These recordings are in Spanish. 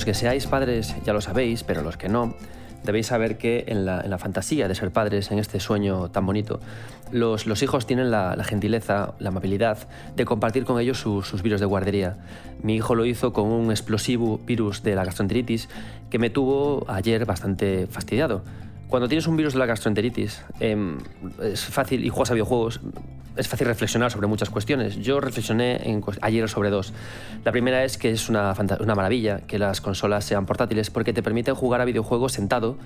Los que seáis padres ya lo sabéis, pero los que no, debéis saber que en la, fantasía de ser padres, en este sueño tan bonito, los, hijos tienen la, gentileza, la amabilidad de compartir con ellos sus virus de guardería. Mi hijo lo hizo con un explosivo virus de la gastroenteritis que me tuvo ayer bastante fastidiado. Cuando tienes un virus de la gastroenteritis, em, es fácil, y juegas a videojuegos, es fácil reflexionar sobre muchas cuestiones. Yo reflexioné ayer sobre dos. La primera es que es una, una maravilla que las consolas sean portátiles porque te permiten jugar a videojuegos sentado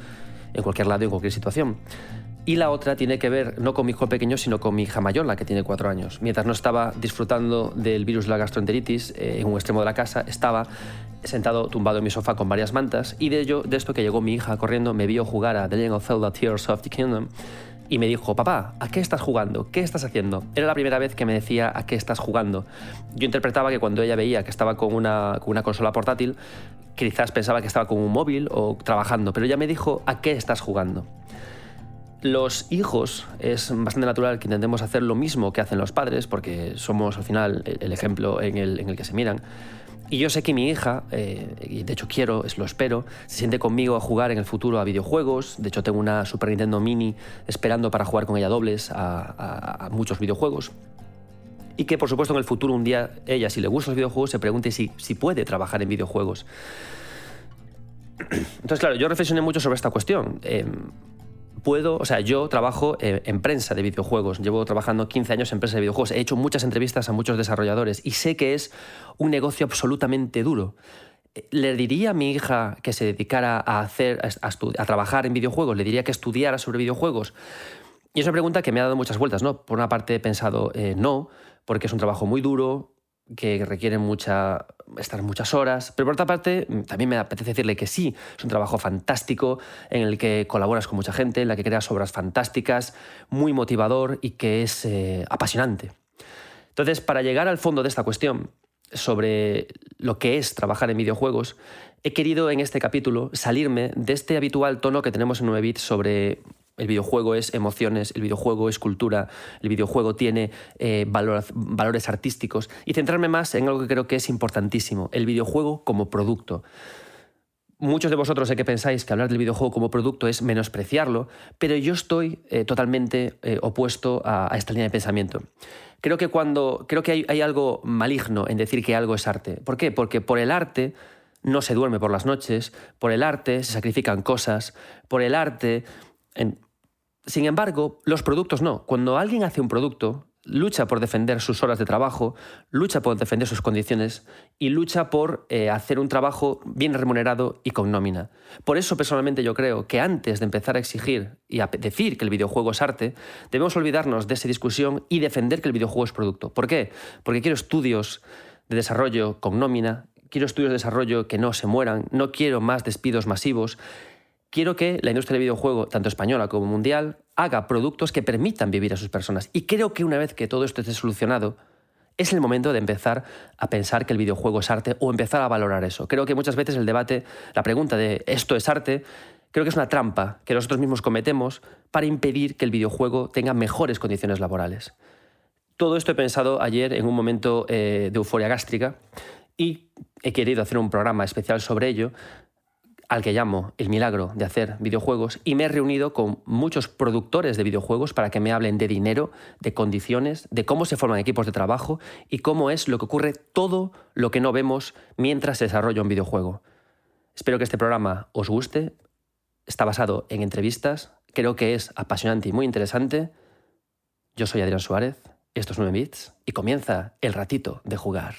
en cualquier lado y en cualquier situación. Y la otra tiene que ver no con mi hijo pequeño, sino con mi hija mayor, la que tiene cuatro años. Mientras no estaba disfrutando del virus de la gastroenteritis eh, en un extremo de la casa, estaba sentado tumbado en mi sofá con varias mantas y de ello, de esto que llegó mi hija corriendo, me vio jugar a The Legend of Zelda Tears of the Kingdom y me dijo, papá, ¿a qué estás jugando? ¿Qué estás haciendo? Era la primera vez que me decía, ¿a qué estás jugando? Yo interpretaba que cuando ella veía que estaba con una, con una consola portátil, quizás pensaba que estaba con un móvil o trabajando, pero ella me dijo, ¿a qué estás jugando? Los hijos es bastante natural que intentemos hacer lo mismo que hacen los padres, porque somos al final el ejemplo en el que se miran. Y yo sé que mi hija, eh, y de hecho quiero, lo espero, se siente conmigo a jugar en el futuro a videojuegos. De hecho, tengo una Super Nintendo Mini esperando para jugar con ella dobles a, muchos videojuegos. Y que, por supuesto, en el futuro, un día, ella, si le gustan los videojuegos, se pregunte si, si puede trabajar en videojuegos. Entonces, claro, yo reflexioné mucho sobre esta cuestión. Em, puedo, o sea, yo trabajo eh, en prensa de videojuegos, llevo trabajando 15 años en prensa de videojuegos, he hecho muchas entrevistas a muchos desarrolladores y sé que es un negocio absolutamente duro. ¿Le diría a mi hija que se dedicara a, hacer, a, trabajar en videojuegos? ¿Le diría que estudiara sobre videojuegos? Y es una pregunta que me ha dado muchas vueltas, ¿no? Por una parte he pensado, eh, no, porque es un trabajo muy duro, que requieren mucha, estar muchas horas, pero por otra parte también me apetece decirle que sí, es un trabajo fantástico en el que colaboras con mucha gente, en la que creas obras fantásticas, muy motivador y que es eh, apasionante. Entonces, para llegar al fondo de esta cuestión sobre lo que es trabajar en videojuegos, he querido en este capítulo salirme de este habitual tono que tenemos en 9bit sobre el videojuego es emociones, el videojuego es cultura, el videojuego tiene eh, valores artísticos y centrarme más en algo que creo que es importantísimo, el videojuego como producto. Muchos de vosotros sé que pensáis que hablar del videojuego como producto es menospreciarlo, pero yo estoy eh, totalmente eh, opuesto a, esta línea de pensamiento. Creo que, cuando, creo que hay, hay algo maligno en decir que algo es arte. ¿Por qué? Porque por el arte no se duerme por las noches, por el arte se sacrifican cosas, por el arte sin embargo, los productos no. Cuando alguien hace un producto, lucha por defender sus horas de trabajo, lucha por defender sus condiciones y lucha por eh, hacer un trabajo bien remunerado y con nómina. Por eso personalmente yo creo que antes de empezar a exigir y a decir que el videojuego es arte, debemos olvidarnos de esa discusión y defender que el videojuego es producto. ¿Por qué? Porque quiero estudios de desarrollo con nómina, quiero estudios de desarrollo que no se mueran, no quiero más despidos masivos quiero que la industria del videojuego, tanto española como mundial, haga productos que permitan vivir a sus personas. Y creo que una vez que todo esto esté solucionado, es el momento de empezar a pensar que el videojuego es arte o empezar a valorar eso. Creo que muchas veces el debate, la pregunta de esto es arte, creo que es una trampa que nosotros mismos cometemos para impedir que el videojuego tenga mejores condiciones laborales. Todo esto he pensado ayer en un momento eh, de euforia gástrica y he querido hacer un programa especial sobre ello, al que llamo el milagro de hacer videojuegos y me he reunido con muchos productores de videojuegos para que me hablen de dinero, de condiciones, de cómo se forman equipos de trabajo y cómo es lo que ocurre todo lo que no vemos mientras se desarrolla un videojuego. Espero que este programa os guste. Está basado en entrevistas. Creo que es apasionante y muy interesante. Yo soy Adrián Suárez, esto es 9 Bits y comienza el ratito de jugar.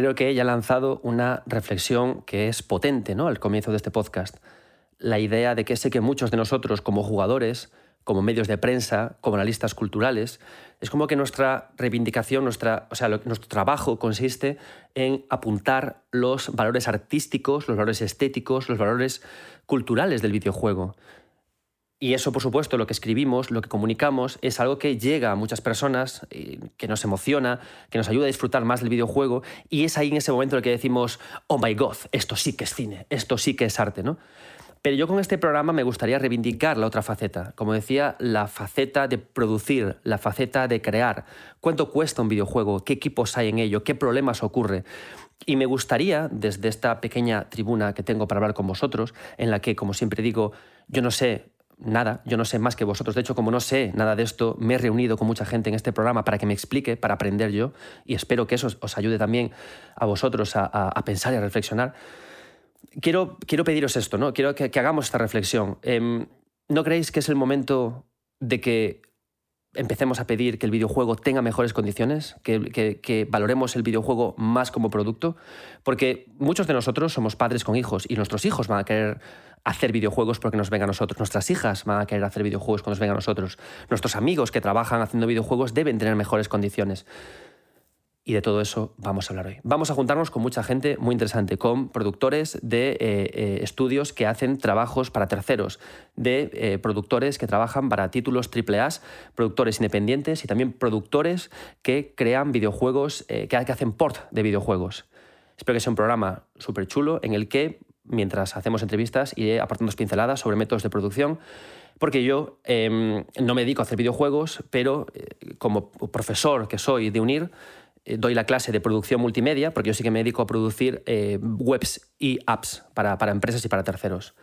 Creo que ella ha lanzado una reflexión que es potente ¿no? al comienzo de este podcast. La idea de que sé que muchos de nosotros como jugadores, como medios de prensa, como analistas culturales, es como que nuestra reivindicación, nuestra, o sea, nuestro trabajo consiste en apuntar los valores artísticos, los valores estéticos, los valores culturales del videojuego. Y eso, por supuesto, lo que escribimos, lo que comunicamos, es algo que llega a muchas personas, eh, que nos emociona, que nos ayuda a disfrutar más del videojuego, y es ahí en ese momento en el que decimos, oh my god, esto sí que es cine, esto sí que es arte, ¿no? Pero yo con este programa me gustaría reivindicar la otra faceta. Como decía, la faceta de producir, la faceta de crear. ¿Cuánto cuesta un videojuego? ¿Qué equipos hay en ello? ¿Qué problemas ocurre? Y me gustaría, desde esta pequeña tribuna que tengo para hablar con vosotros, en la que, como siempre digo, yo no sé nada, yo no sé más que vosotros. De hecho, como no sé nada de esto, me he reunido con mucha gente en este programa para que me explique, para aprender yo, y espero que eso os ayude también a vosotros a, pensar y a reflexionar. Quiero, quiero pediros esto, ¿no? Quiero que, hagamos esta reflexión. Em, ¿No creéis que es el momento de que empecemos a pedir que el videojuego tenga mejores condiciones, que, valoremos el videojuego más como producto, porque muchos de nosotros somos padres con hijos y nuestros hijos van a querer hacer videojuegos porque nos venga a nosotros, nuestras hijas van a querer hacer videojuegos cuando nos venga a nosotros, nuestros amigos que trabajan haciendo videojuegos deben tener mejores condiciones. Y de todo eso vamos a hablar hoy. Vamos a juntarnos con mucha gente muy interesante, con productores de eh, eh, estudios que hacen trabajos para terceros, de eh, productores que trabajan para títulos AAA, productores independientes y también productores que crean videojuegos, que, que hacen port de videojuegos. Espero que sea un programa súper chulo en el que, mientras hacemos entrevistas, iré aportando pinceladas sobre métodos de producción porque yo em, no me dedico a hacer videojuegos, pero como profesor que soy de UNIR, eh, doy la clase de producción multimedia, porque yo sí que me dedico a producir eh, webs y apps para, empresas y para terceros.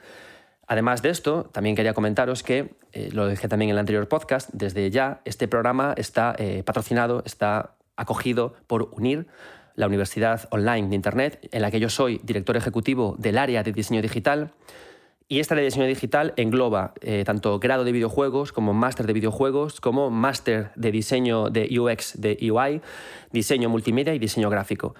Además de esto, también quería comentaros que, eh, lo dije también en el anterior podcast, desde ya este programa está patrocinado, está acogido por UNIR, la Universidad Online de Internet, en la que yo soy director ejecutivo del área de diseño digital. Y esta de diseño digital engloba eh, tanto grado de videojuegos como máster de videojuegos, como máster de diseño de UX, de UI, diseño multimedia y diseño gráfico.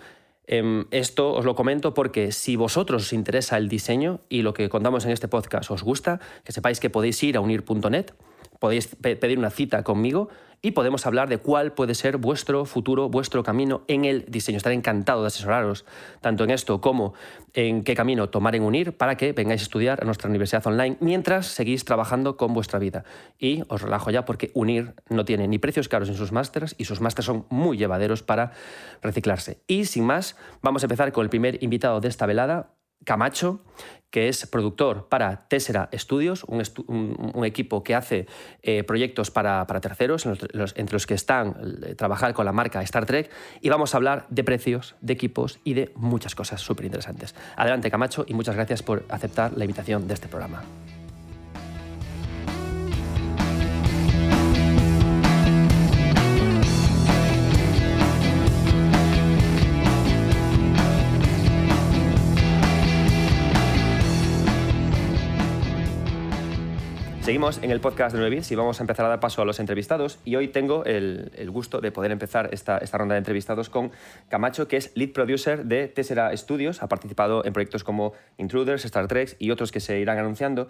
Em, esto os lo comento porque si vosotros os interesa el diseño y lo que contamos en este podcast os gusta, que sepáis que podéis ir a unir.net, podéis pedir una cita conmigo y podemos hablar de cuál puede ser vuestro futuro, vuestro camino en el diseño. Estaré encantado de asesoraros tanto en esto como en qué camino tomar en UNIR para que vengáis a estudiar a nuestra universidad online mientras seguís trabajando con vuestra vida. Y os relajo ya porque UNIR no tiene ni precios caros en sus másteres y sus másteres son muy llevaderos para reciclarse. Y sin más, vamos a empezar con el primer invitado de esta velada, Camacho, que es productor para Tessera Studios, un, equipo que hace eh, proyectos para, terceros, entre los que están eh, trabajar con la marca Star Trek, y vamos a hablar de precios, de equipos y de muchas cosas súper interesantes. Adelante Camacho y muchas gracias por aceptar la invitación de este programa. Seguimos en el podcast de 9 Bits y vamos a empezar a dar paso a los entrevistados. Y hoy tengo el, gusto de poder empezar esta, esta, ronda de entrevistados con Camacho, que es lead producer de Tessera Studios. Ha participado en proyectos como Intruders, Star Trek y otros que se irán anunciando.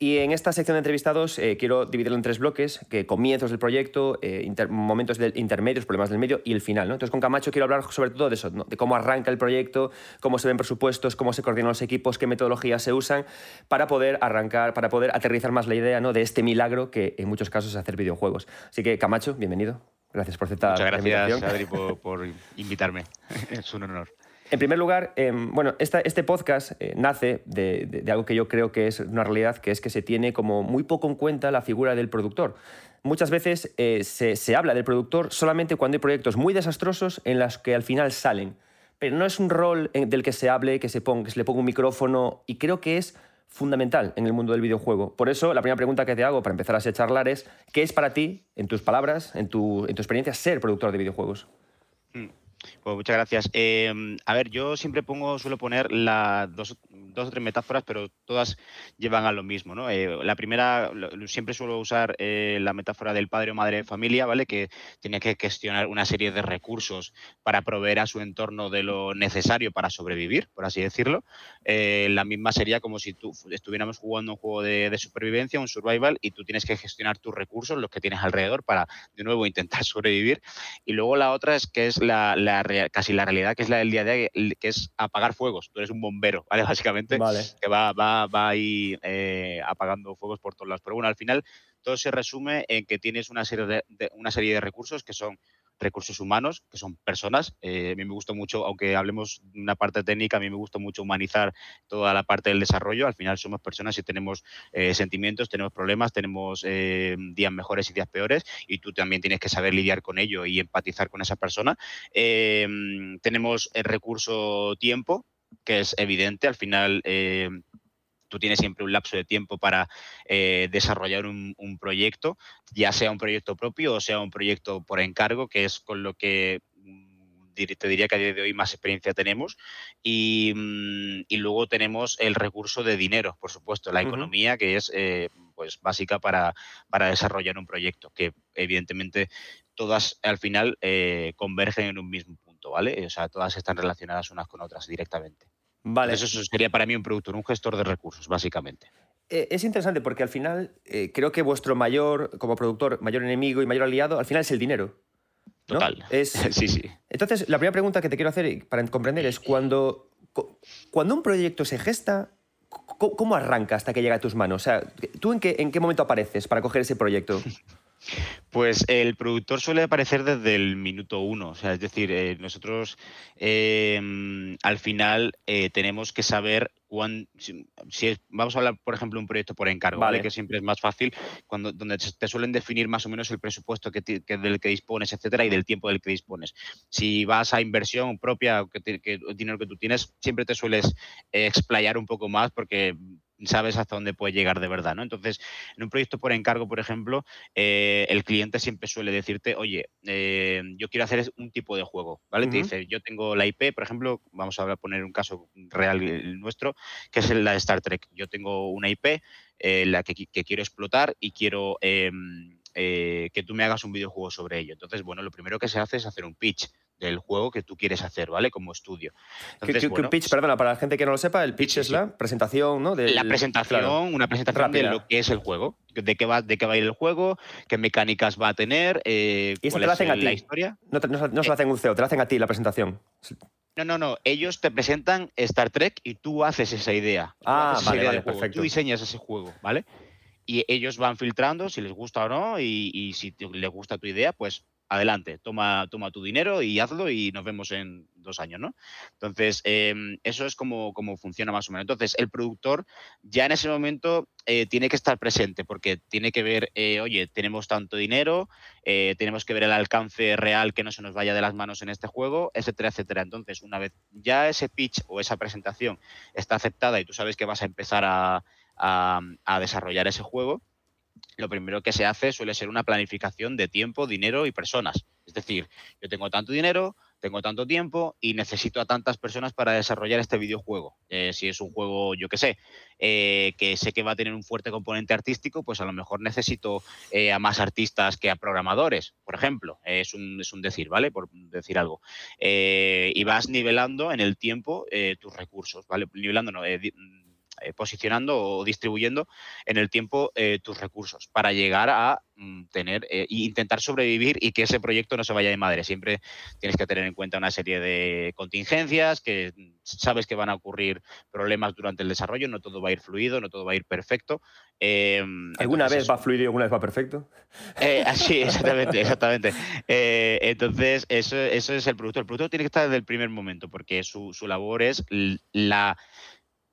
Y en esta sección de entrevistados eh, quiero dividirlo en tres bloques, que comienzos del proyecto, eh, momentos del intermedios, problemas del medio y el final. ¿no? Entonces con Camacho quiero hablar sobre todo de eso, de cómo arranca el proyecto, cómo se ven presupuestos, cómo se coordinan los equipos, qué metodologías se usan para poder arrancar, para poder aterrizar más la idea ¿no? de este milagro que en muchos casos es hacer videojuegos. Así que Camacho, bienvenido. Gracias por aceptar Muchas gracias, Adri, por, invitarme. es un honor. En primer lugar, em, bueno, este podcast eh, nace de, algo que yo creo que es una realidad, que es que se tiene como muy poco en cuenta la figura del productor. Muchas veces eh, se, habla del productor solamente cuando hay proyectos muy desastrosos en los que al final salen. Pero no es un rol del que se hable, que se, ponga, que se le ponga un micrófono, y creo que es fundamental en el mundo del videojuego. Por eso, la primera pregunta que te hago para empezar a charlar es, ¿qué es para ti, en tus palabras, en tu, en tu experiencia, ser productor de videojuegos? Mm. Pues muchas gracias. Em, a ver, yo siempre pongo, suelo poner las dos, dos, o tres metáforas, pero todas llevan a lo mismo, ¿no? Eh, la primera, siempre suelo usar eh, la metáfora del padre o madre de familia, ¿vale? Que tiene que gestionar una serie de recursos para proveer a su entorno de lo necesario para sobrevivir, por así decirlo. Eh, la misma sería como si tú estuviéramos jugando un juego de, de, supervivencia, un survival, y tú tienes que gestionar tus recursos, los que tienes alrededor, para de nuevo intentar sobrevivir. Y luego la otra es que es la casi la realidad que es la del día de hoy, que es apagar fuegos. Tú eres un bombero, ¿vale? Básicamente, que va, va, va ahí eh, apagando fuegos por todos lados. Pero bueno, al final todo se resume en que tienes una serie de, una serie de recursos que son recursos humanos, que son personas. Eh, a mí me gusta mucho, aunque hablemos de una parte técnica, a mí me gusta mucho humanizar toda la parte del desarrollo. Al final somos personas y tenemos eh, sentimientos, tenemos problemas, tenemos días mejores y días peores, y tú también tienes que saber lidiar con ello y empatizar con esa persona. tenemos el recurso tiempo, que es evidente. Al final tú tienes siempre un lapso de tiempo para eh, desarrollar un, proyecto, ya sea un proyecto propio o sea un proyecto por encargo, que es con lo que mm, te diría que a día de hoy más experiencia tenemos. Mm, y, luego tenemos el recurso de dinero, por supuesto, la economía, que es eh, pues básica para, para, desarrollar un proyecto, que evidentemente todas al final eh, convergen en un mismo punto, ¿vale? O sea, todas están relacionadas unas con otras directamente. Vale. Eso sería para mí un productor, un gestor de recursos, básicamente. Eh, es interesante porque al final eh, creo que vuestro mayor, como productor, mayor enemigo y mayor aliado, al final es el dinero. Total. sí, sí. Entonces, la primera pregunta que te quiero hacer para comprender es cuando, cuando un proyecto se gesta, ¿cómo arranca hasta que llega a tus manos? O sea, ¿tú en qué, en qué momento apareces para coger ese proyecto? Pues el productor suele aparecer desde el minuto uno, o sea, es decir, eh, nosotros em, al final eh, tenemos que saber cuán, si, vamos a hablar, por ejemplo, de un proyecto por encargo, vale. que siempre es más fácil, cuando donde te suelen definir más o menos el presupuesto que, del que dispones, etcétera, y del tiempo del que dispones. Si vas a inversión propia, que, que el dinero que tú tienes, siempre te sueles eh, explayar un poco más porque sabes hasta dónde puede llegar de verdad, ¿no? Entonces, en un proyecto por encargo, por ejemplo, eh, el cliente siempre suele decirte, oye, eh, yo quiero hacer un tipo de juego, ¿vale? Te dice, yo tengo la IP, por ejemplo, vamos a poner un caso real nuestro, que es la de Star Trek. Yo tengo una IP, eh, la que, quiero explotar y quiero em, que tú me hagas un videojuego sobre ello. Entonces, bueno, lo primero que se hace es hacer un pitch del juego que tú quieres hacer, ¿vale? Como estudio. Entonces, un pitch, perdona, para la gente que no lo sepa, el pitch es la presentación, ¿no? la presentación, una presentación de lo que es el juego, de qué va, de qué va a ir el juego, qué mecánicas va a tener, eh, ¿Y eso te lo hacen a ti? la historia. No, no, se lo eh hacen un CEO, te lo hacen a ti la presentación. No, no, no. Ellos te presentan Star Trek y tú haces esa idea. ah, vale, vale, perfecto. Tú diseñas ese juego, ¿vale? Y ellos van filtrando si les gusta o no y, y si les gusta tu idea, pues adelante, toma, toma tu dinero y hazlo y nos vemos en dos años, ¿no? Entonces, em, eso es como, funciona más o menos. Entonces, el productor ya en ese momento eh, tiene que estar presente porque tiene que ver, eh, oye, tenemos tanto dinero, eh, tenemos que ver el alcance real que no se nos vaya de las manos en este juego, etcétera, etcétera. Entonces, una vez ya ese pitch o esa presentación está aceptada y tú sabes que vas a empezar a desarrollar ese juego, lo primero que se hace suele ser una planificación de tiempo, dinero y personas. Es decir, yo tengo tanto dinero, tengo tanto tiempo y necesito a tantas personas para desarrollar este videojuego. Eh, si es un juego, yo qué sé, eh, que sé que va a tener un fuerte componente artístico, pues a lo mejor necesito eh, a más artistas que a programadores, por ejemplo. es, un, es un decir, ¿vale? Por decir algo. y vas nivelando en el tiempo tus recursos, ¿vale? Nivelando, no, eh, posicionando o distribuyendo en el tiempo eh, tus recursos para llegar a mm, tener e intentar sobrevivir y que ese proyecto no se vaya de madre. Siempre tienes que tener en cuenta una serie de contingencias que sabes que van a ocurrir problemas durante el desarrollo, no todo va a ir fluido, no todo va a ir perfecto. Em, ¿Alguna vez va fluido y alguna vez va perfecto? sí, exactamente, exactamente. entonces, eso, eso, es el producto. El producto tiene que estar desde el primer momento porque su, su labor es la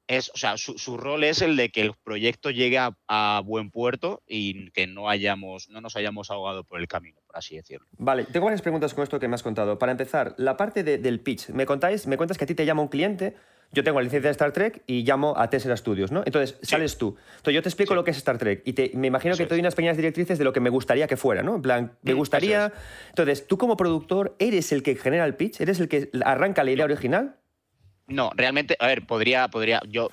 es, o sea, su, rol es el de que el proyecto llegue a, buen puerto y que no, hayamos, no nos hayamos ahogado por el camino, por así decirlo. Vale, tengo varias preguntas con esto que me has contado. Para empezar, la parte del pitch. Me contáis, me cuentas que a ti te llama un cliente, yo tengo la licencia de Star Trek y llamo a Tesla Studios, ¿no? Entonces, sales tú. Entonces, yo te explico lo que es Star Trek y te, me imagino que te doy unas pequeñas directrices de lo que me gustaría que fuera, ¿no? En plan, me gustaría... Entonces, tú como productor, ¿eres el que genera el pitch? ¿Eres el que arranca la idea original? No, realmente, a ver, podría, podría, yo,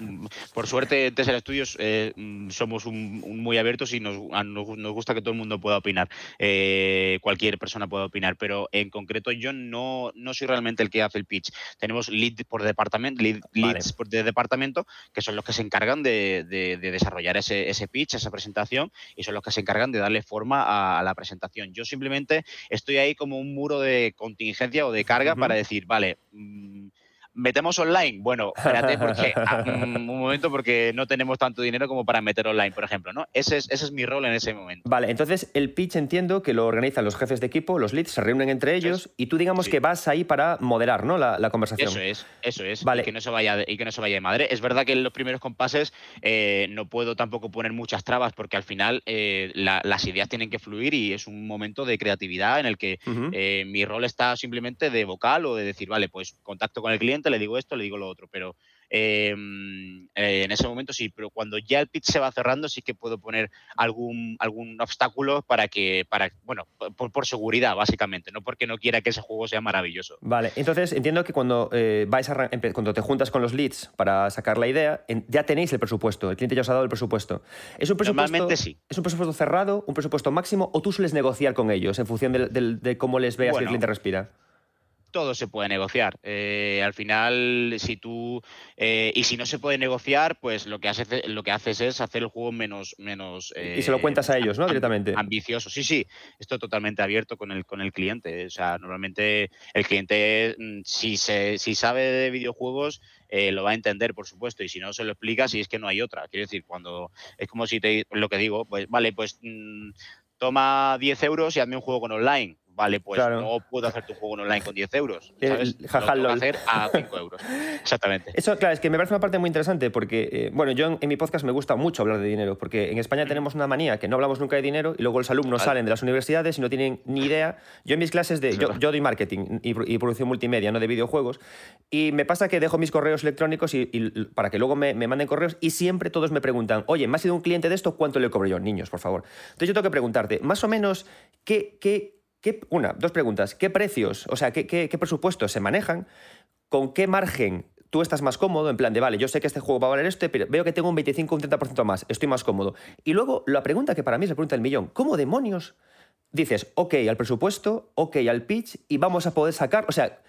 por suerte, Tesla Studios eh, somos muy abiertos y nos, nos, gusta que todo el mundo pueda opinar, eh, cualquier persona pueda opinar, pero en concreto yo no, no soy realmente el que hace el pitch. Tenemos lead por departamento, leads por de departamento, que son los que se encargan de, desarrollar ese, ese, pitch, esa presentación, y son los que se encargan de darle forma a, la presentación. Yo simplemente estoy ahí como un muro de contingencia o de carga para decir, vale, mm, ¿metemos online? Bueno, espérate, porque, ah, mm, un momento, porque no tenemos tanto dinero como para meter online, por ejemplo, ¿no? Ese es, ese es mi rol en ese momento. Vale, entonces el pitch entiendo que lo organizan los jefes de equipo, los leads, se reúnen entre ellos y tú digamos que vas ahí para moderar, ¿no? La, conversación. Eso es, eso es. Vale. Y que no se vaya de, y que no se vaya de madre. Es verdad que en los primeros compases eh, no puedo tampoco poner muchas trabas porque al final eh, las ideas tienen que fluir y es un momento de creatividad en el que eh, mi rol está simplemente de vocal o de decir, vale, pues contacto con el cliente, le digo esto, le digo lo otro, pero Em, eh, en ese momento sí, pero cuando ya el pitch se va cerrando sí que puedo poner algún, algún obstáculo para que, para, bueno, por, seguridad básicamente, no porque no quiera que ese juego sea maravilloso. Vale, entonces entiendo que cuando eh, vais a, cuando te juntas con los leads para sacar la idea, ya tenéis el presupuesto, el cliente ya os ha dado el presupuesto. ¿Es un presupuesto, Normalmente sí. ¿Es un presupuesto cerrado, un presupuesto máximo o tú sueles negociar con ellos en función de, cómo les veas que el cliente respira? Todo se puede negociar. Eh, al final, si tú. Eh, y si no se puede negociar, pues lo que, haces, lo que haces es hacer el juego menos. menos y se lo cuentas a ellos, ¿no? Directamente. Ambicioso. Sí, sí. Esto totalmente abierto con el, con el cliente. O sea, normalmente el cliente, mm, si, se, si sabe de videojuegos, eh, lo va a entender, por supuesto, y si no se lo explica, si es que no hay otra. Quiero decir, cuando es como si te lo que digo, pues vale, pues mm, toma 10 euros y hazme un juego con online vale, pues no puedo hacer tu juego online con 10 euros. ¿sabes? lo hacer a 5 euros. Exactamente. Eso, claro, es que me parece una parte muy interesante porque, eh, bueno, yo en, mi podcast me gusta mucho hablar de dinero porque en España tenemos una manía que no hablamos nunca de dinero y luego los alumnos salen de las universidades y no tienen ni idea. Yo en mis clases de. Yo, yo doy marketing y, producción multimedia, no de videojuegos, y me pasa que dejo mis correos electrónicos y, para que luego me, me, manden correos y siempre todos me preguntan, oye, ¿me ha sido un cliente de esto? ¿Cuánto le cobro yo? Niños, por favor. Entonces yo tengo que preguntarte, más o menos, ¿qué, qué una, dos preguntas. ¿Qué precios, o sea, qué, presupuestos se manejan? ¿Con qué margen tú estás más cómodo, en plan de, vale, yo sé que este juego va a valer esto, pero veo que tengo un 25 o un 30% más, estoy más cómodo. Y luego la pregunta que para mí es la pregunta del millón, ¿cómo demonios dices, ok al presupuesto, ok al pitch y vamos a poder sacar, o sea,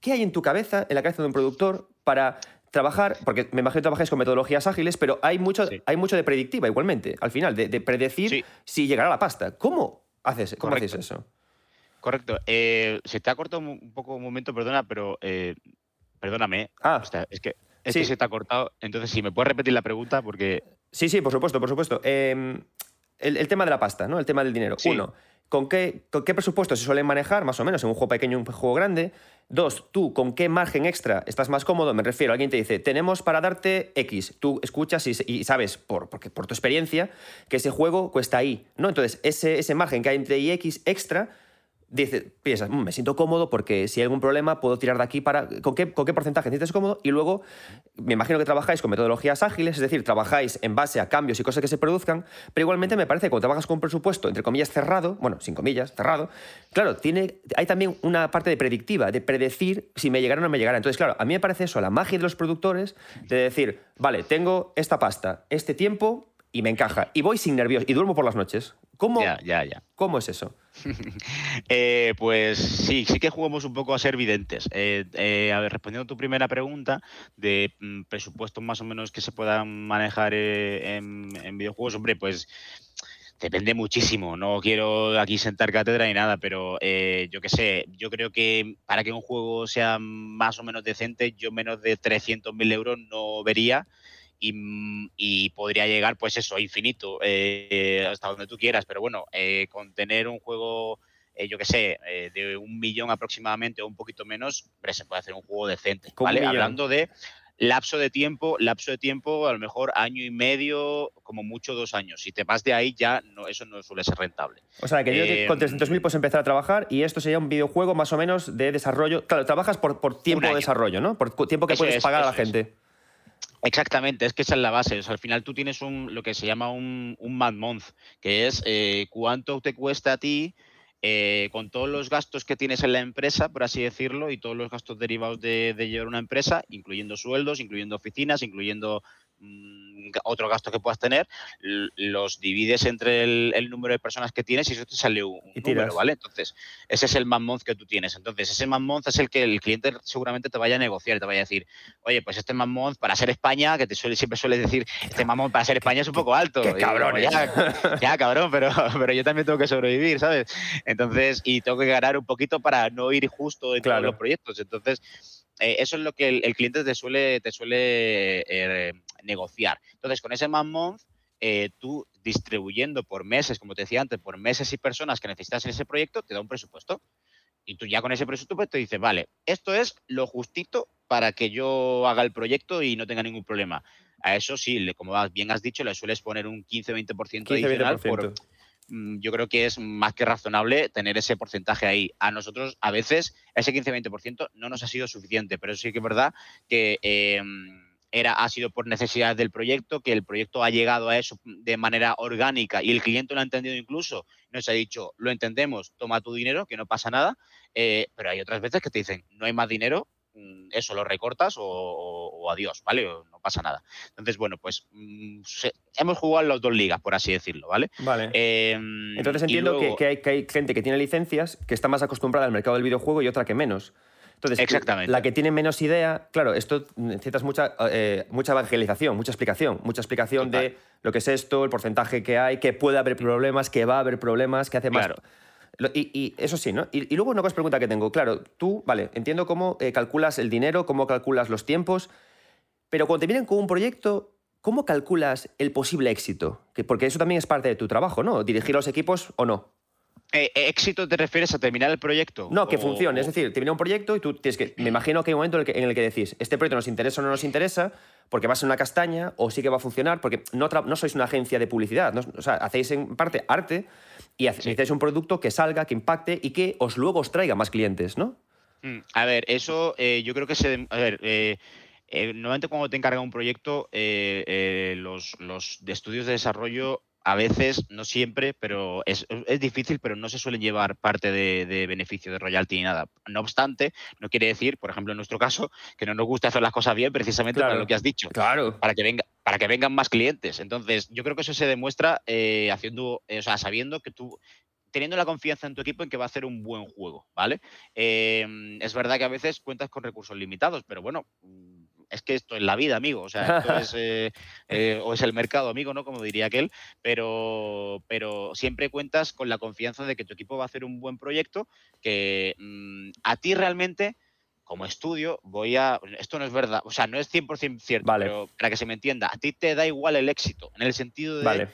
¿qué hay en tu cabeza, en la cabeza de un productor para trabajar, porque me imagino que trabajáis con metodologías ágiles, pero hay mucho, hay mucho de predictiva igualmente, al final, de, predecir si llegará la pasta. ¿Cómo haces, cómo haces eso? Correcto. Eh, se te ha cortado un poco un momento, perdona, pero eh, perdóname. Ah, es que, es se te ha cortado. Entonces, si me puedes repetir la pregunta, porque. Sí, sí, por supuesto, por supuesto. Em, el, tema de la pasta, ¿no? El tema del dinero. Uno, ¿con qué, ¿con qué presupuesto se suelen manejar, más o menos, en un juego pequeño y un juego grande? Dos, tú, ¿con qué margen extra estás más cómodo? Me refiero, alguien te dice, tenemos para darte X. Tú escuchas y, sabes, por, porque, por tu experiencia, que ese juego cuesta Y, ¿no? Entonces, ese, ese margen que hay entre Y y X extra dices, piensas, mm, me siento cómodo porque si hay algún problema puedo tirar de aquí para... ¿Con qué, con qué porcentaje te sientes cómodo? Y luego, me imagino que trabajáis con metodologías ágiles, es decir, trabajáis en base a cambios y cosas que se produzcan, pero igualmente me parece que cuando trabajas con un presupuesto, entre comillas, cerrado, bueno, sin comillas, cerrado, claro, tiene, hay también una parte de predictiva, de predecir si me llegará o no me llegará. Entonces, claro, a mí me parece eso, la magia de los productores, de decir, vale, tengo esta pasta, este tiempo, y me encaja. Y voy sin nervios y duermo por las noches. ¿Cómo, ya, ya, ya. ¿cómo es eso? Eh, pues sí, sí que jugamos un poco a ser videntes. Eh, eh, a ver, respondiendo a tu primera pregunta de mm, presupuestos más o menos que se puedan manejar en, videojuegos, hombre, pues depende muchísimo. No quiero aquí sentar cátedra ni nada, pero yo qué sé, yo creo que para que un juego sea más o menos decente, yo menos de 300.000 euros no vería y, podría llegar, pues eso, infinito, eh, hasta donde tú quieras. Pero bueno, eh, con tener un juego, eh, yo qué sé, de un millón aproximadamente o un poquito menos, se puede hacer un juego decente. ¿vale? Hablando de lapso de tiempo, lapso de tiempo, a lo mejor año y medio, como mucho dos años. Si te vas de ahí, ya no, eso no suele ser rentable. O sea, que yo con 300.000 puedes empezar a trabajar y esto sería un videojuego más o menos de desarrollo. Claro, trabajas por, por tiempo de desarrollo, ¿no? Por tiempo que puedes pagar a la gente. Exactamente, es que esa es la base. al final tú tienes un, lo que se llama un, un mad month, que es eh, cuánto te cuesta a ti eh, con todos los gastos que tienes en la empresa, por así decirlo, y todos los gastos derivados de, llevar una empresa, incluyendo sueldos, incluyendo oficinas, incluyendo mm, otro gasto que puedas tener, los divides entre el, número de personas que tienes y eso te sale un, número, ¿vale? Entonces, ese es el man month que tú tienes. Entonces, ese man month es el que el cliente seguramente te vaya a negociar, te vaya a decir, oye, pues este man month para ser España, que te suele, siempre suele decir, este man month para ser España es un poco alto. Qué cabrón, ya, cabrón, pero, pero yo también tengo que sobrevivir, ¿sabes? Entonces, y tengo que ganar un poquito para no ir justo en todos los proyectos. Entonces, eh, eso es lo que el, cliente te suele, te suele eh, negociar. Entonces, con ese man month, eh, tú distribuyendo por meses, como te decía antes, por meses y personas que necesitas en ese proyecto, te da un presupuesto. Y tú ya con ese presupuesto te dices, vale, esto es lo justito para que yo haga el proyecto y no tenga ningún problema. A eso sí, como bien has dicho, le sueles poner un 15-20% adicional por, Mm, yo creo que es más que razonable tener ese porcentaje ahí. A nosotros, a veces, ese 15-20% no nos ha sido suficiente, pero sí que es verdad que em, era, ha sido por necesidad del proyecto, que el proyecto ha llegado a eso de manera orgánica y el cliente lo ha entendido incluso. Nos ha dicho, lo entendemos, toma tu dinero, que no pasa nada, eh, pero hay otras veces que te dicen, no hay más dinero, Mm, eso lo recortas o, adiós, ¿vale? no pasa nada. Entonces, bueno, pues mm, hemos jugado en las dos ligas, por así decirlo, ¿vale? Vale. Em, Entonces entiendo que, hay, gente que tiene licencias que está más acostumbrada al mercado del videojuego y otra que menos. Entonces, Exactamente. la que tiene menos idea, claro, esto necesitas mucha, eh, mucha evangelización, mucha explicación, mucha explicación de lo que es esto, el porcentaje que hay, que puede haber problemas, que va a haber problemas, que hace más. Claro. Y, eso sí, ¿no? Y, luego una cosa pregunta que tengo. Claro, tú, vale, entiendo cómo eh, calculas el dinero, cómo calculas los tiempos, pero cuando te vienen con un proyecto, ¿cómo calculas el posible éxito? Que, porque eso también es parte de tu trabajo, ¿no? Dirigir los equipos o no. Eh, eh, ¿Éxito te refieres a terminar el proyecto? No, que funcione. Es decir, te viene un proyecto y tú tienes que. Me imagino que hay un momento en el que, decís, este proyecto nos interesa o no nos interesa, porque va a ser una castaña, o sí que va a funcionar, porque no, no sois una agencia de publicidad. o sea, hacéis en parte arte y hacéis un producto que salga, que impacte y que os luego os traiga más clientes, ¿no? Mm, a ver, eso eh, yo creo que se. A ver, eh, eh, normalmente cuando te encarga un proyecto, los, los estudios de desarrollo a veces, no siempre, pero es, difícil, pero no se suelen llevar parte de, beneficio de royalty ni nada. No obstante, no quiere decir, por ejemplo, en nuestro caso, que no nos gusta hacer las cosas bien precisamente para lo que has dicho. Claro. Para que, venga, para que vengan más clientes. Entonces, yo creo que eso se demuestra eh, haciendo, eh, o sea, sabiendo que tú teniendo la confianza en tu equipo en que va a hacer un buen juego, ¿vale? Em, es verdad que a veces cuentas con recursos limitados, pero bueno, es que esto es la vida, amigo. O sea, esto es, eh, eh, o es el mercado, amigo, ¿no? Como diría aquel. Pero, pero siempre cuentas con la confianza de que tu equipo va a hacer un buen proyecto, que mm, a ti realmente como estudio, voy a. Esto no es verdad, o sea, no es 100% cierto, pero para que se me entienda, a ti te da igual el éxito, en el sentido de.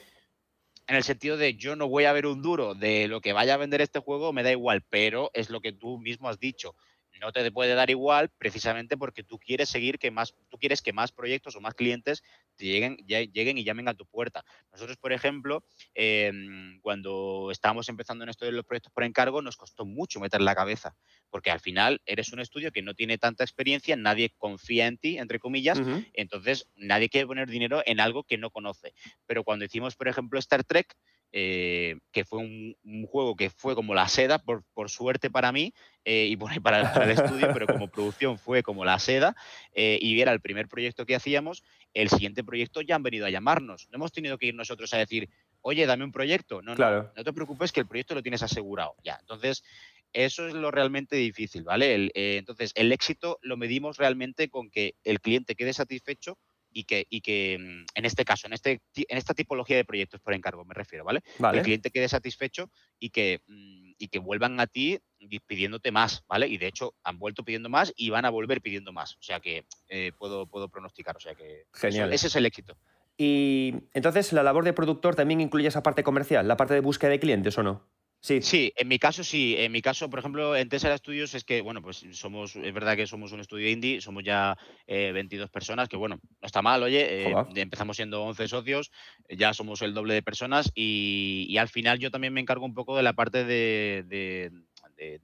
En el sentido de yo no voy a ver un duro de lo que vaya a vender este juego, me da igual, pero es lo que tú mismo has dicho no te puede dar igual precisamente porque tú quieres seguir que más, tú quieres que más proyectos o más clientes te lleguen, lleguen y llamen a tu puerta. Nosotros, por ejemplo, em, cuando estábamos empezando en esto de los proyectos por encargo, nos costó mucho meter la cabeza, porque al final eres un estudio que no tiene tanta experiencia, nadie confía en ti, entre comillas, entonces nadie quiere poner dinero en algo que no conoce. Pero cuando hicimos, por ejemplo, Star Trek, eh, que fue un, juego que fue como la seda, por, suerte para mí, eh, y por, para, para, el estudio, pero como producción fue como la seda, eh, y era el primer proyecto que hacíamos, el siguiente proyecto ya han venido a llamarnos. No hemos tenido que ir nosotros a decir, oye, dame un proyecto. No, no, no te preocupes que el proyecto lo tienes asegurado. Ya, entonces, eso es lo realmente difícil, ¿vale? entonces, el éxito lo medimos realmente con que el cliente quede satisfecho y que, y que mm, en este caso, en, este, en esta tipología de proyectos por encargo, me refiero, ¿vale? El cliente quede satisfecho y que, mm, y que vuelvan a ti pidiéndote más, ¿vale? Y de hecho han vuelto pidiendo más y van a volver pidiendo más. O sea que eh, puedo, puedo pronosticar, o sea que Genial. ese es el éxito. Y entonces, ¿la labor de productor también incluye esa parte comercial, la parte de búsqueda de clientes o no? Sí. sí, en mi caso sí. En mi caso, por ejemplo, en Tesla Studios es que, bueno, pues somos, es verdad que somos un estudio indie, somos ya 22 eh, personas, que bueno, no está mal, oye, eh, empezamos siendo 11 socios, ya somos el doble de personas y, al final yo también me encargo un poco de la parte de,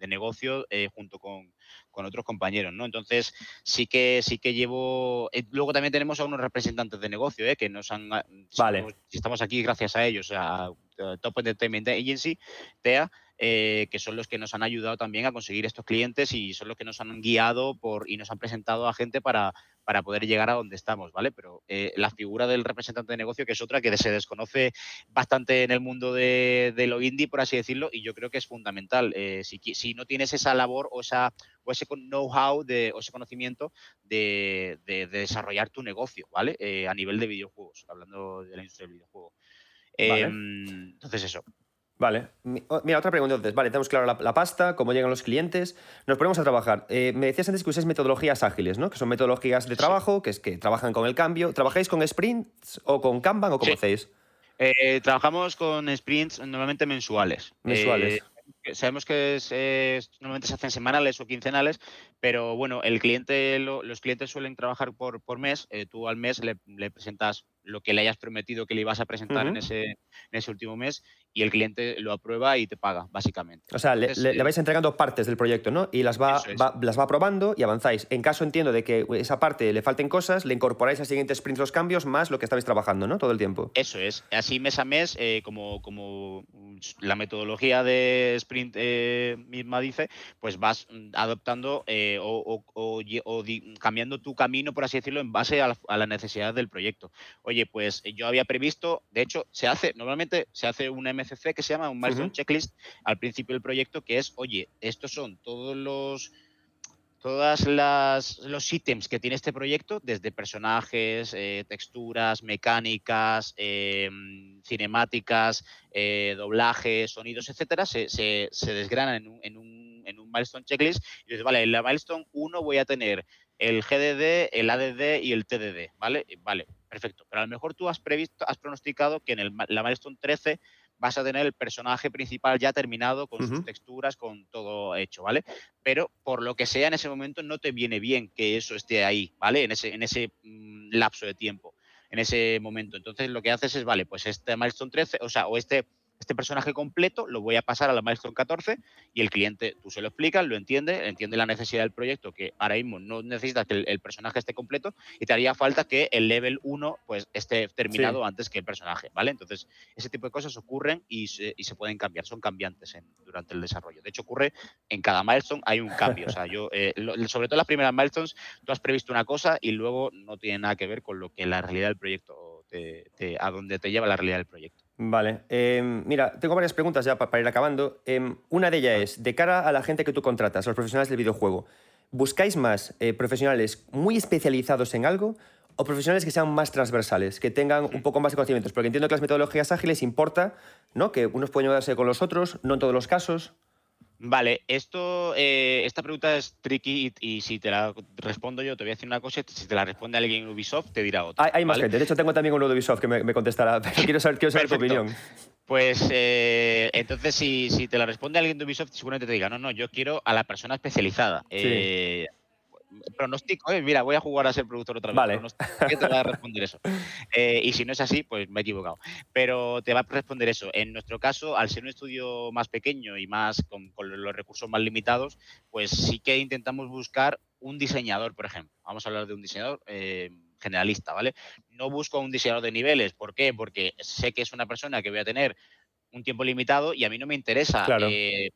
negocio eh, junto con, otros compañeros, ¿no? Entonces sí que sí que llevo. luego también tenemos a unos representantes de negocio, ¿eh? que nos han. Vale. Estamos aquí gracias a ellos, a Top Entertainment Agency, TEA, eh, que son los que nos han ayudado también a conseguir estos clientes y son los que nos han guiado por, y nos han presentado a gente para, para poder llegar a donde estamos, ¿vale? Pero eh, la figura del representante de negocio, que es otra que se desconoce bastante en el mundo de, lo indie, por así decirlo, y yo creo que es fundamental. Eh, si, no tienes esa labor o, esa, o ese know-how o ese conocimiento de, desarrollar tu negocio, ¿vale? A nivel de videojuegos, hablando de la industria del videojuego. Em, entonces, eso. Vale. Mira, otra pregunta entonces. Vale, tenemos claro la, pasta, cómo llegan los clientes. Nos ponemos a trabajar. Eh, me decías antes que usáis metodologías ágiles, ¿no? Que son metodologías de trabajo, que es que trabajan con el cambio. ¿Trabajáis con sprints o con Kanban o cómo hacéis? Eh, trabajamos con sprints normalmente mensuales. Mensuales. Eh, sabemos que normalmente se hacen semanales o quincenales, pero bueno, el cliente, los clientes suelen trabajar por, por mes. tú al mes le, presentas lo que le hayas prometido que le ibas a presentar en, ese, en ese último mes y el cliente lo aprueba y te paga, básicamente. O sea, le, eh, vais entregando partes del proyecto, ¿no? Y las va, las va aprobando y avanzáis. En caso, entiendo, de que esa parte le falten cosas, le incorporáis a siguientes sprints los cambios más lo que estabais trabajando, ¿no? Todo el tiempo. Eso es. Así mes a mes, eh, como, como la metodología de sprint eh, misma dice, pues vas adoptando o, cambiando tu camino, por así decirlo, en base a la, a la necesidad del proyecto. Oye, pues yo había previsto, de hecho, se hace, normalmente se hace un MC que se llama un milestone checklist al principio del proyecto, que es, oye, estos son todos los todas las los ítems que tiene este proyecto, desde personajes, eh, texturas, mecánicas, em, cinemáticas, eh, doblajes, sonidos, etcétera, se, se, se desgranan en un, en, un, en un milestone checklist. Y dices, vale, en la milestone 1 voy a tener el GDD, el ADD y el TDD, ¿vale? Vale, perfecto. Pero a lo mejor tú has previsto, has pronosticado que en el, la milestone 13 vas a tener el personaje principal ya terminado con sus texturas, con todo hecho, ¿vale? Pero por lo que sea en ese momento no te viene bien que eso esté ahí, ¿vale? En ese, en ese mm, lapso de tiempo, en ese momento. Entonces lo que haces es, vale, pues este milestone 13, o sea, o este este personaje completo lo voy a pasar a la milestone 14 y el cliente, tú se lo explicas, lo entiende, entiende la necesidad del proyecto, que ahora mismo no necesitas que el, personaje esté completo y te haría falta que el level 1 pues, esté terminado antes que el personaje, ¿vale? Entonces, ese tipo de cosas ocurren y se, y se pueden cambiar, son cambiantes durante el desarrollo. De hecho, ocurre en cada milestone hay un cambio. O sea, yo, eh, sobre todo las primeras milestones, tú has previsto una cosa y luego no tiene nada que ver con lo que la realidad del proyecto, a donde te lleva la realidad del proyecto. Vale. Em, mira, tengo varias preguntas ya para, ir acabando. Em, una de ellas es, de cara a la gente que tú contratas, a los profesionales del videojuego, ¿buscáis más eh, profesionales muy especializados en algo o profesionales que sean más transversales, que tengan un poco más de conocimientos? Porque entiendo que las metodologías ágiles importa, ¿no? Que unos pueden ayudarse con los otros, no en todos los casos. Vale, esto, eh, esta pregunta es tricky y, si te la respondo yo te voy a decir una cosa, si te la responde alguien en Ubisoft te dirá otra. Hay, más gente, de hecho tengo también uno de Ubisoft que me, contestará, pero quiero saber, quiero saber tu opinión. Pues eh, entonces si, si, te la responde alguien de Ubisoft seguramente te diga, no, no, yo quiero a la persona especializada. Eh, pronóstico, ¿eh? mira, voy a jugar a ser productor otra vez. Vale. ¿Qué te va a responder eso? Eh, y si no es así, pues me he equivocado. Pero te va a responder eso. En nuestro caso, al ser un estudio más pequeño y más con, los recursos más limitados, pues sí que intentamos buscar un diseñador, por ejemplo. Vamos a hablar de un diseñador eh, generalista, ¿vale? No busco un diseñador de niveles. ¿Por qué? Porque sé que es una persona que voy a tener un tiempo limitado y a mí no me interesa Mm,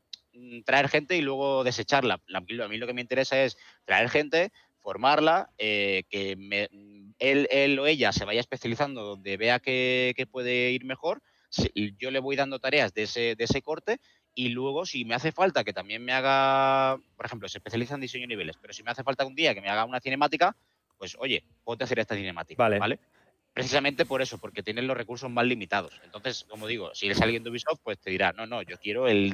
traer gente y luego desecharla. A mí lo que me interesa es traer gente, formarla, eh, que mm, él, o ella se vaya especializando donde vea que, puede ir mejor. Yo le voy dando tareas de ese, de ese corte y luego si me hace falta que también me haga, por ejemplo, se especializa en diseño de niveles, pero si me hace falta un día que me haga una cinemática, pues oye, puedo hacer esta cinemática, ¿vale? Precisamente por eso, porque tienen los recursos más limitados. Entonces, como digo, si eres alguien de Ubisoft, pues te dirá, no, no, yo quiero el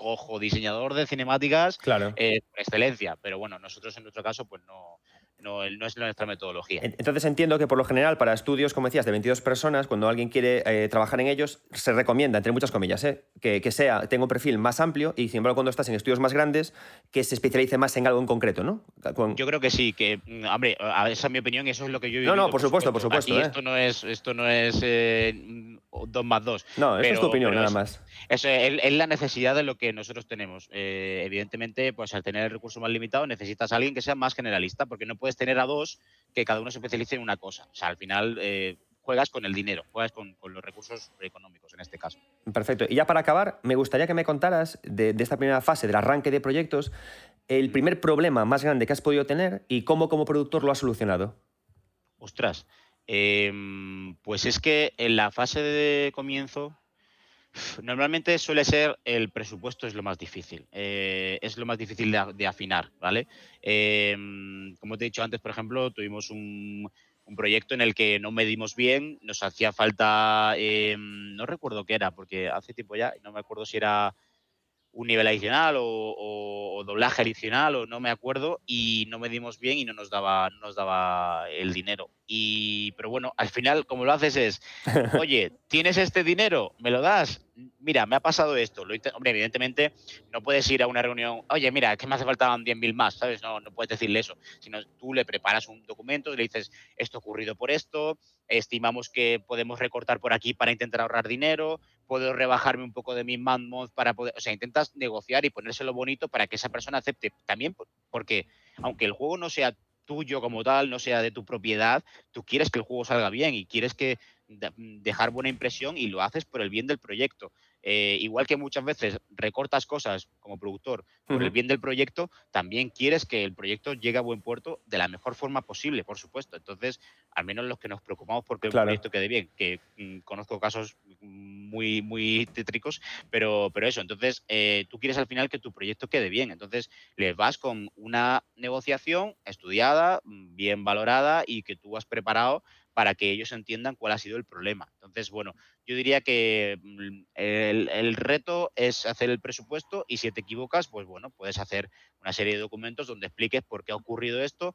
cojo diseñador de cinemáticas claro. Eh, excelencia. Pero bueno, nosotros en nuestro caso, pues no, no, no, es nuestra metodología. Entonces entiendo que por lo general para estudios, como decías, de 22 personas, cuando alguien quiere eh, trabajar en ellos, se recomienda, entre muchas comillas, eh, que, que, sea, tenga un perfil más amplio y sin embargo cuando estás en estudios más grandes, que se especialice más en algo en concreto, ¿no? Yo creo que sí, que, mm, hombre, esa es mi opinión y eso es lo que yo he No, no, por, supuesto, por supuesto. ¿eh? esto no es, esto no es dos más dos. No, esa es tu opinión, nada más. Es, es, la necesidad de lo que nosotros tenemos. evidentemente, pues al tener el recurso más limitado, necesitas a alguien que sea más generalista, porque no puedes tener a dos que cada uno se especialice en una cosa. O sea, al final, eh, juegas con el dinero, juegas con, los recursos económicos en este caso. Perfecto. Y ya para acabar, me gustaría que me contaras de, esta primera fase del arranque de proyectos, el primer problema más grande que has podido tener y cómo como productor lo has solucionado. Ostras, em, pues es que en la fase de comienzo Normalmente suele ser el presupuesto es lo más difícil, eh, es lo más difícil de, afinar, ¿vale? Em, como te he dicho antes, por ejemplo, tuvimos un, proyecto en el que no medimos bien, nos hacía falta, em, no recuerdo qué era, porque hace tiempo ya, no me acuerdo si era un nivel adicional o, doblaje adicional o no me acuerdo y no medimos bien y no nos daba, nos daba el dinero. Y, pero bueno, al final como lo haces es, oye, ¿tienes este dinero? ¿Me lo das? Mira, me ha pasado esto. Lo, hombre, evidentemente no puedes ir a una reunión, oye, mira, que me hace falta 10.000 más, ¿sabes? No, no puedes decirle eso, sino tú le preparas un documento y le dices, esto ha ocurrido por esto, estimamos que podemos recortar por aquí para intentar ahorrar dinero, puedo rebajarme un poco de mi man para poder, o sea, intentas negociar y ponérselo bonito para que esa persona acepte. También porque aunque el juego no sea tuyo como tal, no sea de tu propiedad, tú quieres que el juego salga bien y quieres que dejar buena impresión y lo haces por el bien del proyecto. Eh, igual que muchas veces recortas cosas como productor por el bien del proyecto, también quieres que el proyecto llegue a buen puerto de la mejor forma posible, por supuesto. Entonces, al menos los que nos preocupamos porque el proyecto quede bien, que mm, conozco casos muy, muy tétricos, pero, pero eso, entonces eh, tú quieres al final que tu proyecto quede bien. Entonces, le vas con una negociación estudiada, mm, bien valorada y que tú has preparado para que ellos entiendan cuál ha sido el problema. Entonces, bueno, yo diría que mm, el, reto es hacer el presupuesto y si te equivocas, pues bueno, puedes hacer una serie de documentos donde expliques por qué ha ocurrido esto,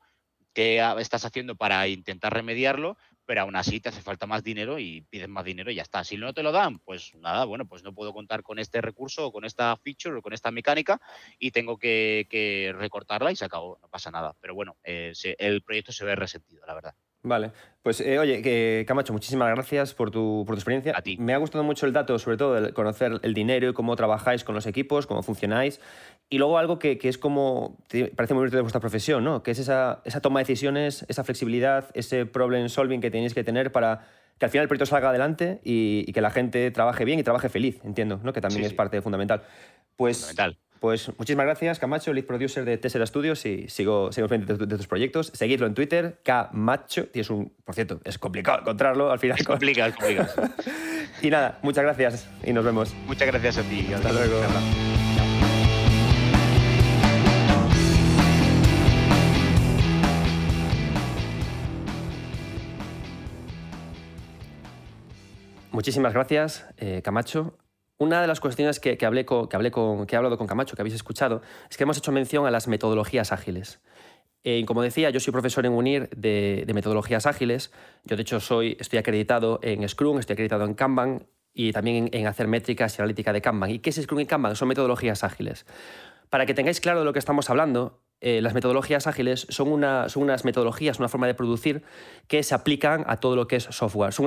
qué estás haciendo para intentar remediarlo, pero aún así te hace falta más dinero y pides más dinero y ya está. Si no te lo dan, pues nada, bueno, pues no puedo contar con este recurso o con esta feature o con esta mecánica y tengo que, recortarla y se acabó, no pasa nada. Pero bueno, eh, el proyecto se ve resentido, la verdad. Vale, pues eh, oye, que, Camacho, muchísimas gracias por tu, por tu experiencia. A ti. Me ha gustado mucho el dato, sobre todo, de conocer el dinero y cómo trabajáis con los equipos, cómo funcionáis. Y luego algo que, que es como, parece muy bonito de vuestra profesión, ¿no? Que es esa, esa toma de decisiones, esa flexibilidad, ese problem solving que tenéis que tener para que al final el proyecto salga adelante y, que la gente trabaje bien y trabaje feliz, entiendo, ¿no? Que también es parte fundamental. Pues, fundamental. Pues muchísimas gracias, Camacho, lead producer de Tessera Studios y sigo, sigo frente de, tus proyectos. Seguidlo en Twitter, Camacho. Tienes un, por cierto, es complicado encontrarlo al final. Es complicado, es complicado. y nada, muchas gracias y nos vemos. Muchas gracias a ti. Hasta luego. Muchísimas gracias, eh, Camacho. Una de las cuestiones que, hablé que, hablé que he hablado con Camacho, que habéis escuchado, es que hemos hecho mención a las metodologías ágiles. Eh, como decía, yo soy profesor en UNIR de, metodologías ágiles. Yo, de hecho, soy, estoy acreditado en Scrum, estoy acreditado en Kanban y también en, en hacer métricas y analítica de Kanban. ¿Y qué es Scrum y Kanban? Son metodologías ágiles. Para que tengáis claro de lo que estamos hablando, eh, las metodologías ágiles son, unas metodologías, una forma de producir que se aplican a todo lo que es software. Son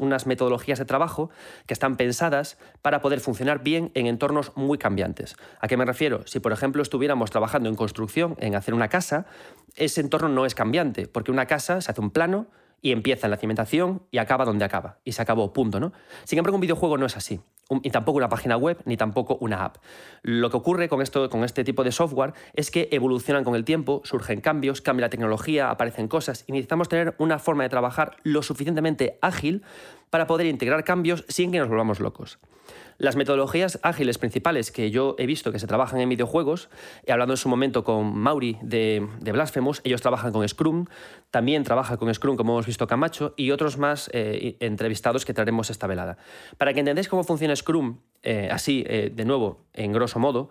unas, metodologías de trabajo que están pensadas para poder funcionar bien en entornos muy cambiantes. ¿A qué me refiero? Si, por ejemplo, estuviéramos trabajando en construcción, en hacer una casa, ese entorno no es cambiante, porque una casa se hace un plano, y empieza en la cimentación y acaba donde acaba. Y se acabó, punto, ¿no? Sin embargo, un videojuego no es así. y tampoco una página web, ni tampoco una app. Lo que ocurre con, esto, con este tipo de software es que evolucionan con el tiempo, surgen cambios, cambia la tecnología, aparecen cosas y necesitamos tener una forma de trabajar lo suficientemente ágil para poder integrar cambios sin que nos volvamos locos. Las metodologías ágiles principales que yo he visto que se trabajan en videojuegos, he hablado en su momento con Mauri de, de Blasphemous, ellos trabajan con Scrum, también trabaja con Scrum, como hemos visto Camacho, y otros más eh, entrevistados que traeremos esta velada. Para que entendáis cómo funciona Scrum, eh, así, eh, de nuevo, en grosso modo,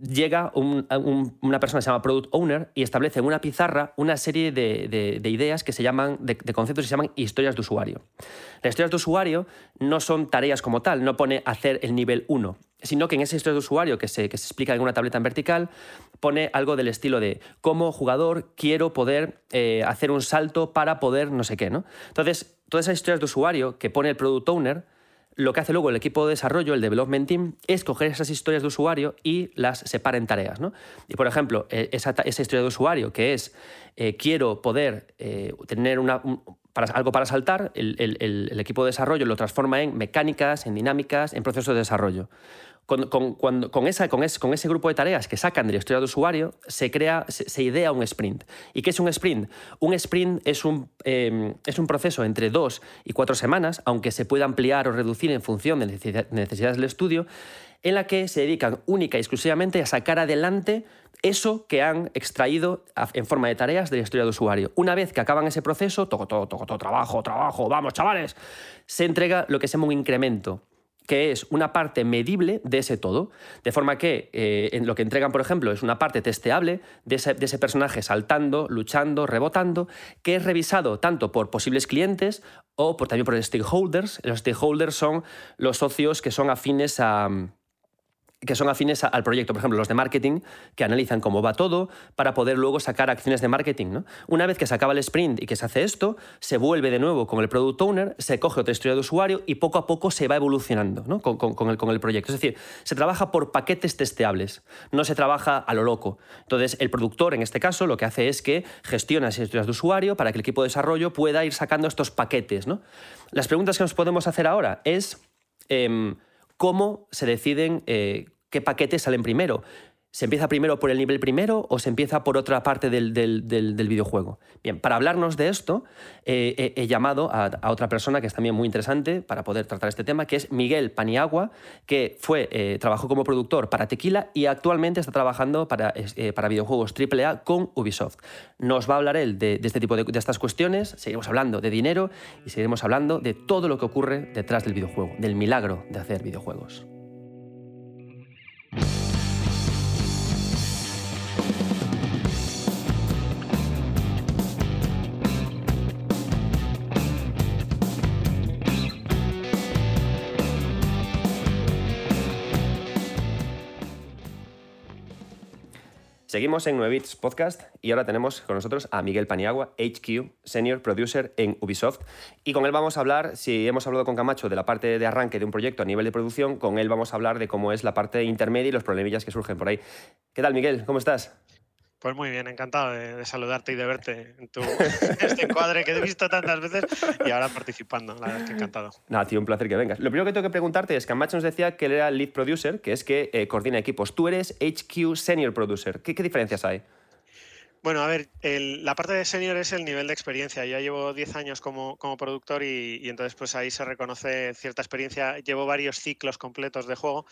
llega una persona que se llama Product Owner y establece en una pizarra una serie de, ideas que se llaman, de, conceptos que se llaman historias de usuario. Las historias de usuario no son tareas como tal, no pone hacer el nivel 1, sino que en esa historia de usuario que se, explica en una tableta en vertical, pone algo del estilo de como jugador quiero poder eh, hacer un salto para poder no sé qué. ¿no? Entonces, todas esas historias de usuario que pone el Product Owner, lo que hace luego el equipo de desarrollo, el development team, es coger esas historias de usuario y las separa en tareas. ¿no? Y por ejemplo, eh, esa, historia de usuario que es eh, quiero poder eh, tener una, algo para saltar, el, equipo de desarrollo lo transforma en mecánicas, en dinámicas, en procesos de desarrollo. Con, esa, con, ese, grupo de tareas que sacan de la historia de usuario, se, crea, se, idea un sprint. ¿Y qué es un sprint? Un sprint es un, em, es un proceso entre dos y cuatro semanas, aunque se pueda ampliar o reducir en función de necesidades del estudio, en la que se dedican única y exclusivamente a sacar adelante eso que han extraído en forma de tareas de la historia de usuario. Una vez que acaban ese proceso, todo, todo, todo trabajo, trabajo, vamos chavales, se entrega lo que se llama un incremento que es una parte medible de ese todo. De forma que eh, lo que entregan, por ejemplo, es una parte testeable de ese, personaje saltando, luchando, rebotando, que es revisado tanto por posibles clientes o por, también por stakeholders. Los stakeholders son los socios que son afines a que son afines al proyecto, por ejemplo, los de marketing, que analizan cómo va todo para poder luego sacar acciones de marketing. ¿no? Una vez que se acaba el sprint y que se hace esto, se vuelve de nuevo con el product owner, se coge otra historia de usuario y poco a poco se va evolucionando ¿no? con, el, con el proyecto. Es decir, se trabaja por paquetes testeables, no se trabaja a lo loco. Entonces, el productor, en este caso, lo que hace es que gestiona esas historias de usuario para que el equipo de desarrollo pueda ir sacando estos paquetes. ¿no? Las preguntas que nos podemos hacer ahora es... Em, cómo se deciden eh, qué paquetes salen primero. ¿Se empieza primero por el nivel primero o se empieza por otra parte del, videojuego? Bien, para hablarnos de esto, eh, he llamado a, otra persona que es también muy interesante para poder tratar este tema, que es Miguel Paniagua, que fue, eh, trabajó como productor para Tequila y actualmente está trabajando para, para videojuegos AAA con Ubisoft. Nos va a hablar él de, este tipo de, de estas cuestiones, seguiremos hablando de dinero y seguiremos hablando de todo lo que ocurre detrás del videojuego, del milagro de hacer videojuegos. Seguimos en 9 Podcast y ahora tenemos con nosotros a Miguel Paniagua, HQ, Senior Producer en Ubisoft. Y con él vamos a hablar, si hemos hablado con Camacho de la parte de arranque de un proyecto a nivel de producción, con él vamos a hablar de cómo es la parte intermedia y los problemillas que surgen por ahí. ¿Qué tal, Miguel? ¿Cómo estás? Pues muy bien, encantado de, saludarte y de verte en tu, este encuadre que he visto tantas veces y ahora participando. La verdad es que encantado. Nada, tío, un placer que vengas. Lo primero que tengo que preguntarte es que Camacho nos decía que él era lead producer, que es que eh, coordina equipos. Tú eres HQ Senior Producer. ¿Qué, qué diferencias hay? Bueno, a ver, la parte de senior es el nivel de experiencia. Ya llevo 10 años como, como productor y, entonces pues ahí se reconoce cierta experiencia. Llevo varios ciclos completos de juego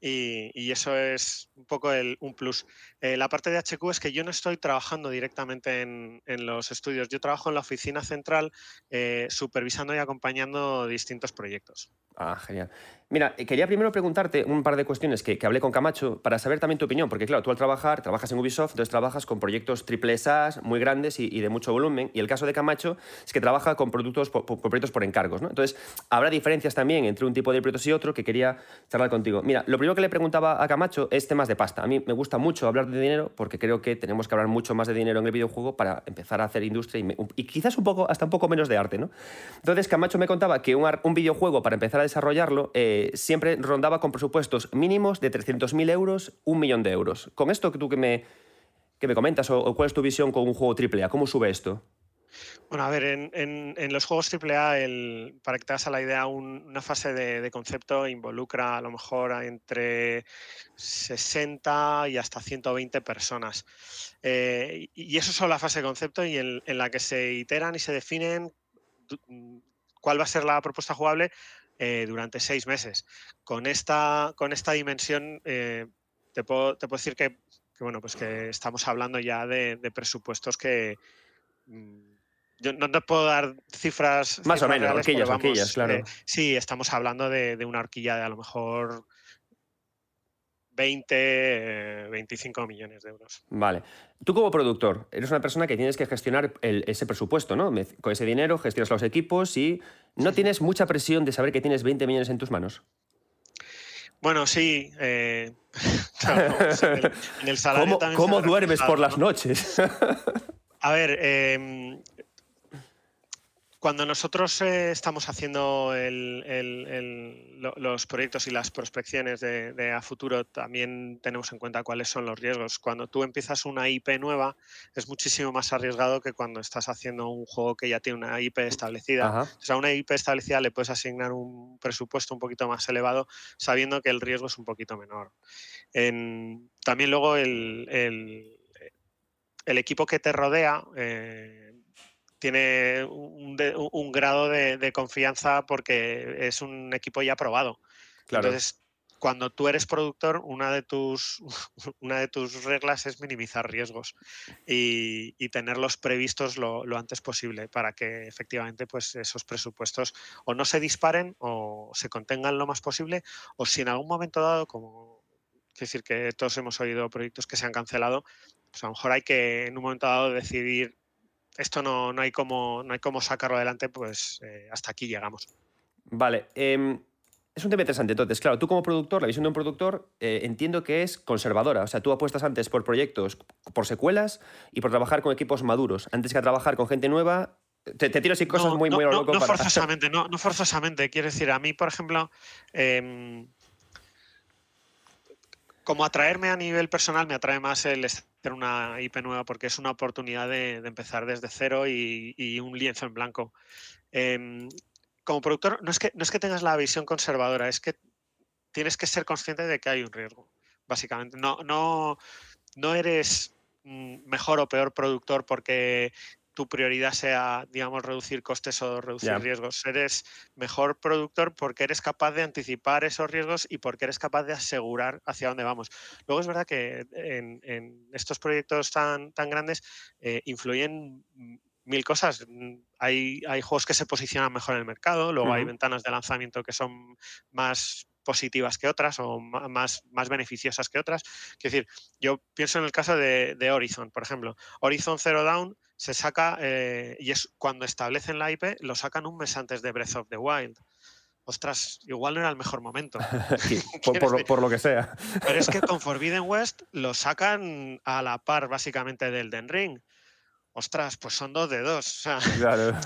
y, eso es un poco el, un plus. Eh, la parte de HQ es que yo no estoy trabajando directamente en, los estudios. Yo trabajo en la oficina central eh, supervisando y acompañando distintos proyectos. Ah, genial. Mira, eh, quería primero preguntarte un par de cuestiones que, hablé con Camacho para saber también tu opinión, porque claro, tú al trabajar, trabajas en Ubisoft, entonces trabajas con proyectos triple SAS muy grandes y, de mucho volumen, y el caso de Camacho es que trabaja con productos por, proyectos por encargos, ¿no? Entonces, habrá diferencias también entre un tipo de proyectos y otro que quería charlar contigo. Mira, lo primero que le preguntaba a Camacho es temas de pasta. A mí me gusta mucho hablar de dinero porque creo que tenemos que hablar mucho más de dinero en el videojuego para empezar a hacer industria y, quizás un poco, hasta un poco menos de arte, ¿no? Entonces, Camacho me contaba que un, videojuego para empezar a desarrollarlo eh, siempre rondaba con presupuestos mínimos de 300.000 euros, un millón de euros. Con esto que tú que me, que me comentas, o, cuál es tu visión con un juego AAA, ¿cómo sube esto? Bueno, a ver, en, los juegos AAA, el, para que te hagas la idea, una fase de, concepto involucra a lo mejor entre 60 y hasta 120 personas. Eh, y eso es solo la fase de concepto y en, la que se iteran y se definen cuál va a ser la propuesta jugable eh, durante seis meses. Con esta, con esta dimensión, eh, te, puedo, decir que, bueno, pues que estamos hablando ya de, presupuestos que... Mm, yo no te puedo dar cifras. Más o menos, horquillas, claro. Eh, sí, estamos hablando de, de, una horquilla de a lo mejor 20, 25 millones de euros. Vale. Tú como productor, eres una persona que tienes que gestionar ese presupuesto, ¿no? Con ese dinero gestionas los equipos y no tienes mucha presión de saber que tienes 20 millones en tus manos. Bueno, sí. Eh, en, el, salario ¿Cómo, ¿cómo duermes por las noches? A ver, em, Cuando nosotros eh, estamos haciendo los proyectos y las prospecciones de, a futuro, también tenemos en cuenta cuáles son los riesgos. Cuando tú empiezas una IP nueva, es muchísimo más arriesgado que cuando estás haciendo un juego que ya tiene una IP establecida. O sea, a una IP establecida le puedes asignar un presupuesto un poquito más elevado, sabiendo que el riesgo es un poquito menor. también luego el, equipo que te rodea. Eh, tiene un, grado de, confianza porque es un equipo ya probado. Entonces, cuando tú eres productor, una de tus, una de tus reglas es minimizar riesgos y, tenerlos previstos lo, antes posible para que efectivamente pues, esos presupuestos o no se disparen o se contengan lo más posible o si en algún momento dado, como es decir que todos hemos oído proyectos que se han cancelado, pues a lo mejor hay que en un momento dado decidir esto no, no, hay, cómo, no hay cómo sacarlo adelante, pues eh, hasta aquí llegamos. Vale. Em, es un tema interesante. Entonces, claro, tú como productor, la visión de un productor, eh, entiendo que es conservadora. O sea, tú apuestas antes por proyectos, por secuelas y por trabajar con equipos maduros, antes que a trabajar con gente nueva. Te, tiro así cosas muy, muy no, no, forzosamente, no, no forzosamente. Quiero decir, a mí, por ejemplo, em, como atraerme a nivel personal, me atrae más el hacer una IP nueva porque es una oportunidad de, empezar desde cero y, un lienzo en blanco. Em, como productor, no es, que, no es que tengas la visión conservadora, es que tienes que ser consciente de que hay un riesgo, básicamente. No, no, no eres mm, mejor o peor productor porque tu prioridad sea, digamos, reducir costes o reducir riesgos. Eres mejor productor porque eres capaz de anticipar esos riesgos y porque eres capaz de asegurar hacia dónde vamos. Luego es verdad que en, estos proyectos tan, tan grandes eh, influyen mil cosas. Hay, hay, juegos que se posicionan mejor en el mercado, luego hay ventanas de lanzamiento que son más positivas que otras o más, más beneficiosas que otras. Quiero decir, yo pienso en el caso de, de Horizon, por ejemplo. Horizon Zero Down se saca, eh, y es cuando establecen la IP, lo sacan un mes antes de Breath of the Wild. Ostras, igual no era el mejor momento. por, lo, que sea. Pero es que con Forbidden West lo sacan a la par básicamente del Den Ring. Ostras, pues son dos de dos.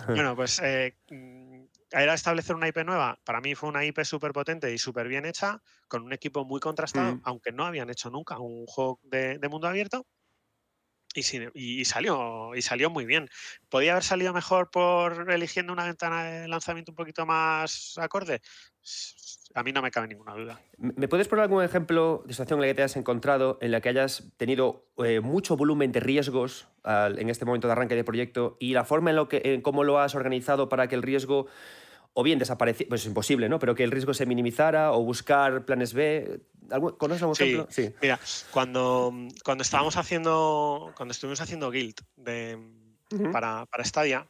Bueno, pues eh, mm, era establecer una IP nueva. Para mí fue una IP súper potente y súper bien hecha, con un equipo muy contrastado, mm. aunque no habían hecho nunca un juego de mundo abierto y, salió, y salió muy bien. ¿Podía haber salido mejor por eligiendo una ventana de lanzamiento un poquito más acorde? A mí no me cabe ninguna duda. ¿Me puedes poner algún ejemplo de situación en la que te hayas encontrado en la que hayas tenido eh, mucho volumen de riesgos en este momento de arranque de proyecto y la forma en, lo que, en cómo lo has organizado para que el riesgo o bien desapareciera, pues es imposible, ¿no? Pero que el riesgo se minimizara o buscar planes B. ¿Conoces algún ejemplo? Sí. Mira, cuando, cuando estábamos haciendo, cuando estuvimos haciendo Guild para, para Stadia,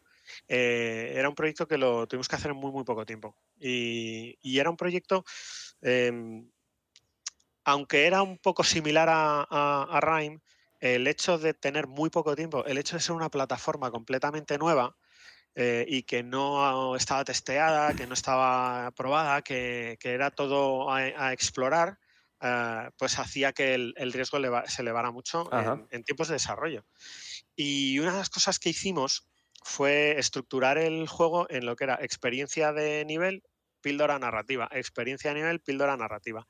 eh, era un proyecto que lo tuvimos que hacer en muy, muy poco tiempo. Y, era un proyecto, em, aunque era un poco similar a, a, Rime, el hecho de tener muy poco tiempo, el hecho de ser una plataforma completamente nueva, eh, y que no estaba testeada, que no estaba probada, que, era todo a, explorar, eh, pues hacía que el, riesgo se elevara mucho en, tiempos de desarrollo. Y una de las cosas que hicimos fue estructurar el juego en lo que era experiencia de nivel, píldora narrativa, experiencia de nivel, píldora narrativa.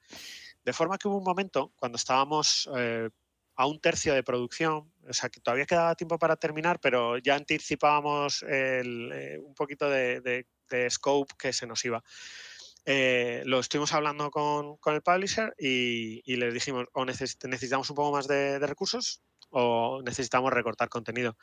De forma que hubo un momento cuando estábamos eh, a un tercio de producción, o sea que todavía quedaba tiempo para terminar, pero ya anticipábamos eh, un poquito de, scope que se nos iba. Eh, lo estuvimos hablando con, el publisher y, les dijimos, o necesitamos un poco más de, recursos o necesitamos recortar contenido.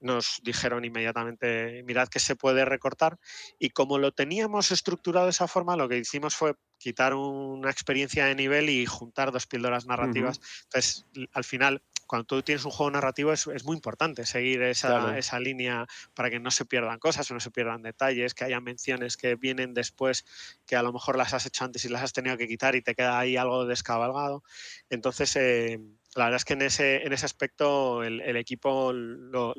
Nos dijeron inmediatamente, mirad que se puede recortar y como lo teníamos estructurado de esa forma, lo que hicimos fue quitar una experiencia de nivel y juntar dos píldoras narrativas. Entonces, al final, cuando tú tienes un juego narrativo es, muy importante seguir esa, esa, línea para que no se pierdan cosas, no se pierdan detalles, que haya menciones que vienen después que a lo mejor las has hecho antes y las has tenido que quitar y te queda ahí algo descabalgado. Entonces, eh, la verdad es que en ese, en ese aspecto el, equipo lo,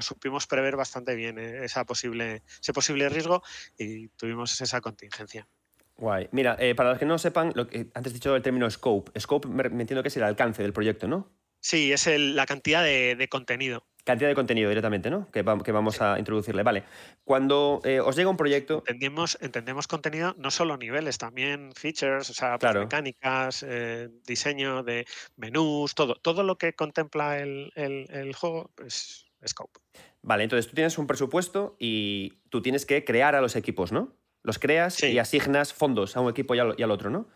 supimos prever bastante bien, eh, esa posible, ese posible riesgo y tuvimos esa contingencia. Guay. Mira, eh, para los que no sepan, lo que antes he dicho el término scope. Scope me entiendo que es el alcance del proyecto, ¿no? Sí, es la cantidad de, contenido. Cantidad de contenido directamente, ¿no? Que, vamos a introducirle. Vale. Cuando eh, os llega un proyecto. Entendemos, entendemos contenido, no solo niveles, también features, o sea, pues mecánicas, eh, diseño de menús, todo. Todo lo que contempla el, juego es Scope. Vale, entonces tú tienes un presupuesto y tú tienes que crear a los equipos, ¿no? Los creas y asignas fondos a un equipo y al otro, ¿no?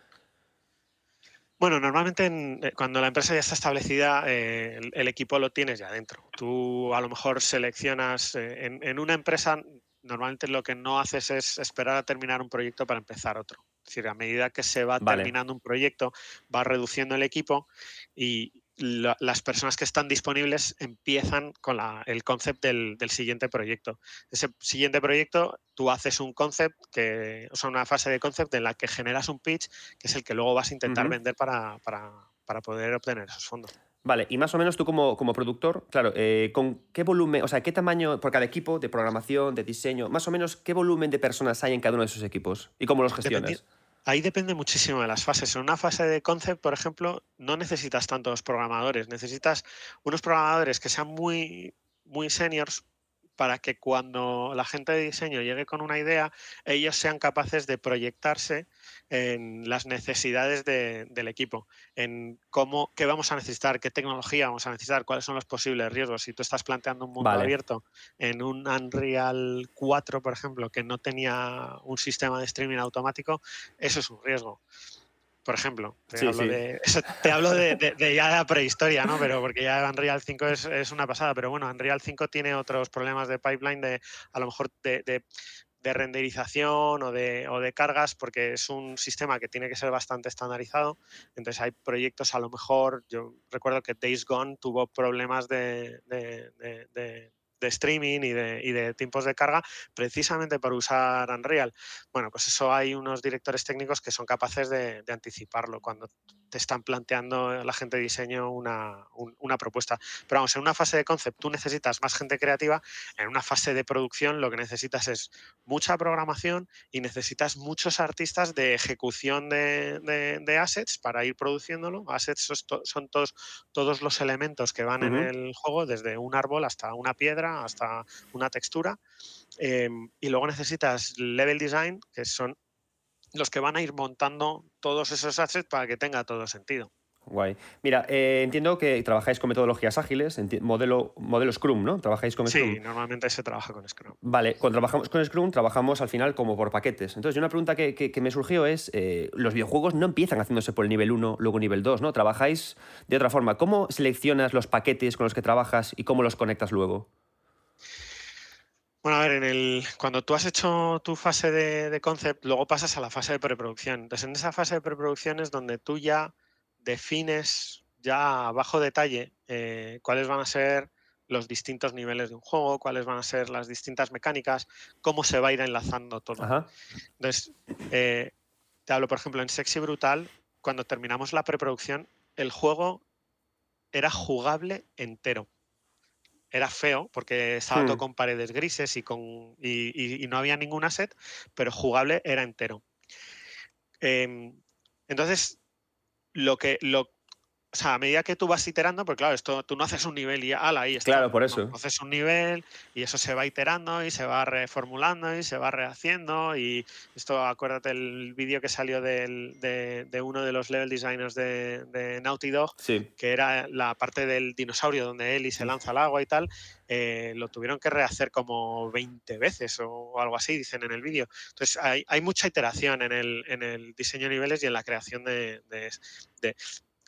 Bueno, normalmente eh, cuando la empresa ya está establecida, eh, el, equipo lo tienes ya dentro. Tú a lo mejor seleccionas eh, en, una empresa, normalmente lo que no haces es esperar a terminar un proyecto para empezar otro. Es decir, a medida que se va terminando un proyecto, va reduciendo el equipo y, las personas que están disponibles empiezan con el concepto del, siguiente proyecto. Ese siguiente proyecto, tú haces un concept, que, o sea, una fase de concept en la que generas un pitch, que es el que luego vas a intentar vender para, poder obtener esos fondos. Vale, y más o menos tú como, como productor, claro, eh, ¿con qué volumen, o sea, qué tamaño por cada equipo de programación, de diseño, más o menos qué volumen de personas hay en cada uno de esos equipos y cómo los gestionas? Ahí depende muchísimo de las fases. En una fase de concept, por ejemplo, no necesitas tantos programadores, necesitas unos programadores que sean muy, muy seniors para que cuando la gente de diseño llegue con una idea, ellos sean capaces de proyectarse en las necesidades del equipo, en cómo, qué vamos a necesitar, qué tecnología vamos a necesitar, cuáles son los posibles riesgos. Si tú estás planteando un mundo abierto en un Unreal 4, por ejemplo, que no tenía un sistema de streaming automático, eso es un riesgo por ejemplo. Te hablo, De, te hablo de, ya la prehistoria, ¿no? Pero porque ya Unreal 5 es, es, una pasada. Pero bueno, Unreal 5 tiene otros problemas de pipeline, de a lo mejor de, renderización o de, o de cargas, porque es un sistema que tiene que ser bastante estandarizado. Entonces hay proyectos, a lo mejor, yo recuerdo que Days Gone tuvo problemas de, de streaming y de, y de, tiempos de carga precisamente por usar Unreal. Bueno, pues eso hay unos directores técnicos que son capaces de, anticiparlo cuando te están planteando la gente de diseño una, una, propuesta. Pero vamos, en una fase de concept tú necesitas más gente creativa, en una fase de producción lo que necesitas es mucha programación y necesitas muchos artistas de ejecución de, de, assets para ir produciéndolo. Assets son, todos, todos los elementos que van en el juego, desde un árbol hasta una piedra hasta una textura. Em, y luego necesitas level design, que son los que van a ir montando todos esos assets para que tenga todo sentido. Guay. Mira, eh, entiendo que trabajáis con metodologías ágiles, modelo, modelo Scrum, ¿no? ¿Trabajáis con Scrum? Sí, normalmente se trabaja con Scrum. Vale, cuando trabajamos con Scrum, trabajamos al final como por paquetes. Entonces, una pregunta que, me surgió es, eh, los videojuegos no empiezan haciéndose por el nivel 1, luego nivel 2, ¿no? Trabajáis de otra forma. ¿Cómo seleccionas los paquetes con los que trabajas y cómo los conectas luego? Bueno, a ver, en el, cuando tú has hecho tu fase de, concept, luego pasas a la fase de preproducción. Entonces, en esa fase de preproducción es donde tú ya defines ya a bajo detalle eh, cuáles van a ser los distintos niveles de un juego, cuáles van a ser las distintas mecánicas, cómo se va a ir enlazando todo. Entonces, eh, te hablo, por ejemplo, en Sexy Brutal, cuando terminamos la preproducción, el juego era jugable entero era feo porque estaba todo hmm. con paredes grises y, con, y, no había ningún asset, pero jugable era entero. Em, entonces, lo que, lo, o sea, a medida que tú vas iterando, porque claro, esto tú no haces un nivel y ala, ahí está. Claro, por eso. haces un nivel y eso se va iterando y se va reformulando y se va rehaciendo. Y esto, acuérdate el vídeo que salió de, uno de los level designers de, Naughty Dog, que era la parte del dinosaurio donde Ellie se lanza al agua y tal. Eh, lo tuvieron que rehacer como 20 veces o, algo así, dicen en el vídeo. Entonces, hay, mucha iteración en el, en el diseño de niveles y en la creación de,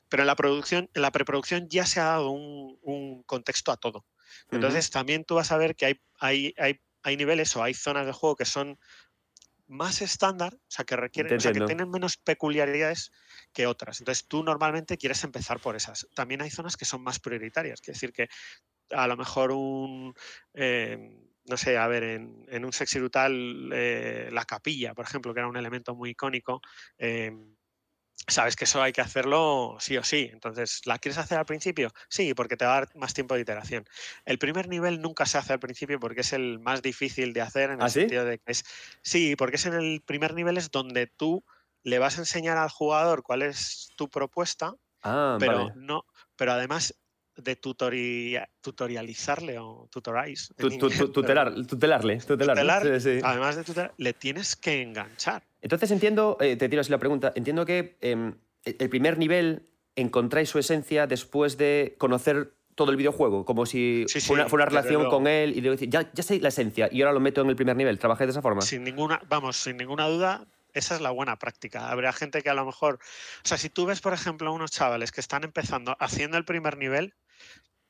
pero en la producción, en la preproducción ya se ha dado un, contexto a todo. Entonces también tú vas a ver que hay, hay, hay, hay, niveles o hay zonas de juego que son más estándar, o sea, que requieren, o sea, que tienen menos peculiaridades que otras. Entonces tú normalmente quieres empezar por esas. También hay zonas que son más prioritarias, es decir, que a lo mejor un, eh, no sé, a ver, en, un sexy brutal, eh, la capilla, por ejemplo, que era un elemento muy icónico, eh, sabes que eso hay que hacerlo sí o sí. Entonces, ¿la quieres hacer al principio? Sí, porque te va a dar más tiempo de iteración. El primer nivel nunca se hace al principio porque es el más difícil de hacer en el ¿Ah, sentido de que es. Sí, porque es en el primer nivel es donde tú le vas a enseñar al jugador cuál es tu propuesta, ah, pero no, pero además de tutorializarle o tutorize. tutelarle, Además de tutelar, le tienes que enganchar. Entonces entiendo, eh, te tiro así la pregunta, entiendo que em, el primer nivel encontráis su esencia después de conocer todo el videojuego, como si fuera, una relación con él y decir, ya, ya sé la esencia y ahora lo meto en el primer nivel. ¿Trabajé de esa forma? Sin ninguna, vamos, sin ninguna duda, esa es la buena práctica. Habrá gente que a lo mejor, o sea, si tú ves, por ejemplo, unos chavales que están empezando haciendo el primer nivel,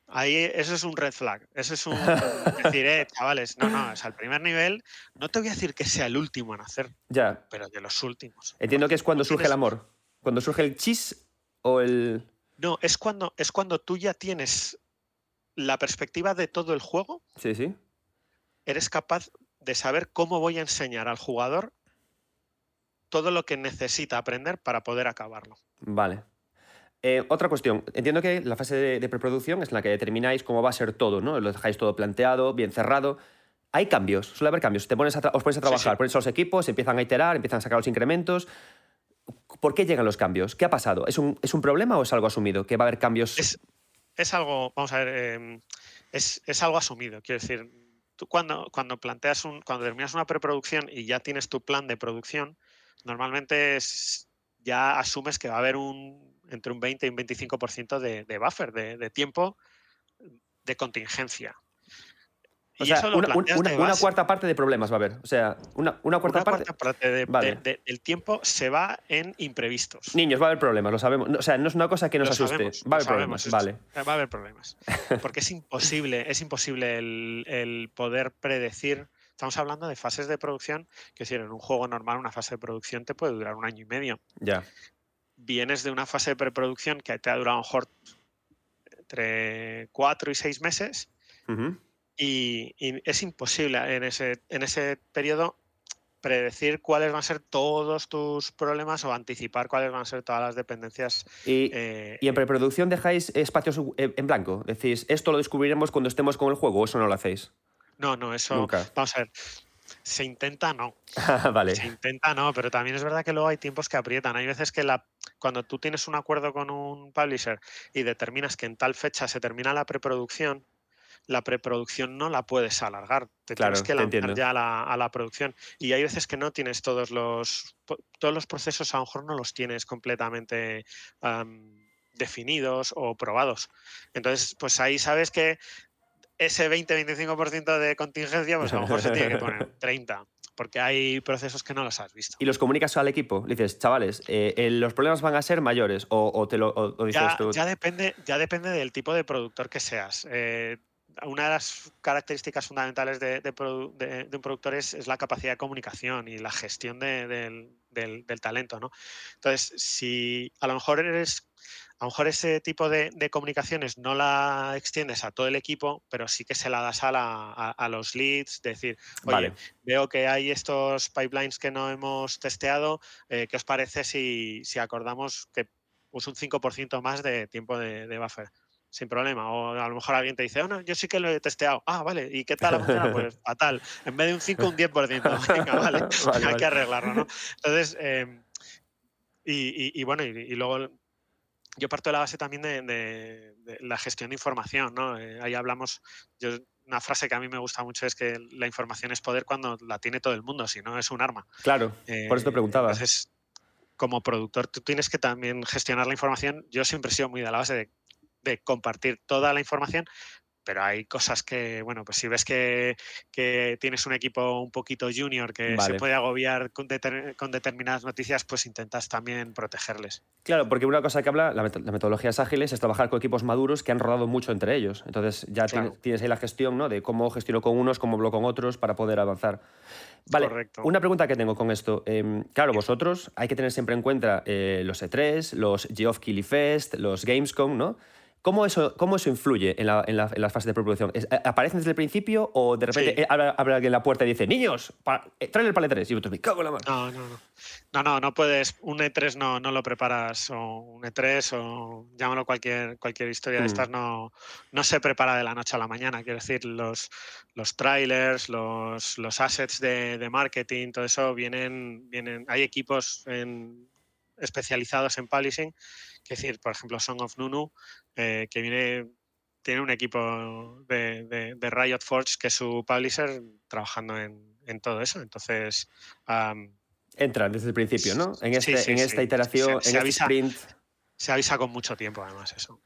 ahí eso es un red flag. Eso es un decir, eh, chavales, no, no, es el primer nivel. No te voy a decir que sea el último en hacer, ya. pero de los últimos. Entiendo que es cuando surge el amor, cuando surge el chis o el. No, es cuando, es cuando tú ya tienes la perspectiva de todo el juego. Sí, sí. Eres capaz de saber cómo voy a enseñar al jugador todo lo que necesita aprender para poder acabarlo. Vale. Eh, otra cuestión. Entiendo que la fase de, preproducción es la que determináis cómo va a ser todo, ¿no? Lo dejáis todo planteado, bien cerrado. Hay cambios, suele haber cambios. Te pones os pones a trabajar, pones a los equipos, empiezan a iterar, empiezan a sacar los incrementos. ¿Por qué llegan los cambios? ¿Qué ha pasado? ¿Es un, ¿Es un problema o es algo asumido? ¿Que va a haber cambios? Es, algo, vamos a ver, em, es, es, algo asumido. Quiero decir, tú cuando, cuando planteas un, cuando terminas una preproducción y ya tienes tu plan de producción, normalmente ya asumes que va a haber un, entre un 20 y un 25% de, de buffer, de, de, tiempo de contingencia. O sea, una, cuarta parte de problemas va a haber. O sea, una, una cuarta, parte, parte del tiempo se va en imprevistos. Niños, va a haber problemas, lo sabemos. O sea, no es una cosa que nos asuste. va a haber problemas, vale. Va a haber problemas. Porque es imposible, es imposible el, el poder predecir Estamos hablando de fases de producción, que si en un juego normal una fase de producción te puede durar un año y medio. Ya. Vienes de una fase de preproducción que te ha durado a lo mejor entre cuatro y seis meses y, es imposible en ese, en ese periodo predecir cuáles van a ser todos tus problemas o anticipar cuáles van a ser todas las dependencias. Y, eh, ¿y en preproducción dejáis espacios en blanco? Decís, esto lo descubriremos cuando estemos con el juego, o eso no lo hacéis. No, no, eso. Vamos a ver. Se intenta no. vale. Se intenta no, pero también es verdad que luego hay tiempos que aprietan. Hay veces que la, cuando tú tienes un acuerdo con un publisher y determinas que en tal fecha se termina la preproducción, la preproducción no la puedes alargar. Te tienes que lanzar ya a la, producción. Y hay veces que no tienes todos los. Todos los procesos, a lo mejor no los tienes completamente. definidos o probados. Entonces, pues ahí sabes que ese 20-25% de contingencia, pues a lo mejor se tiene que poner 30, porque hay procesos que no los has visto. ¿Y los comunicas al equipo? Le dices, chavales, eh, los problemas van a ser mayores o, te lo dices ya, tú? Ya depende, ya depende del tipo de productor que seas. Eh, una de las características fundamentales de, un productor es, la capacidad de comunicación y la gestión del, del, talento. ¿no? Entonces, si a lo mejor eres a lo mejor ese tipo de, comunicaciones no la extiendes a todo el equipo, pero sí que se la das a, los leads, decir, oye, veo que hay estos pipelines que no hemos testeado, eh, ¿qué os parece si, acordamos que es un 5% más de tiempo de, buffer? sin problema. O a lo mejor alguien te dice, oh, no, yo sí que lo he testeado. Ah, vale, ¿y qué tal Pues fatal. En vez de un 5, un 10%. Venga, vale, hay que arreglarlo, ¿no? Entonces, em, y, bueno, y, luego yo parto de la base también de, la gestión de información, ¿no? Eh, ahí hablamos, yo, una frase que a mí me gusta mucho es que la información es poder cuando la tiene todo el mundo, si no es un arma. Claro, por eso te preguntaba. Entonces, como productor, tú tienes que también gestionar la información. Yo siempre he sido muy de la base de compartir toda la información, pero hay cosas que, bueno, pues si ves que, tienes un equipo un poquito junior que se puede agobiar con, determinadas noticias, pues intentas también protegerles. Claro, porque una cosa que habla, la, metodologías ágiles, es trabajar con equipos maduros que han rodado mucho entre ellos. Entonces ya tienes, ahí la gestión, ¿no? De cómo gestiono con unos, cómo hablo con otros para poder avanzar. Vale, Correcto. una pregunta que tengo con esto. Em, claro, vosotros hay que tener siempre en cuenta eh, los E3, los Geoff Keighley Fest, los Gamescom, ¿no? ¿Cómo eso, ¿Cómo eso influye en la, en, la, en las fases de preproducción? ¿Aparecen desde el principio o de repente abre, alguien en la puerta y dice, niños, eh, traen el palet 3? Y otros, me cago en la mano. No, no, no. No, no, no puedes. Un E3 no, no lo preparas, o un E3, o llámalo cualquier, cualquier historia de mm. estas, no, no se prepara de la noche a la mañana. Quiero decir, los, los trailers, los, los assets de, de marketing, todo eso vienen, vienen. Hay equipos en, especializados en publishing, es decir, por ejemplo, Song of Nunu, eh, que viene tiene un equipo de, Riot Forge, que es su publisher, trabajando en, todo eso. Entonces. Entran desde el principio, ¿no? En, este, en esta iteración, en este sprint. Se avisa con mucho tiempo, además, eso.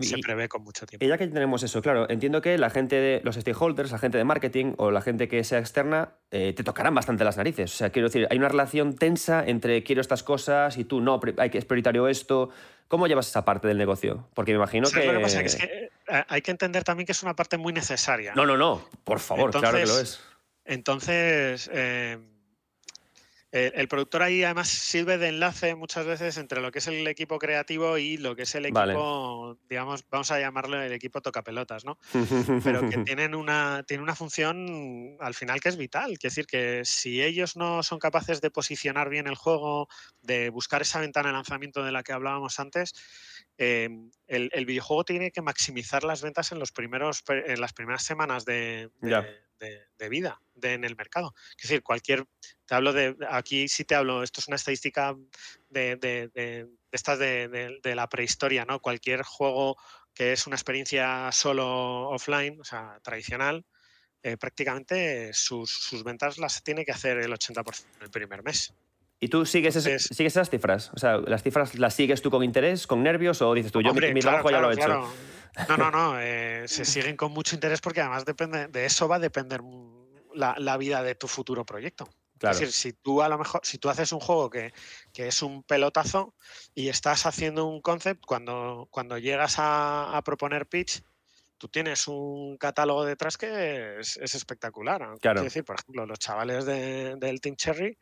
Se prevé con mucho tiempo. Y ya que tenemos eso, claro, entiendo que la gente de los stakeholders, la gente de marketing o la gente que sea externa, eh, te tocarán bastante las narices. O sea, quiero decir, hay una relación tensa entre quiero estas cosas y tú no, hay que es prioritario esto. ¿Cómo llevas esa parte del negocio? Porque me imagino que... Lo que pasa es que eh, hay que entender también que es una parte muy necesaria. No, no, no, por favor, claro que lo es. Entonces, eh, el productor ahí además sirve de enlace muchas veces entre lo que es el equipo creativo y lo que es el equipo, digamos, vamos a llamarlo el equipo tocapelotas, ¿no? Pero que tienen una, tiene una función al final que es vital. Quiere decir que si ellos no son capaces de posicionar bien el juego, de buscar esa ventana de lanzamiento de la que hablábamos antes, em, el, videojuego tiene que maximizar las ventas en, los primeros, en las primeras semanas de de, vida en el mercado. Es decir, cualquier, te hablo de, aquí sí te hablo, esto es una estadística de, de estas de, la prehistoria, ¿no? Cualquier juego que es una experiencia solo offline, o sea, tradicional, eh, prácticamente sus, ventas las tiene que hacer el 80% el primer mes. ¿Y tú sigues, sigues esas cifras? O sea, ¿las cifras las sigues tú con interés, con nervios o dices tú, yo mi, trabajo ya lo he hecho? No, no, no. Eh, se siguen con mucho interés porque además depende, de eso va a depender la, vida de tu futuro proyecto. Es decir, si tú a lo mejor, si tú haces un juego que, es un pelotazo y estás haciendo un concept, cuando, cuando llegas a, proponer pitch, tú tienes un catálogo detrás que es, espectacular. Claro. Es decir, por ejemplo, los chavales del Team Cherry,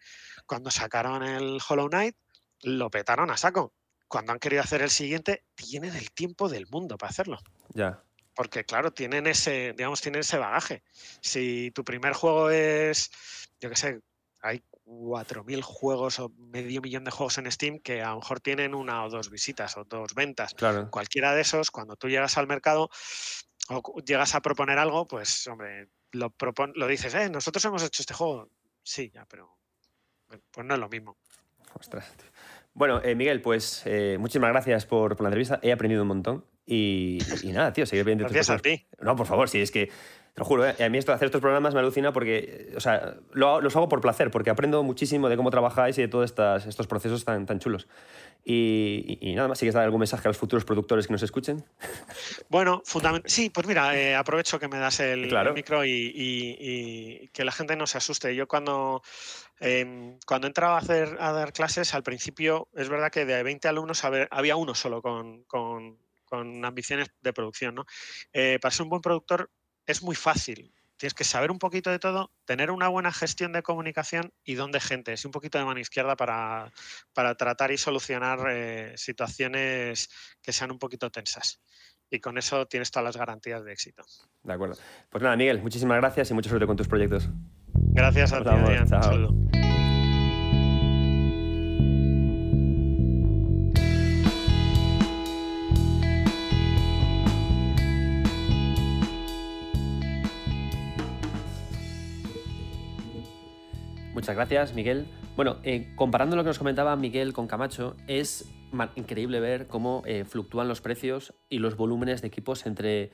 cuando sacaron el Hollow Knight, lo petaron a saco cuando han querido hacer el siguiente, tienen el tiempo del mundo para hacerlo. Ya. Porque, claro, tienen ese, digamos, tienen ese bagaje. Si tu primer juego es, yo qué sé, hay 4.000 juegos o medio millón de juegos en Steam que a lo mejor tienen una o dos visitas o dos ventas. Claro. Cualquiera de esos, cuando tú llegas al mercado o llegas a proponer algo, pues, hombre, lo, lo dices, eh, nosotros hemos hecho este juego. Sí, ya, pero pues no es lo mismo. Ostras. Bueno, eh, Miguel, pues eh, muchísimas gracias por, la entrevista. He aprendido un montón. Y, nada, tío, seguir viendo Gracias a ti. No, por favor, sí, es que te lo juro, ¿eh? a mí esto de hacer estos programas me alucina porque, o sea, lo, los hago por placer, porque aprendo muchísimo de cómo trabajáis y de todos estas, estos procesos tan, tan chulos. Y, nada más, ¿sigues dar algún mensaje a los futuros productores que nos escuchen? Bueno, sí, pues mira, eh, aprovecho que me das el, micro y, que la gente no se asuste. Yo cuando, eh, cuando entraba a, hacer, a dar clases, al principio es verdad que de 20 alumnos había uno solo con, con, con ambiciones de producción. ¿no? Eh, para ser un buen productor es muy fácil tienes que saber un poquito de todo, tener una buena gestión de comunicación y dónde gente, es un poquito de mano izquierda para, para tratar y solucionar eh, situaciones que sean un poquito tensas. Y con eso tienes todas las garantías de éxito. De acuerdo. Pues nada, Miguel, muchísimas gracias y mucha suerte con tus proyectos. Gracias a ti, Adrián. Muchas gracias, Miguel. Bueno, eh, comparando lo que nos comentaba Miguel con Camacho, es increíble ver cómo eh, fluctúan los precios y los volúmenes de equipos entre,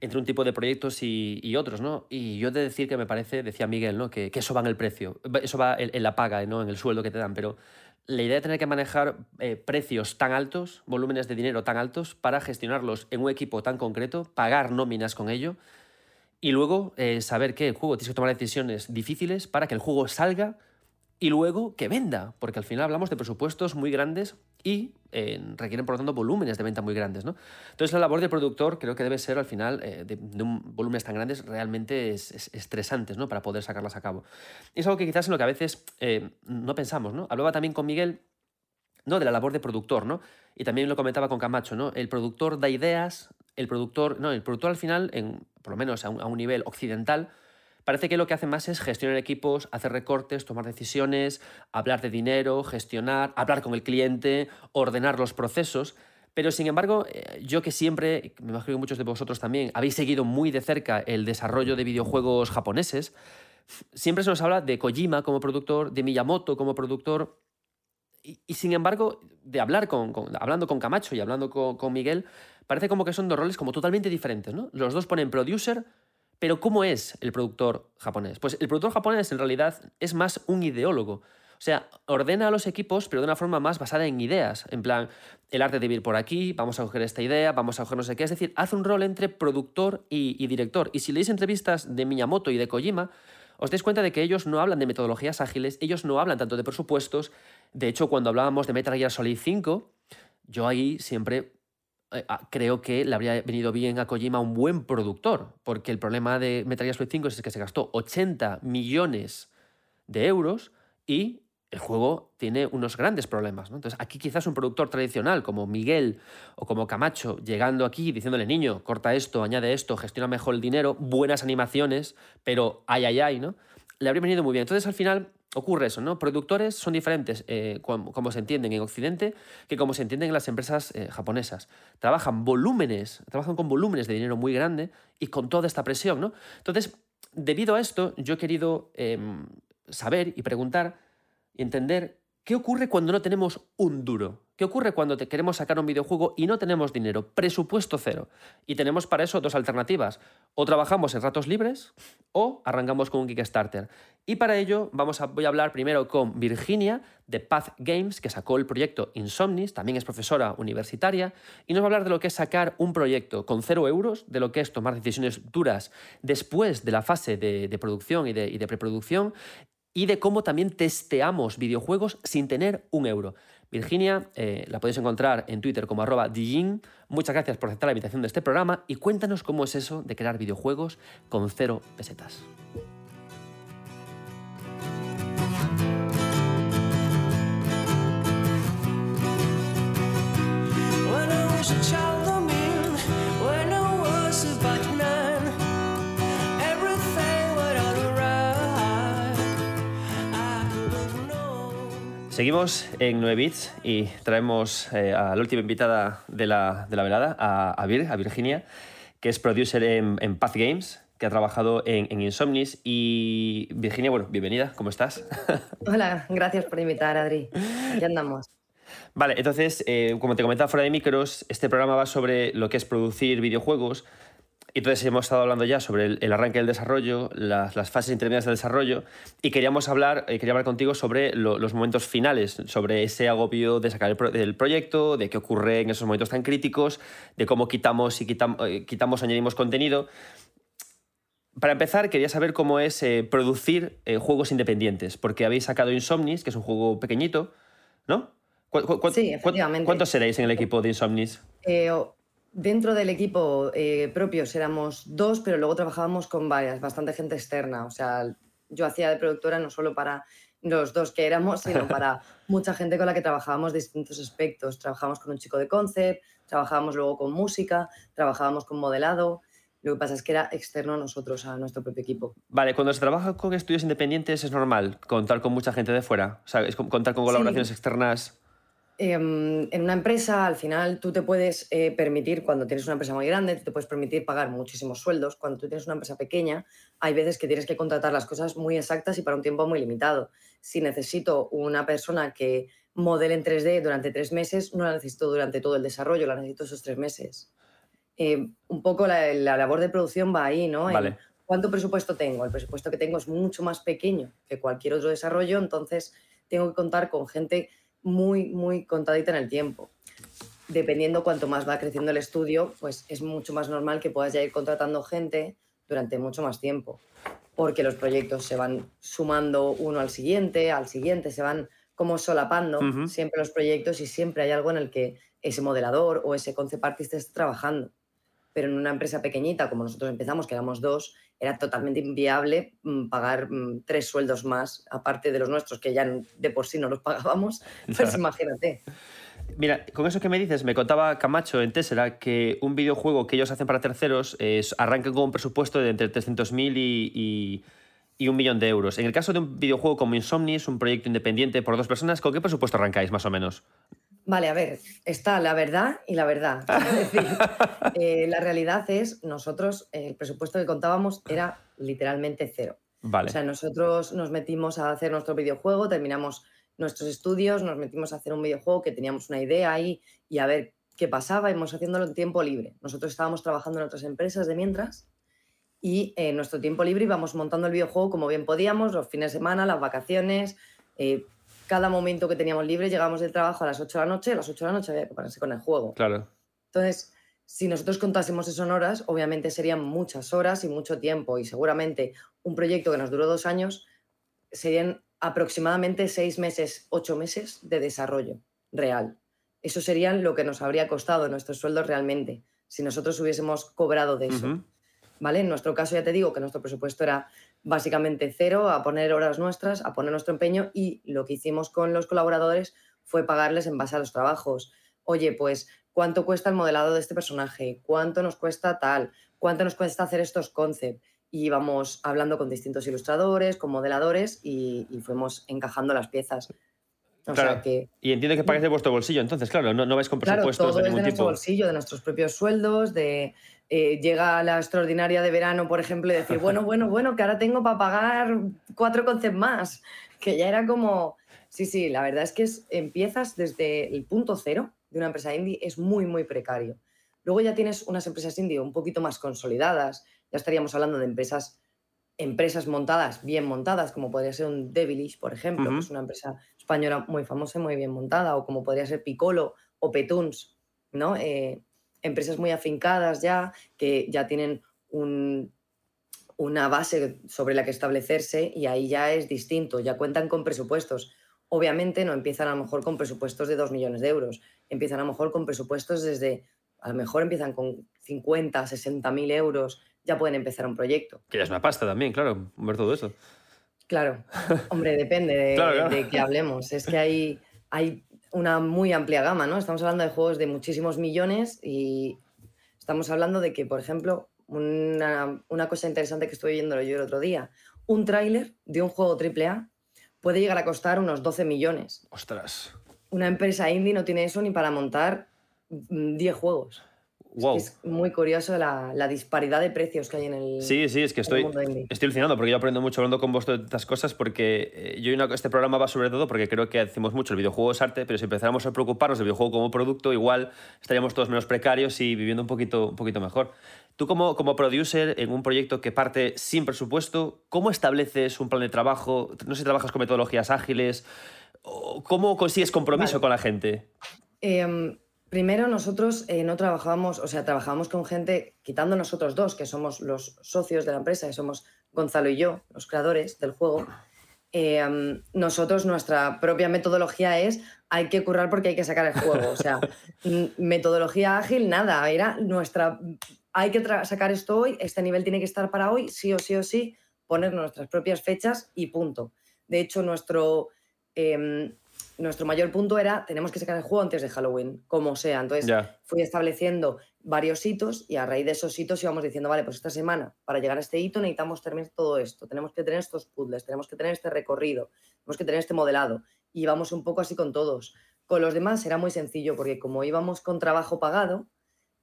entre un tipo de proyectos y, otros, ¿no? Y yo he de decir que me parece, decía Miguel, ¿no? Que, eso va en el precio, eso va en, la paga, ¿no? En el sueldo que te dan, pero la idea de tener que manejar eh, precios tan altos, volúmenes de dinero tan altos, para gestionarlos en un equipo tan concreto, pagar nóminas con ello, y luego eh, saber que el juego tienes que tomar decisiones difíciles para que el juego salga y luego que venda, porque al final hablamos de presupuestos muy grandes y eh, requieren, por lo tanto, volúmenes de venta muy grandes. ¿no? Entonces, la labor del productor creo que debe ser, al final, eh, de, un volúmenes tan grandes, realmente es, estresantes ¿no? para poder sacarlas a cabo. Y es algo que quizás en lo que a veces no pensamos. ¿no? Hablaba también con Miguel ¿no? de la labor de productor, ¿no? Y también lo comentaba con Camacho, ¿no? El productor da ideas, el productor, no, el productor al final, en, por lo menos a un, nivel occidental, parece que lo que hace más es gestionar equipos, hacer recortes, tomar decisiones, hablar de dinero, gestionar, hablar con el cliente, ordenar los procesos. Pero sin embargo, eh, yo que siempre, me imagino que muchos de vosotros también, habéis seguido muy de cerca el desarrollo de videojuegos japoneses, siempre se nos habla de Kojima como productor, de Miyamoto como productor, y, sin embargo, de hablar con, hablando con Camacho y hablando con, Miguel, parece como que son dos roles como totalmente diferentes, ¿no? Los dos ponen producer, pero ¿cómo es el productor japonés? Pues el productor japonés en realidad es más un ideólogo. O sea, ordena a los equipos, pero de una forma más basada en ideas. En plan, el arte de ir por aquí, vamos a coger esta idea, vamos a coger no sé qué. Es decir, hace un rol entre productor y, y director. Y si leéis entrevistas de Miyamoto y de Kojima, os dais cuenta de que ellos no hablan de metodologías ágiles, ellos no hablan tanto de presupuestos. De hecho, cuando hablábamos de Metal Gear Solid 5, yo ahí siempre eh, ah, creo que le habría venido bien a Kojima un buen productor, porque el problema de Metal Gear Solid 5 es que se gastó 80 millones de euros y el juego tiene unos grandes problemas. Entonces, aquí quizás un productor tradicional como Miguel o como Camacho, llegando aquí diciéndole, niño, corta esto, añade esto, gestiona mejor el dinero, buenas animaciones, pero ay, ay, ay, ¿no? Le habría venido muy bien. Entonces, al final ocurre eso, ¿no? Productores son diferentes eh, como, se entienden en Occidente que como se entienden en las empresas eh, japonesas. Trabajan volúmenes, trabajan con volúmenes de dinero muy grande y con toda esta presión, ¿no? Entonces, debido a esto, yo he querido em, saber y preguntar y entender qué ocurre cuando no tenemos un duro. ¿Qué ocurre cuando queremos sacar un videojuego y no tenemos dinero? Presupuesto cero. Y tenemos para eso dos alternativas. O trabajamos en ratos libres o arrancamos con un Kickstarter. Y para ello vamos a, voy a hablar primero con Virginia de Path Games, que sacó el proyecto Insomnis, también es profesora universitaria, y nos va a hablar de lo que es sacar un proyecto con cero euros, de lo que es tomar decisiones duras después de la fase de, producción y de preproducción, y de cómo también testeamos videojuegos sin tener un euro. Virginia, eh, la podéis encontrar en Twitter como arroba Dijin. Muchas gracias por aceptar la invitación de este programa y cuéntanos cómo es eso de crear videojuegos con cero pesetas. Seguimos en 9 bits y traemos eh, a la última invitada de la, velada, a, Vir, a Virginia, que es producer en, Path Games, que ha trabajado en, Insomnis. Y Virginia, bueno, bienvenida, ¿cómo estás? Hola, gracias por invitar, Adri. Ya andamos. Vale, entonces, eh, como te comentaba fuera de micros, este programa va sobre lo que es producir videojuegos, entonces hemos estado hablando ya sobre el, arranque del desarrollo, las, fases intermedias del desarrollo, y queríamos hablar, eh, quería hablar contigo sobre los momentos finales, sobre ese agobio de sacar el, proyecto, de qué ocurre en esos momentos tan críticos, de cómo quitamos y eh, quitamos, añadimos contenido. Para empezar, quería saber cómo es eh, producir juegos independientes, porque habéis sacado Insomnis, que es un juego pequeñito, ¿no? sí, efectivamente. ¿Cuántos seréis en el equipo de Insomnis? Dentro del equipo eh, propio éramos dos, pero luego trabajábamos con varias, bastante gente externa. O sea, yo hacía de productora no solo para los dos que éramos, sino para mucha gente con la que trabajábamos distintos aspectos. Trabajábamos con un chico de concept, trabajábamos luego con música, trabajábamos con modelado. Lo que pasa es que era externo a nosotros, a nuestro propio equipo. Vale, cuando se trabaja con estudios independientes es normal contar con mucha gente de fuera, o sea, es contar con colaboraciones externas. Em, en una empresa, al final, tú te puedes eh, permitir, cuando tienes una empresa muy grande, tú te puedes permitir pagar muchísimos sueldos. Cuando tú tienes una empresa pequeña, hay veces que tienes que contratar las cosas muy exactas y para un tiempo muy limitado. Si necesito una persona que modele en 3D durante tres meses, no la necesito durante todo el desarrollo, la necesito esos tres meses. Eh, un poco la, labor de producción va ahí, ¿no? ¿Cuánto presupuesto tengo? El presupuesto que tengo es mucho más pequeño que cualquier otro desarrollo, entonces tengo que contar con gente muy, muy contadita en el tiempo. Dependiendo cuánto más va creciendo el estudio, pues es mucho más normal que puedas ya ir contratando gente durante mucho más tiempo, porque los proyectos se van sumando uno al siguiente, al siguiente, se van como solapando siempre los proyectos y siempre hay algo en el que ese modelador o ese concept artist esté trabajando. Pero en una empresa pequeñita, como nosotros empezamos, que éramos dos, era totalmente inviable mm, pagar mm, tres sueldos más, aparte de los nuestros, que ya de por sí no los pagábamos. Pues imagínate. Mira, con eso que me dices, me contaba Camacho en Tesla que un videojuego que ellos hacen para terceros es, arranca con un presupuesto de entre 300.000 y, y, un millón de euros. En el caso de un videojuego como Insomnis, un proyecto independiente por dos personas, ¿con qué presupuesto arrancáis más o menos? Vale, a ver, está la verdad y la verdad. Eh, la realidad es, nosotros, el presupuesto que contábamos era literalmente cero. Vale. O sea, nosotros nos metimos a hacer nuestro videojuego, terminamos nuestros estudios, nos metimos a hacer un videojuego que teníamos una idea ahí y a ver ¿qué pasaba? Íbamos haciéndolo en tiempo libre. Nosotros estábamos trabajando en otras empresas de mientras y en nuestro tiempo libre íbamos montando el videojuego como bien podíamos, los fines de semana, las vacaciones, eh, cada momento que teníamos libre, llegábamos del trabajo a las 8 de la noche, a las 8 de la noche había que ponerse con el juego. Claro. Entonces, si nosotros contásemos eso en horas, obviamente serían muchas horas y mucho tiempo y seguramente un proyecto que nos duró dos años serían aproximadamente seis meses, ocho meses de desarrollo real. Eso serían lo que nos habría costado nuestros sueldos realmente si nosotros hubiésemos cobrado de eso. ¿Vale? En nuestro caso ya te digo que nuestro presupuesto era básicamente cero, a poner horas nuestras, a poner nuestro empeño y lo que hicimos con los colaboradores fue pagarles en base a los trabajos. Oye, pues, ¿cuánto cuesta el modelado de este personaje? ¿Cuánto nos cuesta tal? ¿Cuánto nos cuesta hacer estos concepts? Y íbamos hablando con distintos ilustradores, con modeladores y, fuimos encajando las piezas. O sea que, y entiendo que pagues de vuestro bolsillo, entonces, claro, no, no vais con presupuestos claro, todo de ningún es de nuestro bolsillo, de nuestros propios sueldos, de eh, llega la extraordinaria de verano, por ejemplo, y decir, bueno, bueno, bueno, que ahora tengo para pagar cuatro conceptos más, que ya era como, sí, sí, la verdad es que es, empiezas desde el punto cero de una empresa indie, es muy, muy precario. Luego ya tienes unas empresas indie un poquito más consolidadas, ya estaríamos hablando de empresas empresas montadas, bien montadas, como podría ser un Devilish, por ejemplo, que es una empresa española muy famosa y muy bien montada, o como podría ser Piccolo o Petuns, ¿no? Eh, empresas muy afincadas ya, que ya tienen una base sobre la que establecerse y ahí ya es distinto, ya cuentan con presupuestos. Obviamente no empiezan a lo mejor con presupuestos de 2 millones de euros, empiezan a lo mejor con presupuestos desde, a lo mejor empiezan con 50, 60 mil euros, ya pueden empezar un proyecto. Que ya es una pasta también, claro, ver todo eso. Claro, hombre, depende de, de qué hablemos. Es que hay, hay una muy amplia gama, ¿no? Estamos hablando de juegos de muchísimos millones y estamos hablando de que, por ejemplo, una, cosa interesante que estoy viendo yo el otro día, un tráiler de un juego AAA puede llegar a costar unos 12 millones. Ostras. Una empresa indie no tiene eso ni para montar 10 juegos. Es, muy curioso la, disparidad de precios que hay en el. Sí, sí, es que estoy, estoy alucinando porque yo aprendo mucho hablando con vos de estas cosas porque eh, yo este programa va sobre todo porque creo que hacemos mucho el videojuego es arte, pero si empezáramos a preocuparnos del videojuego como producto, igual estaríamos todos menos precarios y viviendo un poquito, un poquito mejor. Tú como, como producer en un proyecto que parte sin presupuesto, ¿cómo estableces un plan de trabajo? No sé si trabajas con metodologías ágiles. ¿Cómo consigues compromiso con la gente? Eh, Primero, nosotros eh, no trabajábamos, o sea, trabajábamos con gente, quitando nosotros dos, que somos los socios de la empresa, que somos Gonzalo y yo, los creadores del juego. Eh, nosotros, nuestra propia metodología es hay que currar porque hay que sacar el juego. O sea, metodología ágil, nada. Era nuestra. Hay que sacar esto hoy, este nivel tiene que estar para hoy, sí o sí o sí, poner nuestras propias fechas y punto. De hecho, nuestro. Nuestro mayor punto era, tenemos que sacar el juego antes de Halloween, como sea. Entonces fui estableciendo varios hitos y a raíz de esos hitos íbamos diciendo, vale, pues esta semana para llegar a este hito necesitamos terminar todo esto, tenemos que tener estos puzzles, tenemos que tener este recorrido, tenemos que tener este modelado. Y íbamos un poco así con todos. Con los demás era muy sencillo porque como íbamos con trabajo pagado,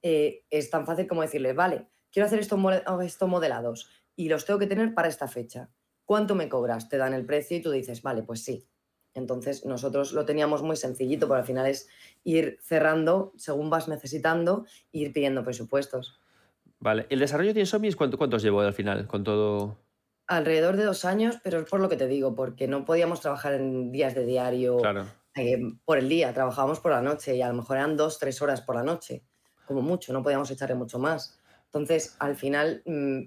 eh, es tan fácil como decirles, vale, quiero hacer estos, estos modelados y los tengo que tener para esta fecha. ¿Cuánto me cobras? Te dan el precio y tú dices, vale, pues sí, entonces nosotros lo teníamos muy sencillito, pero al final es ir cerrando según vas necesitando e ir pidiendo presupuestos. Vale, ¿el desarrollo de Insomnies cuánto, cuántos llevó al final con todo? Alrededor de dos años, pero es por lo que te digo, porque no podíamos trabajar en días de diario eh, por el día, trabajábamos por la noche y a lo mejor eran dos, tres horas por la noche, como mucho, no podíamos echarle mucho más. Entonces, al final, mm,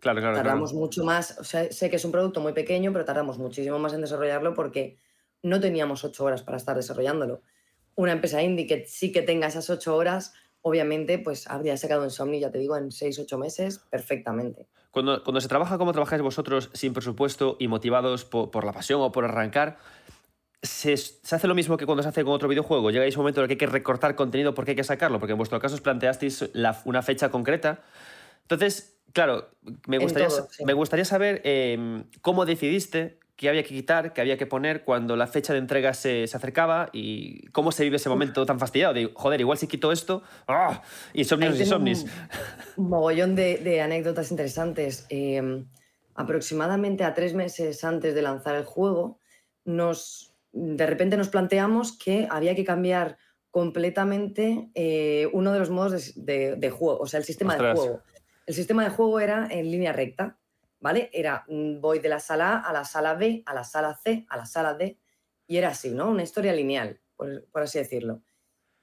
Claro, claro. Tardamos mucho más, o sea, sé que es un producto muy pequeño, pero tardamos muchísimo más en desarrollarlo porque no teníamos ocho horas para estar desarrollándolo. Una empresa indie que sí que tenga esas ocho horas, obviamente, pues habría sacado Insomni, ya te digo, en seis, ocho meses perfectamente. Cuando, cuando se trabaja como trabajáis vosotros, sin presupuesto y motivados por, la pasión o por arrancar, se, se, hace lo mismo que cuando se hace con otro videojuego. Llega ese momento en el que hay que recortar contenido porque hay que sacarlo, porque en vuestro caso os planteasteis una fecha concreta. Entonces, Claro, me gustaría, me gustaría saber em, cómo decidiste qué había que quitar, qué había que poner cuando la fecha de entrega se, se acercaba y cómo se vive ese momento tan fastidiado. De, joder, igual si quito esto, ¡ah! insomnios y insomnis. Un mogollón de, de anécdotas interesantes. Em, aproximadamente a tres meses antes de lanzar el juego, nos, de repente nos planteamos que había que cambiar completamente eh, uno de los modos de, de, juego, o sea, el sistema de juego. El sistema de juego era en línea recta, ¿vale? Era, mm, voy de la sala A a la sala B, a la sala C, a la sala D, y era así, ¿no? Una historia lineal, por, así decirlo.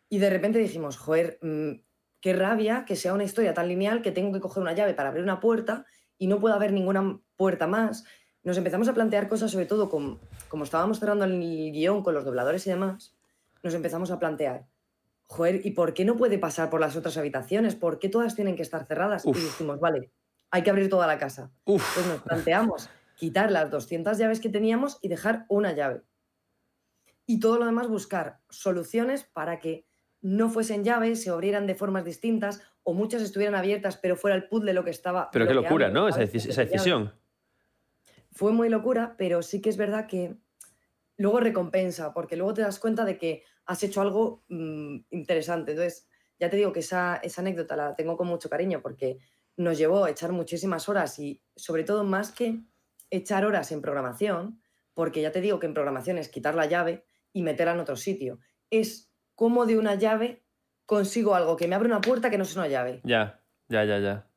Y de repente dijimos, joder, mm, qué rabia que sea una historia tan lineal que tengo que coger una llave para abrir una puerta y no puedo haber ninguna puerta más. Nos empezamos a plantear cosas, sobre todo como estábamos cerrando el guion con los dobladores y demás, nos empezamos a plantear, joder, ¿y por qué no puede pasar por las otras habitaciones? ¿Por qué todas tienen que estar cerradas? Y dijimos, vale, hay que abrir toda la casa. Pues nos planteamos quitar las 200 llaves que teníamos y dejar una llave. Y todo lo demás buscar soluciones para que no fuesen llaves, se abrieran de formas distintas o muchas estuvieran abiertas, pero fuera el puzzle lo que estaba. Pero qué locura, ¿no? Esa, decisión. Fue muy locura, pero sí que es verdad que luego recompensa, porque luego te das cuenta de que has hecho algo mm, interesante. Entonces, ya te digo que esa, esa anécdota la tengo con mucho cariño porque nos llevó a echar muchísimas horas y sobre todo más que echar horas en programación, porque ya te digo que en programación es quitar la llave y meterla en otro sitio. Es como de una llave consigo algo que me abre una puerta que no es una llave. Ya, ya, ya, ya.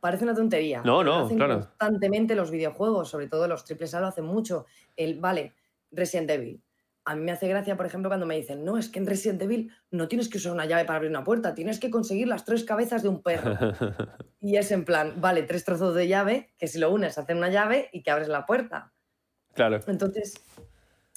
Parece una tontería. No, no, claro. Constantemente los videojuegos, sobre todo los triples A, lo hacen mucho. El, vale, Resident Evil. A mí me hace gracia, por ejemplo, cuando me dicen, no, es que en Resident Evil no tienes que usar una llave para abrir una puerta, tienes que conseguir las tres cabezas de un perro. y es en plan, vale, tres trozos de llave, que si lo unes hacen una llave y que abres la puerta. Claro. Entonces,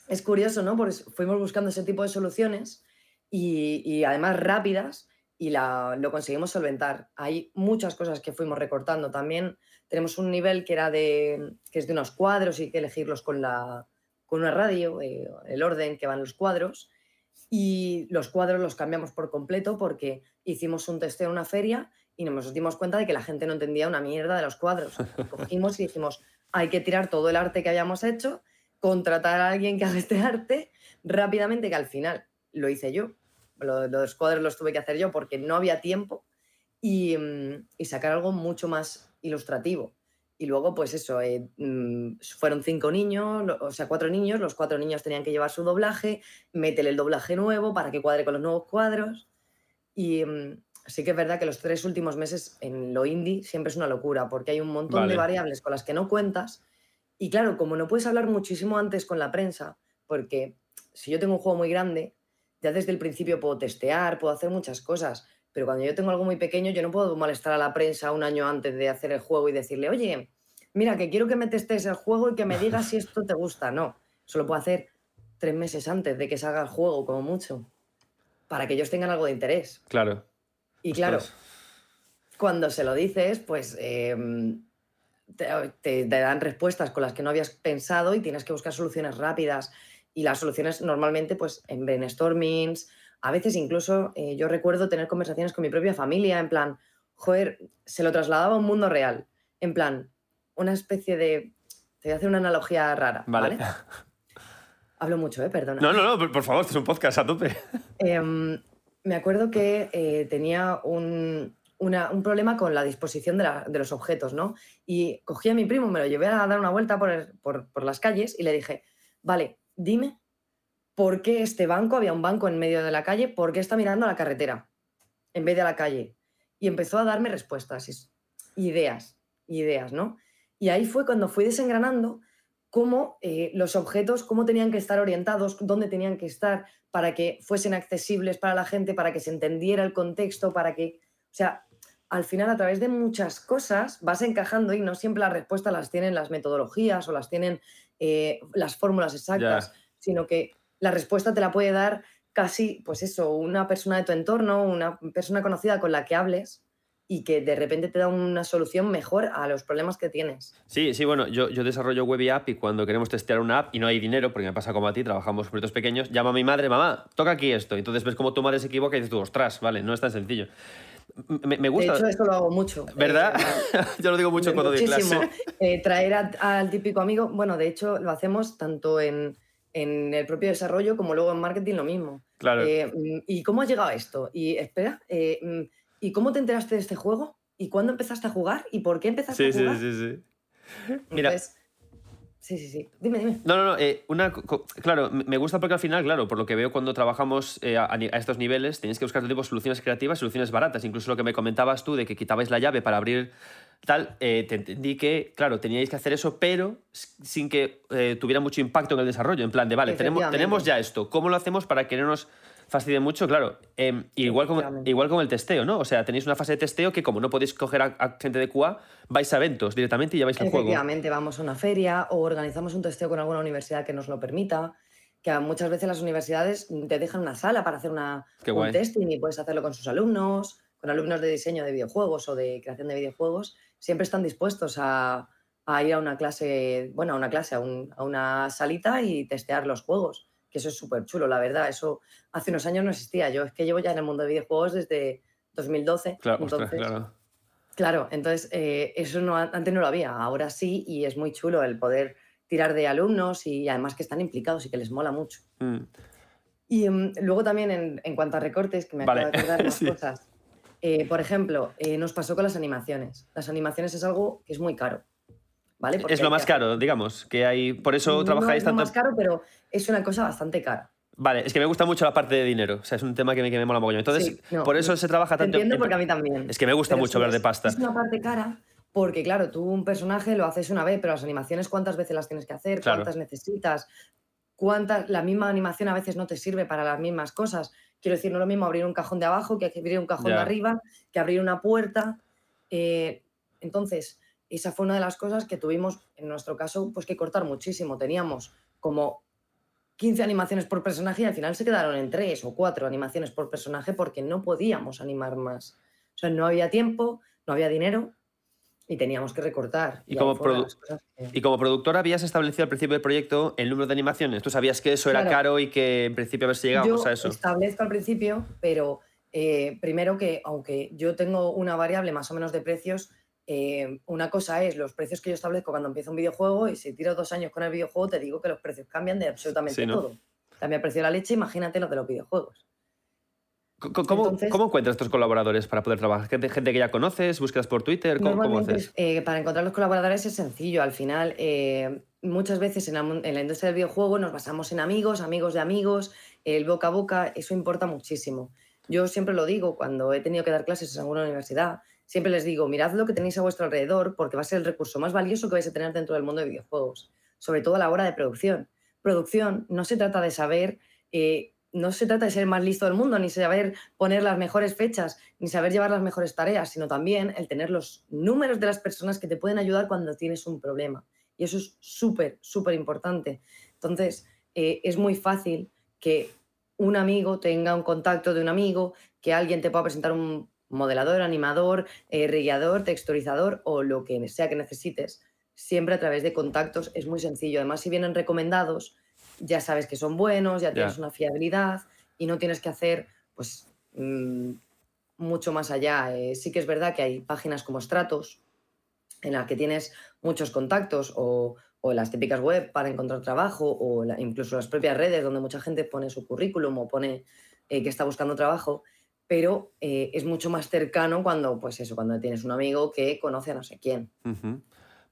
es curioso, ¿no? Porque fuimos buscando ese tipo de soluciones y, además rápidas y la, lo conseguimos solventar. Hay muchas cosas que fuimos recortando. También tenemos un nivel que, era de, que es de unos cuadros y hay que elegirlos con la, con una radio, eh, el orden que van los cuadros, y los cuadros los cambiamos por completo porque hicimos un testeo en una feria y nos dimos cuenta de que la gente no entendía una mierda de los cuadros. Cogimos y dijimos, hay que tirar todo el arte que habíamos hecho, contratar a alguien que haga este arte rápidamente, que al final lo hice yo. Los cuadros los tuve que hacer yo porque no había tiempo y, mm, y sacar algo mucho más ilustrativo. Y luego, pues eso, eh, mm, fueron cinco niños, o sea, cuatro niños, los cuatro niños tenían que llevar su doblaje, métele el doblaje nuevo para que cuadre con los nuevos cuadros. Y mm, sí que es verdad que los tres últimos meses en lo indie siempre es una locura, porque hay un montón de variables con las que no cuentas. Y claro, como no puedes hablar muchísimo antes con la prensa, porque si yo tengo un juego muy grande, ya desde el principio puedo testear, puedo hacer muchas cosas, pero cuando yo tengo algo muy pequeño, yo no puedo molestar a la prensa un año antes de hacer el juego y decirle, oye, mira, que quiero que me testes el juego y que me digas si esto te gusta. No, solo puedo hacer tres meses antes de que salga el juego, como mucho, para que ellos tengan algo de interés. Claro. Y claro, cuando se lo dices, pues em, te, dan respuestas con las que no habías pensado y tienes que buscar soluciones rápidas. Y las soluciones normalmente, pues en brainstormings, a veces incluso eh, yo recuerdo tener conversaciones con mi propia familia, en plan, joder, se lo trasladaba a un mundo real, en plan, una especie de... Te voy a hacer una analogía rara, ¿vale? Hablo mucho, ¿eh? Perdona. No, no, no, por favor, este es un podcast a tope. Em, me acuerdo que eh, tenía un, un, problema con la disposición de, de, los objetos, ¿no? Y cogí a mi primo, me lo llevé a dar una vuelta por, por, por las calles y le dije, vale, dime por qué este banco, había un banco en medio de la calle, por qué está mirando a la carretera en vez de a la calle. Y empezó a darme respuestas, ideas, ideas, ¿no? Y ahí fue cuando fui desengranando cómo eh, los objetos, cómo tenían que estar orientados, dónde tenían que estar para que fuesen accesibles para la gente, para que se entendiera el contexto, para que, o sea, al final a través de muchas cosas vas encajando y no siempre las respuestas las tienen las metodologías o las tienen eh, las fórmulas exactas, sino que la respuesta te la puede dar casi, pues eso, una persona de tu entorno, una persona conocida con la que hables y que de repente te da una solución mejor a los problemas que tienes. Sí, sí, bueno, yo, yo desarrollo web y app y cuando queremos testear una app y no hay dinero, porque me pasa como a ti, trabajamos proyectos pequeños, llama a mi madre, mamá, toca aquí esto. Entonces ves cómo tu madre se equivoca y dices tú, ostras, vale, no es tan sencillo. Me, gusta. De hecho, esto lo hago mucho. ¿Verdad? Eh, yo lo digo mucho cuando doy clase. Eh, traer al típico amigo, bueno, de hecho lo hacemos tanto en, en el propio desarrollo como luego en marketing lo mismo. Claro. Eh, mm, ¿Y cómo has llegado a esto? Y espera, eh, mm, ¿y cómo te enteraste de este juego? ¿Y cuándo empezaste a jugar? ¿Y por qué empezaste a jugar? Sí, sí, sí. Mira, Sí, sí, sí. Dime, dime. No, no, no. eh, una, claro, me gusta porque al final, claro, por lo que veo cuando trabajamos eh, a, estos niveles, tenéis que buscar todo tipo de soluciones creativas, soluciones baratas. Incluso lo que me comentabas tú de que quitabais la llave para abrir tal, eh, te entendí que, claro, teníais que hacer eso, pero sin que tuviera mucho impacto en el desarrollo. En plan de, vale, tenemos, tenemos ya esto. ¿Cómo lo hacemos para que no nos fastidie mucho? Claro, em, igual, con, igual con el testeo, ¿no? O sea, tenéis una fase de testeo que como no podéis coger a, a gente de QA, vais a eventos directamente y lleváis el juego. Efectivamente, vamos a una feria o organizamos un testeo con alguna universidad que nos lo permita, que muchas veces las universidades te dejan una sala para hacer una, un testing y puedes hacerlo con sus alumnos, con alumnos de diseño de videojuegos o de creación de videojuegos, siempre están dispuestos a, a ir a una clase, bueno, a una clase, a, un- a una salita y testear los juegos, que eso es súper chulo, la verdad, eso hace unos años no existía, yo es que llevo ya en el mundo de videojuegos desde 2012, Claro, ostras, entonces... claro. Claro, entonces eh, eso no, antes no lo había, ahora sí y es muy chulo el poder tirar de alumnos y además que están implicados y que les mola mucho. Mm. Y mm, luego también en, en cuanto a recortes, que me Vale, acabo de acordar más sí. cosas. Eh, por ejemplo, eh, nos pasó con las animaciones. Las animaciones es algo que es muy caro. ¿Vale? Porque Es lo más caro, digamos, que hay. Por eso No trabajáis es lo tanto. más caro, pero es una cosa bastante cara. Vale, es que me gusta mucho la parte de dinero. O sea, es un tema que me, que me mola mogollón. Entonces, Sí, no, por eso se trabaja tanto. entiendo en- porque a mí también. Es que me gusta Pero mucho hablar de pasta. Es una parte cara porque, claro, tú un personaje lo haces una vez, pero las animaciones, ¿cuántas veces las tienes que hacer? Claro. ¿Cuántas necesitas? ¿Cuántas? La misma animación a veces no te sirve para las mismas cosas. Quiero decir, no es lo mismo abrir un cajón de abajo que abrir un cajón Ya. de arriba, que abrir una puerta. Eh, entonces, esa fue una de las cosas que tuvimos, en nuestro caso, pues que cortar muchísimo. Teníamos como 15 animaciones por personaje y al final se quedaron en 3 o 4 animaciones por personaje porque no podíamos animar más. O sea, no había tiempo, no había dinero y teníamos que recortar. Y como produ- las cosas que- Y como productora habías establecido al principio del proyecto el número de animaciones. Tú sabías que eso era caro y que en principio a ver si llegábamos a eso. establezco al principio, pero eh, primero que aunque yo tengo una variable más o menos de precios, eh, una cosa es los precios que yo establezco cuando empiezo un videojuego y si tiro dos años con el videojuego te digo que los precios cambian de absolutamente Sí, ¿no? todo. Cambia el precio de la leche, imagínate los de los videojuegos. ¿Cómo, entonces- cómo encuentras estos colaboradores para poder trabajar? ¿Gente, gente que ya conoces? ¿Búsquedas por Twitter? ¿Cómo, haces? eh, para encontrar los colaboradores es sencillo. Al final, eh, muchas veces en la, mun- en la industria del videojuego nos basamos en amigos, amigos de amigos, el boca a boca, eso importa muchísimo. Yo siempre lo digo cuando he tenido que dar clases en alguna universidad, siempre les digo, mirad lo que tenéis a vuestro alrededor porque va a ser el recurso más valioso que vais a tener dentro del mundo de videojuegos, sobre todo a la hora de producción. Producción no se trata de saber... eh, no se trata de ser más listo del mundo, ni saber poner las mejores fechas, ni saber llevar las mejores tareas, sino también el tener los números de las personas que te pueden ayudar cuando tienes un problema. Y eso es súper, súper importante. Entonces, eh, es muy fácil que un amigo tenga un contacto de un amigo, que alguien te pueda presentar un modelador, animador, eh, texturizador o lo que sea que necesites. Siempre a través de contactos es muy sencillo. Además, si vienen recomendados, ya sabes que son buenos, ya tienes una fiabilidad y no tienes que hacer, pues, mm, mucho más allá. Eh, sí que es verdad que hay páginas como Stratos en las que tienes muchos contactos o, o las típicas web para encontrar trabajo o la- incluso las propias redes donde mucha gente pone su currículum o pone eh, que está buscando trabajo, pero eh, es mucho más cercano cuando, pues eso, cuando tienes un amigo que conoce a no sé quién.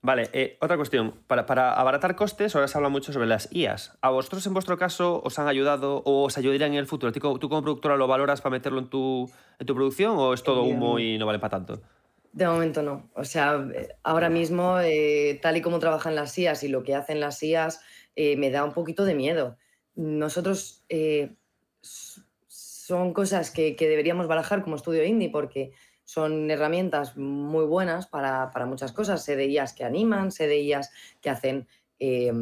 Vale, eh, otra cuestión. Para, para abaratar costes, ahora se habla mucho sobre las IAs. ¿A vosotros en vuestro caso os han ayudado o os ayudarían en el futuro? ¿Tú co- ¿Tú como productora lo valoras para meterlo en tu, en tu producción o es todo humo y no vale para tanto? De momento no. O sea, eh, ahora mismo, eh, tal y como trabajan las IAS y lo que hacen las IAS, eh, me da un poquito de miedo. Nosotros son cosas que, que deberíamos barajar como estudio indie porque son herramientas muy buenas para, para muchas cosas. IAS que animan, IAS que hacen eh,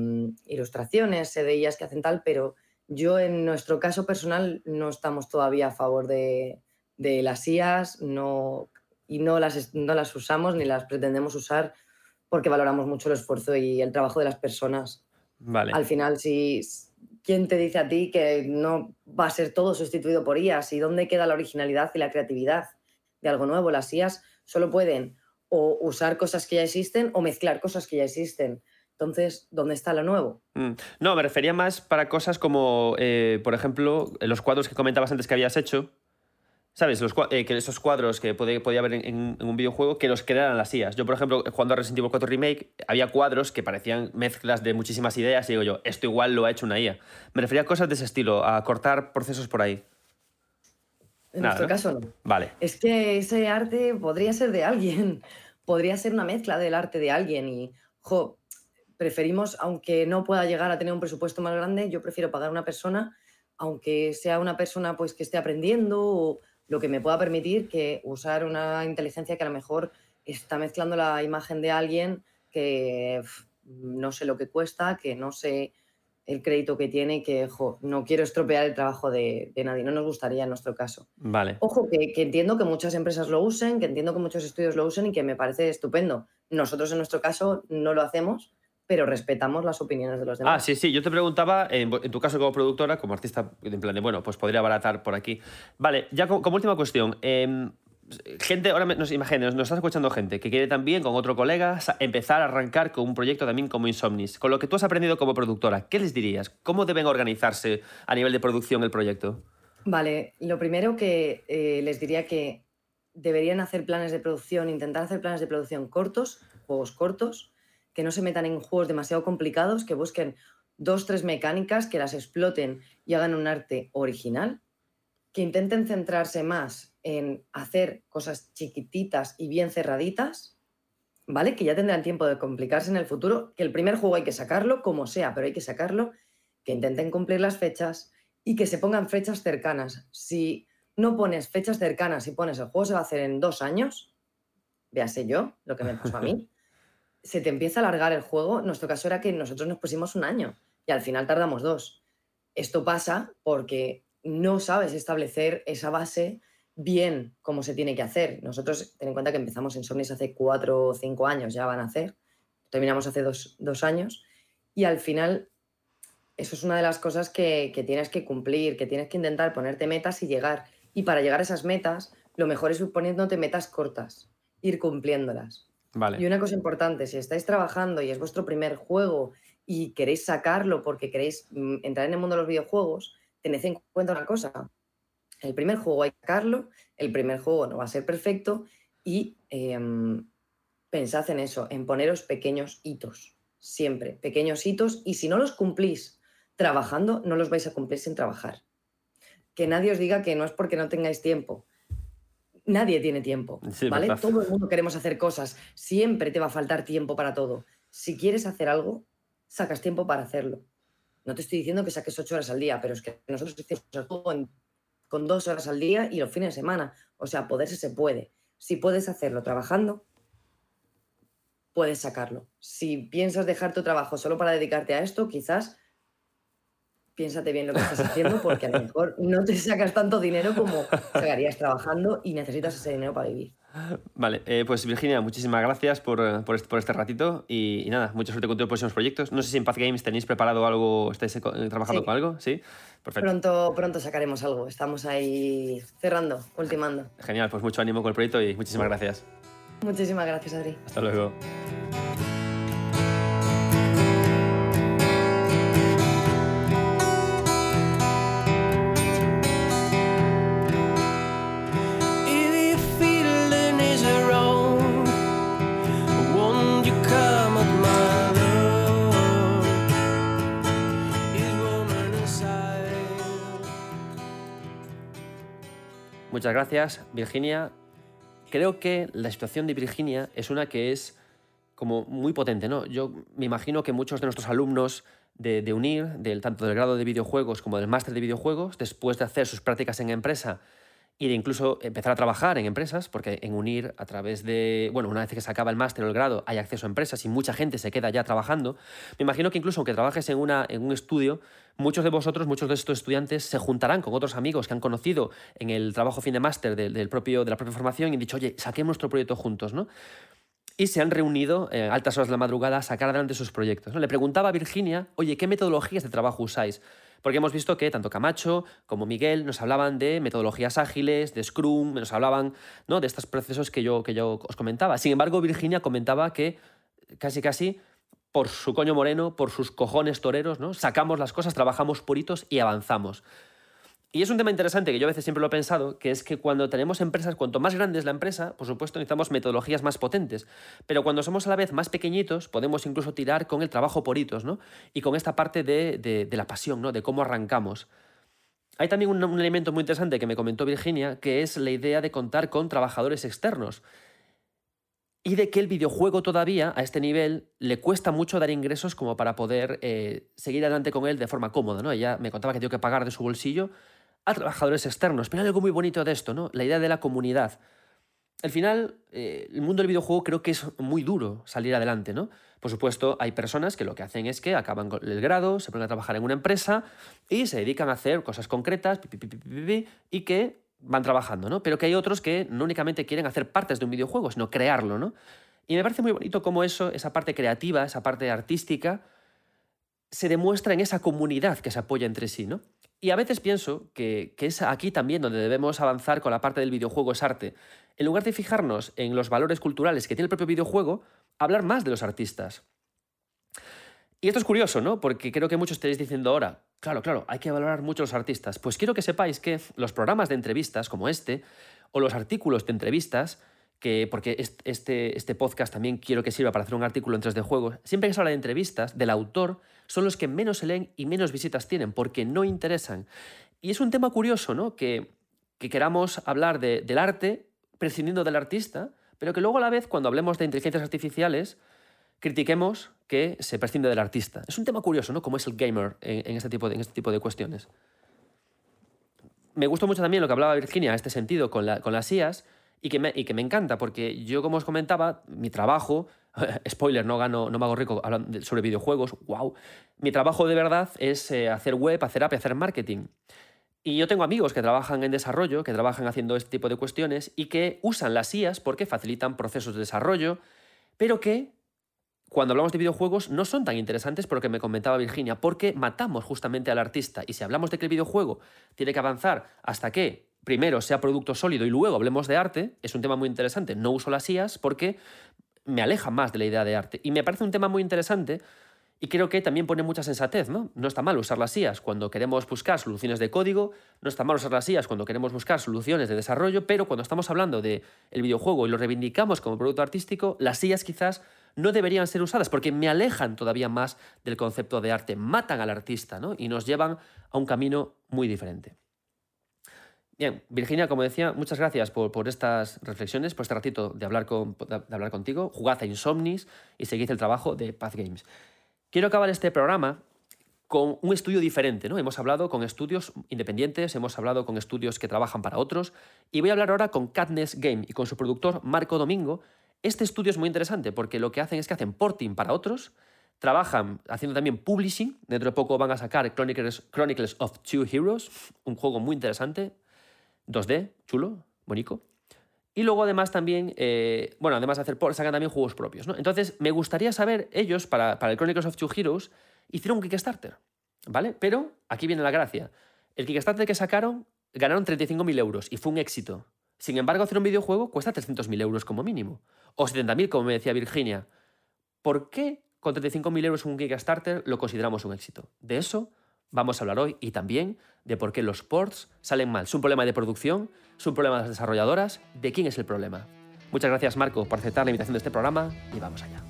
ilustraciones, IAS que hacen tal, pero yo en nuestro caso personal no estamos todavía a favor de, de las IAS, no, y no las, no las usamos ni las pretendemos usar porque valoramos mucho el esfuerzo y el trabajo de las personas. Vale. Al final, si ¿quién te dice a ti que no va a ser todo sustituido por IAS? ¿Y dónde queda la originalidad y la creatividad de algo nuevo? Las IAS solo pueden o usar cosas que ya existen o mezclar cosas que ya existen. Entonces, ¿dónde está lo nuevo? Mm. No, me refería más para cosas como, eh, por ejemplo, los cuadros que comentabas antes que habías hecho. ¿Sabes? Los, eh, que esos cuadros que podía, podía haber en, un videojuego que los crearan las IAs. Yo, por ejemplo, jugando a Resident Evil 4 Remake, había cuadros que parecían mezclas de muchísimas ideas y digo yo, esto igual lo ha hecho una IA. Me refería a cosas de ese estilo, a cortar procesos por ahí. En nuestro caso no. Vale. Es que ese arte podría ser de alguien, podría ser una mezcla del arte de alguien y, jo, preferimos, aunque no pueda llegar a tener un presupuesto más grande, yo prefiero pagar a una persona, aunque sea una persona pues que esté aprendiendo o lo que me pueda permitir que usar una inteligencia que a lo mejor está mezclando la imagen de alguien que no sé lo que cuesta, que no sé el crédito que tiene, que no quiero estropear el trabajo de, nadie, no nos gustaría en nuestro caso. Vale. Ojo, que, que, entiendo que muchas empresas lo usen, que entiendo que muchos estudios lo usen y que me parece estupendo. Nosotros en nuestro caso no lo hacemos, pero respetamos las opiniones de los demás. Ah, sí, sí. Yo te preguntaba, en, tu caso como productora, como artista, en plan de, bueno, pues podría abaratar por aquí. Vale, ya como, última cuestión. Em, gente, ahora nos imagínate, nos está escuchando gente que quiere también con otro colega empezar a arrancar con un proyecto también como Insomnis. Con lo que tú has aprendido como productora, ¿qué les dirías? ¿Cómo deben organizarse a nivel de producción el proyecto? Vale, lo primero que eh, les diría que deberían hacer planes de producción, intentar hacer planes de producción cortos, juegos cortos, que no se metan en juegos demasiado complicados, que busquen dos, tres mecánicas, que las exploten y hagan un arte original, que intenten centrarse más en hacer cosas chiquititas y bien cerraditas, ¿vale? Que ya tendrán tiempo de complicarse en el futuro, que el primer juego hay que sacarlo, como sea, pero hay que sacarlo, que intenten cumplir las fechas y que se pongan fechas cercanas. Si no pones fechas cercanas y pones el juego se va a hacer en dos años, véase yo, lo que me pasó a mí, se te empieza a alargar el juego. Nuestro caso era que nosotros nos pusimos un año y al final tardamos dos. Esto pasa porque no sabes establecer esa base bien como se tiene que hacer. Nosotros, ten en cuenta que empezamos en Somnis hace cuatro o cinco años, ya van a hacer. Terminamos hace dos, años. Y al final, eso es una de las cosas que, que tienes que cumplir, que tienes que intentar ponerte metas y llegar. Y para llegar a esas metas, lo mejor es poniéndote metas cortas, ir cumpliéndolas. Y una cosa importante, si estáis trabajando y es vuestro primer juego y queréis sacarlo porque queréis mm, entrar en el mundo de los videojuegos, tened en cuenta una cosa. El primer juego hay que sacarlo, el primer juego no va a ser perfecto y em, pensad en eso, en poneros pequeños hitos, siempre, pequeños hitos y si no los cumplís trabajando, no los vais a cumplir sin trabajar. Que nadie os diga que no es porque no tengáis tiempo, nadie tiene tiempo, ¿vale? Todo el mundo queremos hacer cosas, siempre te va a faltar tiempo para todo. Si quieres hacer algo, sacas tiempo para hacerlo. No te estoy diciendo que saques ocho horas al día, pero es que nosotros hacemos con dos horas al día y los fines de semana. O sea, poderse se puede. Si puedes hacerlo trabajando, puedes sacarlo. Si piensas dejar tu trabajo solo para dedicarte a esto, quizás piénsate bien lo que estás haciendo porque a lo mejor no te sacas tanto dinero como sacarías trabajando y necesitas ese dinero para vivir. Vale, eh, pues Virginia, muchísimas gracias por, por, este, por este, ratito y, nada, mucha suerte con tus próximos proyectos. No sé si en Path Games tenéis preparado algo, estáis eh, trabajando con algo, ¿sí? Perfecto. Pronto, pronto sacaremos algo, estamos ahí cerrando, ultimando. Genial, pues mucho ánimo con el proyecto y muchísimas gracias. Muchísimas gracias, Adri. Hasta luego. Muchas gracias, Virginia. Creo que la situación de Virginia es una que es como muy potente, ¿no? Yo me imagino que muchos de nuestros alumnos de, UNIR, del, tanto del grado de videojuegos como del máster de videojuegos, después de hacer sus prácticas en empresa y de incluso empezar a trabajar en empresas, porque en UNIR, a través de, bueno, una vez que se acaba el máster o el grado, hay acceso a empresas y mucha gente se queda ya trabajando. Me imagino que incluso aunque trabajes en, una, en un estudio, muchos de vosotros, muchos de estos estudiantes se juntarán con otros amigos que han conocido en el trabajo fin de máster del, propio, de la propia formación y han dicho, oye, saquemos nuestro proyecto juntos, ¿no? y se han reunido en altas horas de la madrugada a sacar adelante sus proyectos. Le preguntaba a Virginia, oye, ¿qué metodologías de trabajo usáis? Porque hemos visto que tanto Camacho como Miguel nos hablaban de metodologías ágiles, de Scrum, nos hablaban ¿no? de estos procesos que yo, que yo os comentaba. Sin embargo, Virginia comentaba que casi casi por su coño moreno, por sus cojones toreros, ¿no? sacamos las cosas, trabajamos puritos y avanzamos. Y es un tema interesante que yo a veces siempre lo he pensado, que es que cuando tenemos empresas, cuanto más grande es la empresa, por supuesto necesitamos metodologías más potentes, pero cuando somos a la vez más pequeñitos, podemos incluso tirar con el trabajo por hitos, ¿no? Y con esta parte de, la pasión, ¿no? De cómo arrancamos. Hay también un, elemento muy interesante que me comentó Virginia, que es la idea de contar con trabajadores externos. Y de que el videojuego todavía, a este nivel, le cuesta mucho dar ingresos como para poder eh, seguir adelante con él de forma cómoda, ¿no? Ella me contaba que tenía que pagar de su bolsillo a trabajadores externos. Pero hay algo muy bonito de esto, ¿no? La idea de la comunidad. Al final, eh, el mundo del videojuego creo que es muy duro salir adelante, ¿no? Por supuesto, hay personas que lo que hacen es que acaban el grado, se ponen a trabajar en una empresa y se dedican a hacer cosas concretas y que van trabajando, ¿no? Pero que hay otros que no únicamente quieren hacer partes de un videojuego, sino crearlo, ¿no? Y me parece muy bonito cómo eso, esa parte creativa, esa parte artística, se demuestra en esa comunidad que se apoya entre sí, ¿no? Y a veces pienso que, es aquí también donde debemos avanzar con la parte del videojuego es arte. En lugar de fijarnos en los valores culturales que tiene el propio videojuego, hablar más de los artistas. Y esto es curioso, ¿no? Porque creo que muchos estaréis diciendo ahora, claro, claro, hay que valorar mucho a los artistas. Pues quiero que sepáis que los programas de entrevistas como este, o los artículos de entrevistas, que, porque este, este podcast también quiero que sirva para hacer un artículo en 3D Juegos, siempre que se habla de entrevistas, del autor, son los que menos se leen y menos visitas tienen, porque no interesan. Y es un tema curioso, ¿no? Que, queramos hablar del arte prescindiendo del artista, pero que luego a la vez, cuando hablemos de inteligencias artificiales, critiquemos que se prescinde del artista. Es un tema curioso, ¿no? Cómo es el gamer en, este, tipo de, en este tipo de cuestiones. Me gustó mucho también lo que hablaba Virginia en este sentido con, la, con las IAS, y que, me, y que me encanta, porque yo, como os comentaba, mi trabajo, spoiler, no, gano, no me hago rico hablando sobre videojuegos, wow, mi trabajo de verdad es eh, hacer web, hacer app, hacer marketing. Y yo tengo amigos que trabajan en desarrollo, que trabajan haciendo este tipo de cuestiones y que usan las IAS porque facilitan procesos de desarrollo, pero que cuando hablamos de videojuegos no son tan interesantes por lo que me comentaba Virginia, porque matamos justamente al artista. Y si hablamos de que el videojuego tiene que avanzar hasta que primero sea producto sólido y luego hablemos de arte, es un tema muy interesante. No uso las IAS porque me aleja más de la idea de arte. Y me parece un tema muy interesante y creo que también pone mucha sensatez, ¿no? No está mal usar las IAS cuando queremos buscar soluciones de código, no está mal usar las IAS cuando queremos buscar soluciones de desarrollo, pero cuando estamos hablando del el videojuego y lo reivindicamos como producto artístico, las IAS quizás no deberían ser usadas porque me alejan todavía más del concepto de arte, matan al artista, ¿no? Y nos llevan a un camino muy diferente. Bien, Virginia, como decía, muchas gracias por, estas reflexiones, por este ratito de hablar, con, de hablar contigo. Jugad a Insomnis y seguid el trabajo de Path Games. Quiero acabar este programa con un estudio diferente, ¿no? Hemos hablado con estudios independientes, hemos hablado con estudios que trabajan para otros, y voy a hablar ahora con Katniss Game y con su productor Marco Domingo. Este estudio es muy interesante porque lo que hacen es que hacen porting para otros, trabajan haciendo también publishing, dentro de poco van a sacar Chronicles, Chronicles of Two Heroes, un juego muy interesante, 2D, chulo, bonito. Y luego además también, eh, bueno, además de hacer sacan también juegos propios, ¿no? Entonces, me gustaría saber, ellos, para, el Chronicles of Two Heroes, hicieron un Kickstarter, ¿vale? Pero aquí viene la gracia. El Kickstarter que sacaron, ganaron 35.000 euros y fue un éxito. Sin embargo, hacer un videojuego cuesta 300.000 euros como mínimo. O 70.000, como me decía Virginia. ¿Por qué con 35.000 euros un Kickstarter lo consideramos un éxito? De eso vamos a hablar hoy y también de por qué los ports salen mal. ¿Es un problema de producción? ¿Es un problema de las desarrolladoras? ¿De quién es el problema? Muchas gracias Marco por aceptar la invitación de este programa y vamos allá.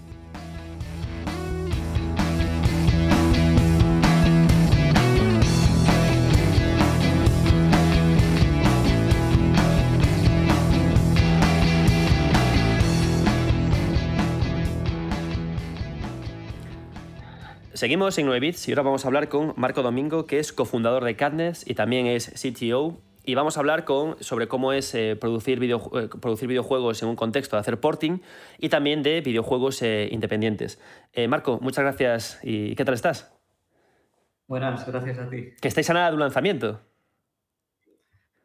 Seguimos en 9 bits y ahora vamos a hablar con Marco Domingo, que es cofundador de Cadness y también es CTO. Y vamos a hablar con, sobre cómo es eh, producir, video, eh, producir videojuegos en un contexto de hacer porting y también de videojuegos eh, independientes. Marco, muchas gracias y ¿qué tal estás? Buenas, gracias a ti. Que estáis a nada de un lanzamiento.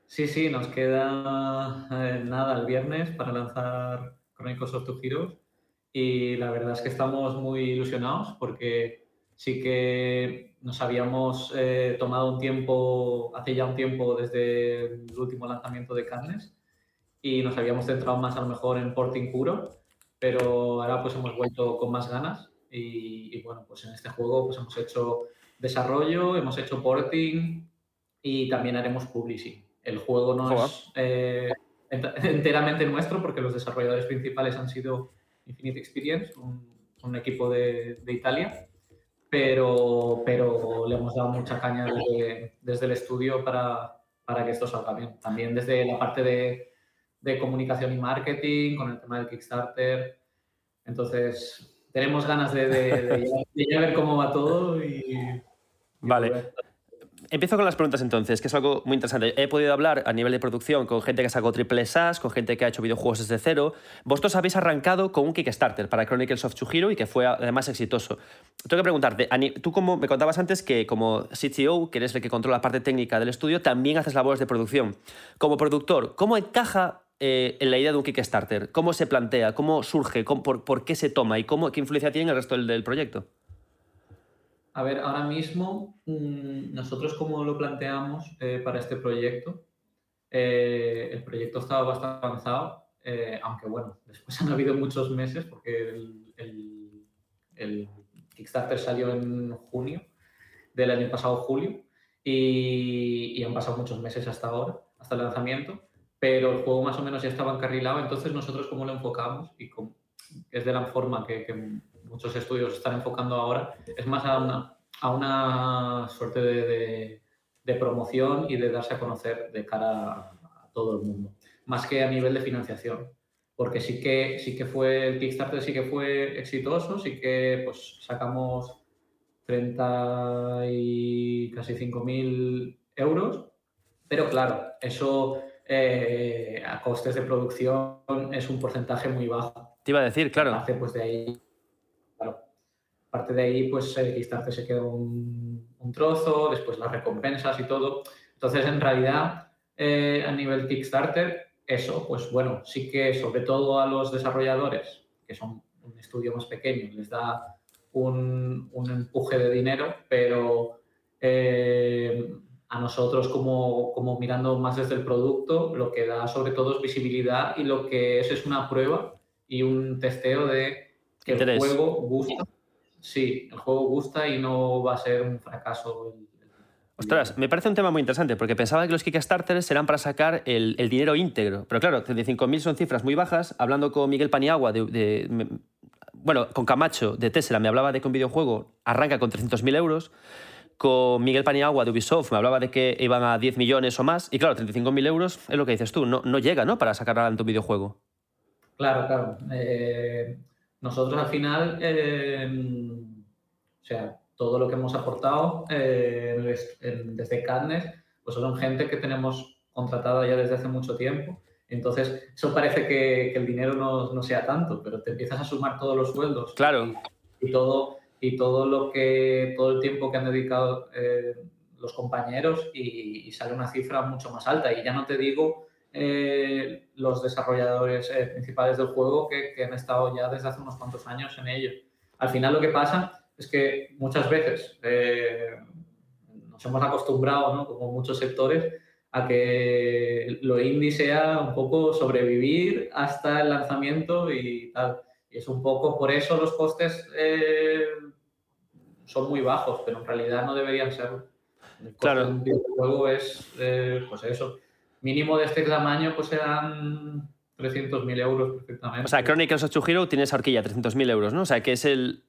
Sí, sí, nos queda nada el viernes para lanzar Chronicles of Two Heroes y la verdad es que estamos muy ilusionados porque sí que nos habíamos eh, tomado un tiempo, hace ya un tiempo desde el último lanzamiento de Carnes y nos habíamos centrado más a lo mejor en porting puro, pero ahora pues hemos vuelto con más ganas y, bueno, pues en este juego pues hemos hecho desarrollo, hemos hecho porting y también haremos publishing. El juego no es eh, enteramente nuestro porque los desarrolladores principales han sido Infinite Experience, un, equipo de, Italia, pero, pero le hemos dado mucha caña desde, el estudio para, para, que esto salga bien. También desde la parte de, de comunicación y marketing, con el tema del Kickstarter. Entonces, tenemos ganas de, de, ver cómo va todo y... Vale. Empiezo con las preguntas entonces, que es algo muy interesante. He podido hablar a nivel de producción con gente que sacó triple SAS, con gente que ha hecho videojuegos desde cero. Vosotros habéis arrancado con un Kickstarter para Chronicles of Chihiro y que fue además exitoso. Tengo que preguntarte, tú como me contabas antes que como CTO, que eres el que controla la parte técnica del estudio, también haces labores de producción. Como productor, ¿cómo encaja eh, en la idea de un Kickstarter? ¿Cómo se plantea? ¿Cómo surge? por, qué se toma? ¿Y cómo, qué influencia tiene en el resto del proyecto? A ver, ahora mismo mm, nosotros como lo planteamos eh, para este proyecto, eh, el proyecto estaba bastante avanzado, eh, aunque bueno, después han habido muchos meses porque el, Kickstarter salió en junio del año pasado, julio, y, han pasado muchos meses hasta ahora, hasta el lanzamiento, pero el juego más o menos ya estaba encarrilado, entonces nosotros cómo lo enfocamos y es de la forma que muchos estudios están enfocando ahora, es más a una, a una suerte de, de, promoción y de darse a conocer de cara a, todo el mundo, más que a nivel de financiación. Porque sí que, sí que fue, el Kickstarter sí que fue exitoso, sí que pues sacamos 30 y casi 5.000 euros, pero claro, eso eh, a costes de producción es un porcentaje muy bajo. Te iba a decir, claro. Hace pues de ahí Aparte de ahí, pues el Kickstarter se quedó un, trozo, después las recompensas y todo. Entonces, en realidad, eh, a nivel Kickstarter, eso, pues bueno, sí que sobre todo a los desarrolladores, que son un estudio más pequeño, les da un, empuje de dinero, pero eh, a nosotros como, como, mirando más desde el producto, lo que da sobre todo es visibilidad y lo que es es una prueba y un testeo de que el juego gusta sí, el juego gusta y no va a ser un fracaso. Ostras, me parece un tema muy interesante porque pensaba que los Kickstarters eran para sacar el, dinero íntegro. Pero claro, 35.000 son cifras muy bajas. Hablando con Miguel Paniagua, de, bueno, con Camacho de Tesla, me hablaba de que un videojuego arranca con 300.000 euros. Con Miguel Paniagua de Ubisoft me hablaba de que iban a 10 millones o más. Y claro, 35.000 euros es lo que dices tú, no, no llega ¿no? para sacar adelante un videojuego. Claro, claro. Eh, nosotros al final, eh, o sea, todo lo que hemos aportado eh, desde Cadnes, pues son gente que tenemos contratada ya desde hace mucho tiempo. Entonces, eso parece que, el dinero no, sea tanto, pero te empiezas a sumar todos los sueldos. Claro. Y, todo, y todo lo que, todo el tiempo que han dedicado eh, los compañeros y, sale una cifra mucho más alta. Y ya no te digo eh, los desarrolladores eh, principales del juego que, han estado ya desde hace unos cuantos años en ello. Al final lo que pasa es que muchas veces eh, nos hemos acostumbrado, ¿no? como muchos sectores, a que lo indie sea un poco sobrevivir hasta el lanzamiento y tal. Y es un poco por eso los costes son muy bajos, pero en realidad no deberían ser. El claro. un videojuego es, pues eso, mínimo de este tamaño pues serán 300.000 euros perfectamente. O sea, Chronicles of Chihiro tiene esa horquilla, 300.000 euros, ¿no? O sea, que es el...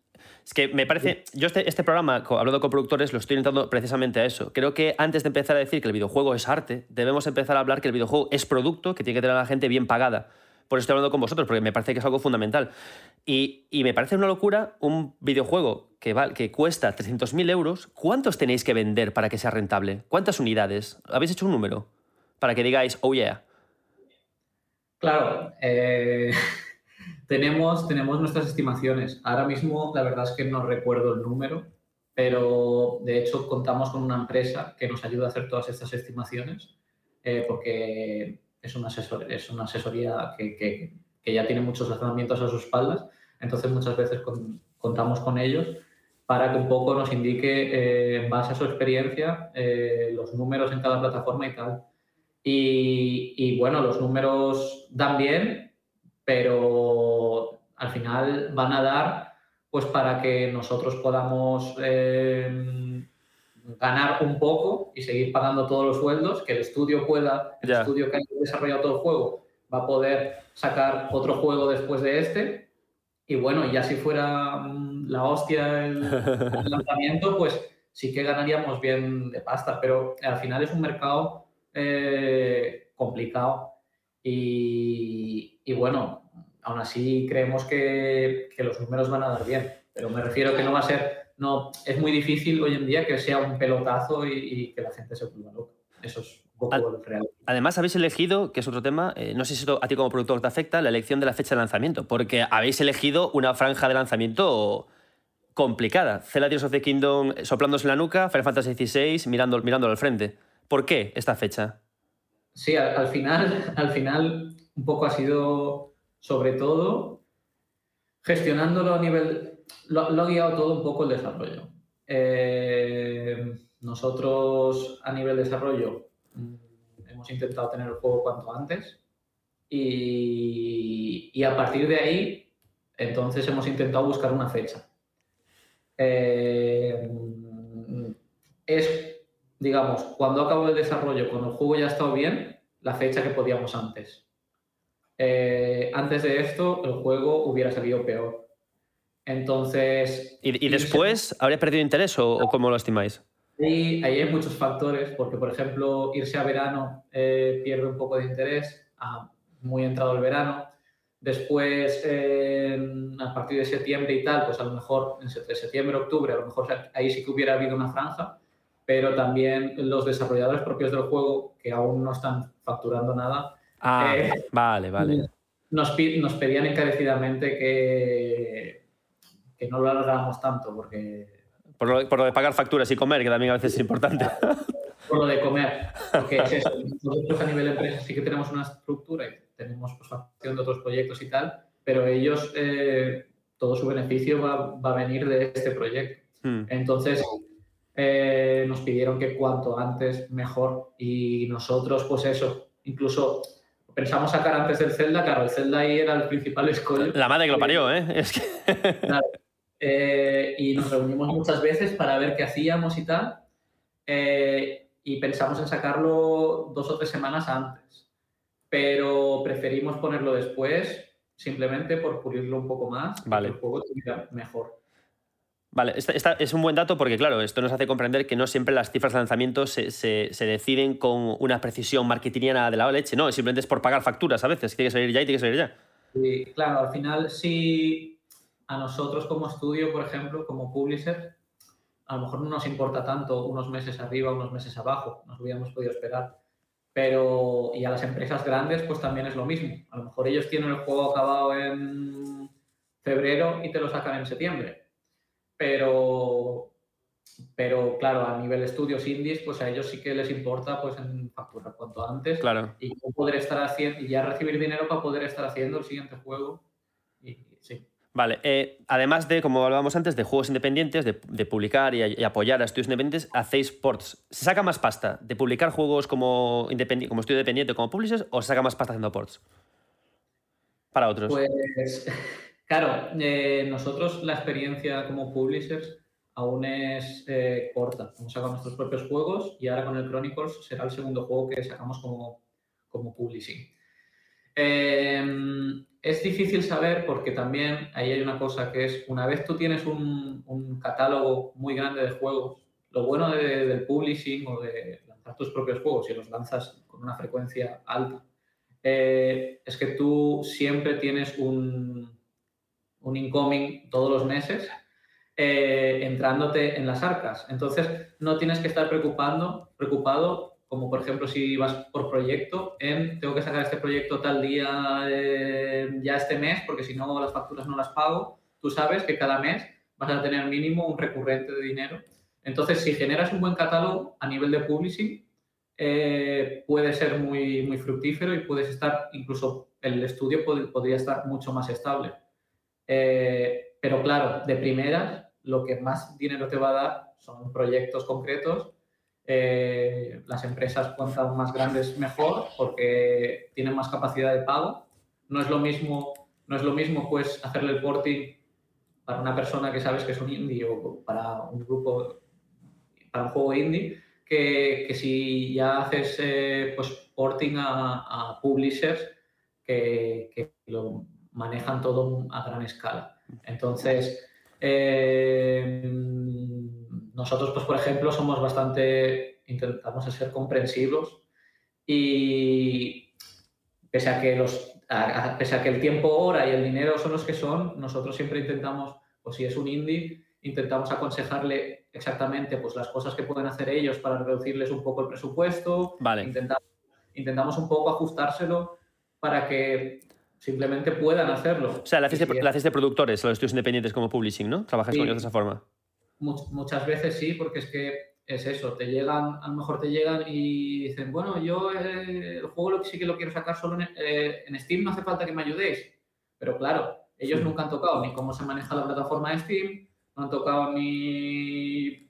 Es que me parece, yo este, este programa, hablando con productores, lo estoy orientando precisamente a eso. Creo que antes de empezar a decir que el videojuego es arte, debemos empezar a hablar que el videojuego es producto, que tiene que tener a la gente bien pagada. Por eso estoy hablando con vosotros, porque me parece que es algo fundamental. Y, y me parece una locura un videojuego que, va, que cuesta 300.000 euros. ¿Cuántos tenéis que vender para que sea rentable? ¿Cuántas unidades? ¿Habéis hecho un número? Para que digáis, oh yeah? Claro, eh, tenemos, tenemos nuestras estimaciones. Ahora mismo la verdad es que no recuerdo el número, pero de hecho contamos con una empresa que nos ayuda a hacer todas estas estimaciones, eh, porque es una, asesor, es una asesoría que, que, ya tiene muchos lanzamientos a sus espaldas, entonces muchas veces contamos con ellos para que un poco nos indique, eh, en base a su experiencia, los números en cada plataforma y tal. Y, bueno, los números dan bien, pero al final van a dar pues para que nosotros podamos eh, ganar un poco y seguir pagando todos los sueldos, que el estudio pueda, el estudio que haya desarrollado todo el juego, va a poder sacar otro juego después de este. Y bueno, ya si fuera mm, la hostia el, lanzamiento, pues sí que ganaríamos bien de pasta, pero al final es un mercado eh, complicado. Y, y, bueno, aún así creemos que, que los números van a dar bien, pero me refiero que no va a ser no, es muy difícil hoy en día que sea un pelotazo y, que la gente se vuelva loca. Eso es. Además, habéis elegido, que es otro tema, eh, no sé si esto a ti como productor te afecta, la elección de la fecha de lanzamiento, porque habéis elegido una franja de lanzamiento complicada. Tears of the Kingdom soplándose en la nuca, Final Fantasy XVI mirando, mirándolo al frente. ¿Por qué esta fecha? Sí, al, final, al final un poco ha sido, sobre todo, gestionándolo a nivel lo, ha guiado todo un poco el desarrollo. Eh, nosotros a nivel desarrollo mm, hemos intentado tener el juego cuanto antes y, a partir de ahí entonces hemos intentado buscar una fecha. Eh, es, digamos, cuando acabó el desarrollo, cuando el juego ya ha estado bien, la fecha que podíamos antes. Eh, antes de esto, el juego hubiera salido peor. Entonces... ¿Y, después habría perdido interés o, cómo lo estimáis? Ahí, ahí, hay muchos factores, porque por ejemplo, irse a verano eh, pierde un poco de interés, muy entrado el verano. Después, eh, a partir de septiembre y tal, pues a lo mejor en septiembre, octubre, a lo mejor ahí sí que hubiera habido una franja, pero también los desarrolladores propios del juego, que aún no están facturando nada, ah, eh, vale, vale. Nos, nos pedían encarecidamente que que no lo alargamos tanto porque... Por lo, de pagar facturas y comer, que también a veces es importante. Por lo de comer, porque es eso. Nosotros a nivel de empresa sí que tenemos una estructura y tenemos pues, facción de otros proyectos y tal, pero ellos, eh, todo su beneficio va, va, a venir de este proyecto. Hmm. Entonces, eh, nos pidieron que cuanto antes mejor y nosotros, pues eso, incluso pensamos sacar antes del Zelda, claro, el Zelda ahí era el principal escollo. La madre que lo parió, ¿eh? Es que... claro, eh, y nos reunimos muchas veces para ver qué hacíamos y tal. Eh, y pensamos en sacarlo dos o tres semanas antes. Pero preferimos ponerlo después, simplemente por pulirlo un poco más. Vale. El juego mejor. Vale, esta, es un buen dato porque, claro, esto nos hace comprender que no siempre las cifras de lanzamiento se, se, deciden con una precisión marketingiana de la leche, no, simplemente es por pagar facturas a veces, tiene que salir ya y tiene que salir ya. Sí, claro, al final sí a nosotros como estudio, por ejemplo, como publisher, a lo mejor no nos importa tanto unos meses arriba, unos meses abajo, nos hubiéramos podido esperar. Pero, y a las empresas grandes, pues también es lo mismo. A lo mejor ellos tienen el juego acabado en febrero y te lo sacan en septiembre. Pero, pero claro, a nivel estudios indies, pues a ellos sí que les importa pues en facturar cuanto antes claro. y poder estar haciendo y ya recibir dinero para poder estar haciendo el siguiente juego. Y, sí. Vale, eh, además de, como hablábamos antes, de juegos independientes, de, publicar y, apoyar a estudios independientes, hacéis ports. ¿Se saca más pasta de publicar juegos como, como estudio independiente, como publishers, o se saca más pasta haciendo ports? Para otros. Pues, claro, eh, nosotros la experiencia como publishers aún es eh, corta. Hemos sacado nuestros propios juegos y ahora con el Chronicles será el segundo juego que sacamos como, como publishing. Eh, es difícil saber porque también ahí hay una cosa que es, una vez tú tienes un, catálogo muy grande de juegos, lo bueno del publishing o de lanzar tus propios juegos, y los lanzas con una frecuencia alta, eh, es que tú siempre tienes un, un incoming todos los meses eh, entrándote en las arcas. Entonces, no tienes que estar preocupando, preocupado como por ejemplo si vas por proyecto, en tengo que sacar este proyecto tal día eh, ya este mes, porque si no las facturas no las pago, tú sabes que cada mes vas a tener mínimo un recurrente de dinero. Entonces, si generas un buen catálogo a nivel de publishing, eh, puede ser muy, muy fructífero y puedes estar, incluso el estudio podría estar mucho más estable. Eh, pero claro, de primeras, lo que más dinero te va a dar son proyectos concretos eh, las empresas cuanto más grandes mejor porque tienen más capacidad de pago. No es lo mismo, no es lo mismo pues hacerle el porting para una persona que sabes que es un indie o para un grupo para un juego indie, que, que si ya haces eh, pues porting a, a publishers que, que, lo manejan todo a gran escala. Entonces, eh, nosotros, pues por ejemplo, somos bastante, intentamos ser comprensivos y pese a que los pese a que el tiempo, hora y el dinero son los que son, nosotros siempre intentamos, pues si es un indie, intentamos aconsejarle exactamente pues, las cosas que pueden hacer ellos para reducirles un poco el presupuesto. Vale. Intentamos, intentamos un poco ajustárselo para que simplemente puedan hacerlo. O sea, la hacéis, de, la hacéis de productores, los estudios independientes como publishing, ¿no? Trabajáis Sí. con ellos de esa forma. Much- muchas veces sí, porque es que es eso, te llegan, a lo mejor te llegan y dicen, bueno, yo eh, el juego lo que sí que lo quiero sacar solo en, eh, en Steam, no hace falta que me ayudéis. Pero claro, ellos Sí. nunca han tocado ni cómo se maneja la plataforma de Steam, no han tocado ni,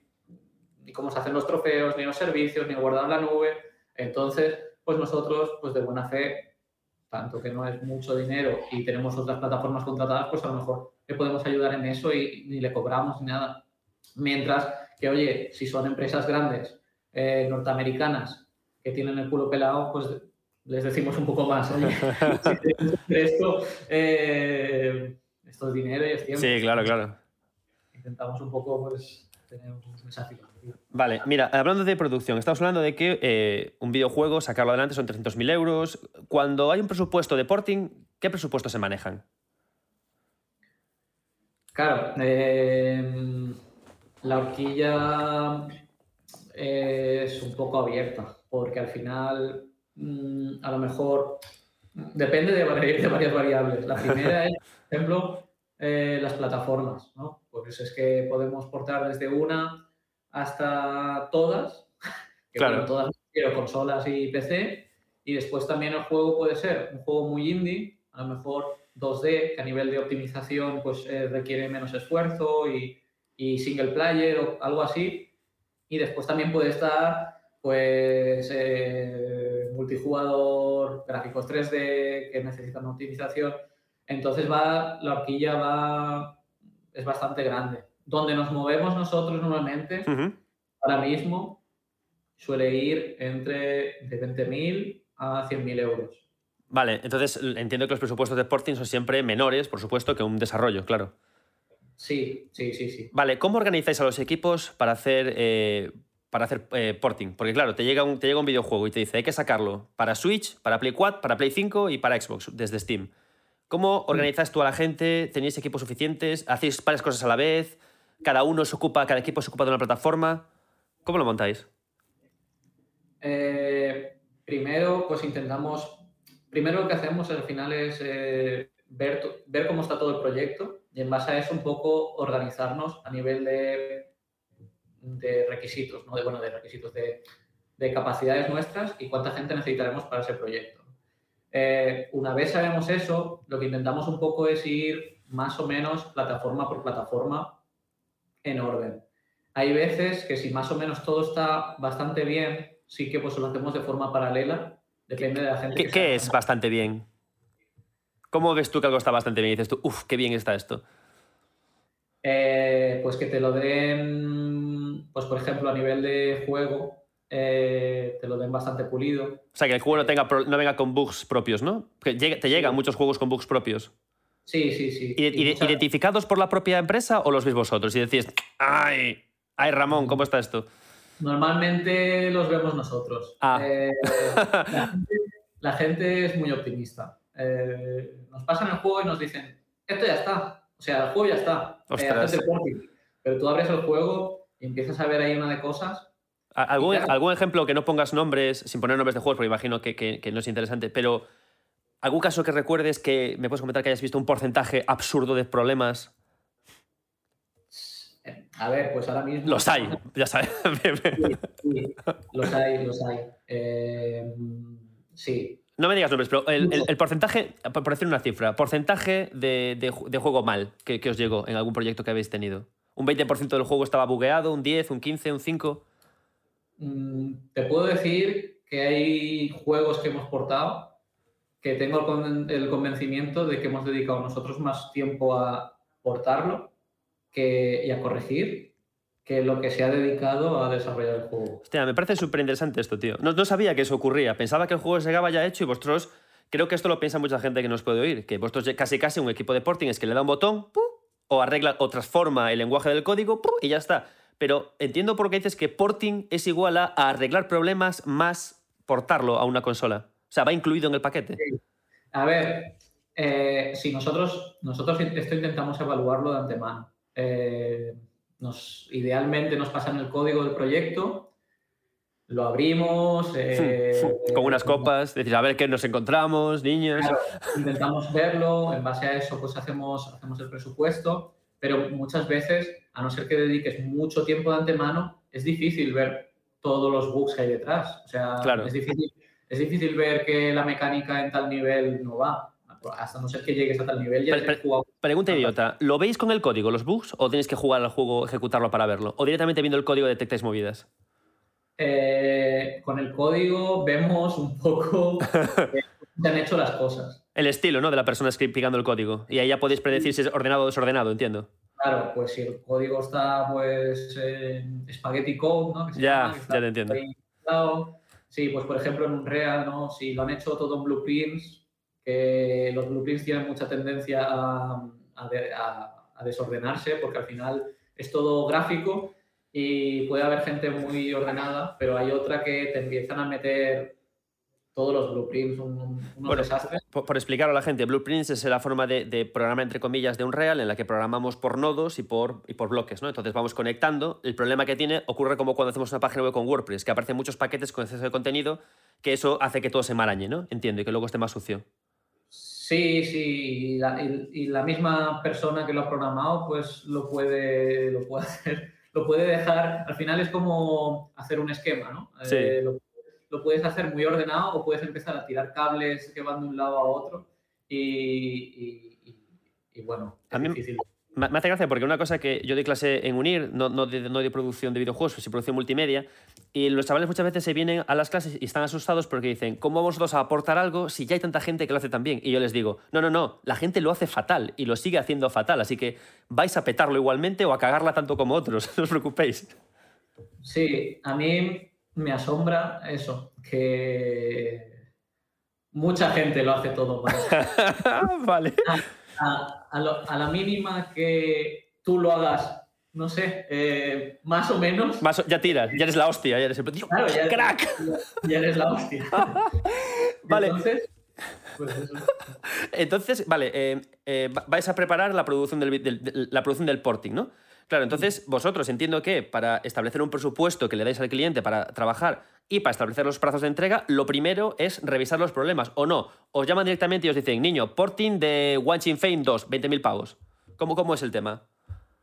ni cómo se hacen los trofeos, ni los servicios, ni guardar la nube. Entonces, pues nosotros, pues de buena fe, tanto que no es mucho dinero y tenemos otras plataformas contratadas, pues a lo mejor le podemos ayudar en eso y ni le cobramos ni nada. Mientras que, oye, si son empresas grandes, eh, norteamericanas, que tienen el culo pelado, pues les decimos un poco más. Oye, si esto, eh, esto es dinero y es tiempo. Sí, claro, claro. Intentamos un poco, pues, tener un esa filosofía. Vale, mira, hablando de producción, estamos hablando de que eh, un videojuego, sacarlo adelante son 300.000 euros. Cuando hay un presupuesto de porting, ¿qué presupuestos se manejan? Claro, eh, la horquilla es un poco abierta, porque al final, mm, a lo mejor, depende de varias variables. La primera es, por ejemplo, eh, las plataformas, ¿no? Pues es que podemos portar desde una hasta todas, que Claro. bueno, todas, pero consolas y PC, y después también el juego puede ser un juego muy indie, a lo mejor 2D, que a nivel de optimización pues, eh, requiere menos esfuerzo y, y single player o algo así. Y después también puede estar pues, eh, multijugador, gráficos 3D que necesitan optimización. Entonces va, la horquilla va, es bastante grande. Donde nos movemos nosotros normalmente, ahora mismo, suele ir entre de 20.000 a 100.000 euros. Vale, entonces entiendo que los presupuestos de porting son siempre menores, por supuesto, que un desarrollo, claro. Sí, sí, sí, sí. Vale, ¿cómo organizáis a los equipos para hacer, eh, para hacer eh, porting? Porque claro, te llega, un, te llega un videojuego y te dice hay que sacarlo para Switch, para Play 4, para Play 5 y para Xbox desde Steam. ¿Cómo organizáis tú a la gente? ¿Tenéis equipos suficientes? ¿Hacéis varias cosas a la vez? ¿Cada uno se ocupa, cada equipo se ocupa de una plataforma? ¿Cómo lo montáis? Eh, primero, pues intentamos, primero lo que hacemos al final es eh, ver, ver cómo está todo el proyecto y en base a eso un poco organizarnos a nivel de, de requisitos, ¿no? de, bueno, de requisitos de, de capacidades nuestras y cuánta gente necesitaremos para ese proyecto. Eh, una vez sabemos eso, lo que intentamos un poco es ir más o menos plataforma por plataforma en orden. Hay veces que si más o menos todo está bastante bien, sí que pues lo hacemos de forma paralela, depende de la gente. ¿Qué, que qué es bastante bien? ¿Cómo ves tú que algo está bastante bien? Y dices tú, uff, qué bien está esto. Eh, pues que te lo den, pues por ejemplo a nivel de juego, eh, te lo den bastante pulido. O sea, que el juego no, tenga no venga con bugs propios, ¿no? Que te llegan muchos juegos con bugs propios. Sí, sí, sí. ¿Identificados por la propia empresa o los veis vosotros? Y decís, ¡ay! ¡Ay, Ramón, ¿cómo está esto? Normalmente los vemos nosotros. Ah. Eh, la, gente, la gente es muy optimista. Eh, nos pasan el juego y nos dicen, esto ya está. O sea, el juego ya está. Eh, Ostras. el porting. Pero tú abres el juego y empiezas a ver ahí una de cosas. ¿A- ¿Algún, claro. algún ejemplo que no pongas nombres, sin poner nombres de juegos, porque imagino que, que- que no es interesante, pero algún caso que recuerdes que me puedes comentar que hayas visto un porcentaje absurdo de problemas? Eh, A ver, pues ahora mismo... Los hay, ya sabes. Sí, sí, los hay, los hay. Eh, sí, No me digas nombres, pero el, el- el porcentaje, por decir una cifra, porcentaje de, de ju- de juego mal que, que os llegó en algún proyecto que habéis tenido. ¿Un 20% del juego estaba bugueado? ¿Un 10? ¿Un 15? ¿Un 5? Mm, te puedo decir que hay juegos que hemos portado que tengo el con- el convencimiento de que hemos dedicado nosotros más tiempo a portarlo que, y a corregir que lo que se ha dedicado a desarrollar el juego. Hostia, me parece súper interesante esto, tío. No, no, sabía que eso ocurría. Pensaba que el juego llegaba ya hecho y vosotros. Creo que esto lo piensa mucha gente que nos puede oír. Que vosotros casi casi un equipo de porting es que le da un botón, o arregla o transforma el lenguaje del código, y ya está. Pero entiendo por qué dices que porting es igual a, arreglar problemas más portarlo a una consola. Sea, va incluido en el paquete. A ver, eh, si nosotros, nosotros esto intentamos evaluarlo de antemano. Eh, nos, idealmente nos pasan el código del proyecto, lo abrimos. Eh, Con unas copas, decir, a ver qué nos encontramos, niños. intentamos verlo, en base a eso pues hacemos, hacemos el presupuesto, pero muchas veces, a no ser que dediques mucho tiempo de antemano, es difícil ver todos los bugs que hay detrás. O sea, es, difícil, es difícil ver que la mecánica en tal nivel no va hasta no ser que llegues a tal nivel ya Pregunta idiota, ¿lo veis con el código, los bugs, o tenéis que jugar al juego, ejecutarlo para verlo? ¿O directamente viendo el código detectáis movidas? Eh, con el código vemos un poco se han hecho las cosas. El estilo, ¿no? De la persona picando el código. Y ahí ya podéis predecir si es ordenado o desordenado, entiendo. Claro, pues si el código está, pues, en spaghetti code, ¿no? ya, ya te entiendo. Sí, pues por ejemplo en un Real, ¿no? Si lo han hecho todo en blueprints, que los blueprints tienen mucha tendencia a, desordenarse porque al final es todo gráfico y puede haber gente muy ordenada, pero hay otra que te empiezan a meter todos los blueprints, un, unos Por, explicarlo a la gente, blueprints es la forma de, de, programa entre comillas de un real en la que programamos por nodos y por, y por bloques, ¿no? Entonces vamos conectando. El problema que tiene ocurre como cuando hacemos una página web con WordPress, que aparecen muchos paquetes con exceso de contenido, que eso hace que todo se marañe, ¿no? Entiendo, y que luego esté más sucio. Sí, sí, y la, misma persona que lo ha programado, pues lo puede, lo puede hacer, lo puede dejar. Al final es como hacer un esquema, ¿no? Eh, lo, puedes hacer muy ordenado o puedes empezar a tirar cables que van de un lado a otro y, bueno, es difícil. Me hace gracia porque una cosa que yo doy clase en UNIR, no, no, de, no de producción de videojuegos, sino producción multimedia, y los chavales muchas veces se vienen a las clases y están asustados porque dicen, ¿cómo vamos vosotros a aportar algo si ya hay tanta gente que lo hace tan bien? Y yo les digo, no, no, no, la gente lo hace fatal y lo sigue haciendo fatal, así que vais a petarlo igualmente o a cagarla tanto como otros, no os preocupéis. Sí, a mí me asombra eso, que mucha gente lo hace todo mal. vale a, la mínima que tú lo hagas, no sé, eh, más o menos. ya tiras, ya eres la hostia, ya eres el claro, ya ¡Crack! Ya, eres la hostia. vale. Entonces, pues Entonces, vale, eh, eh, vais a preparar la producción del, la producción del porting, ¿no? Claro, entonces vosotros entiendo que para establecer un presupuesto que le dais al cliente para trabajar y para establecer los plazos de entrega, lo primero es revisar los problemas, ¿o no? Os llaman directamente y os dicen, niño, porting de Watching Fame 2, 20.000 pavos. ¿Cómo, ¿Cómo es el tema?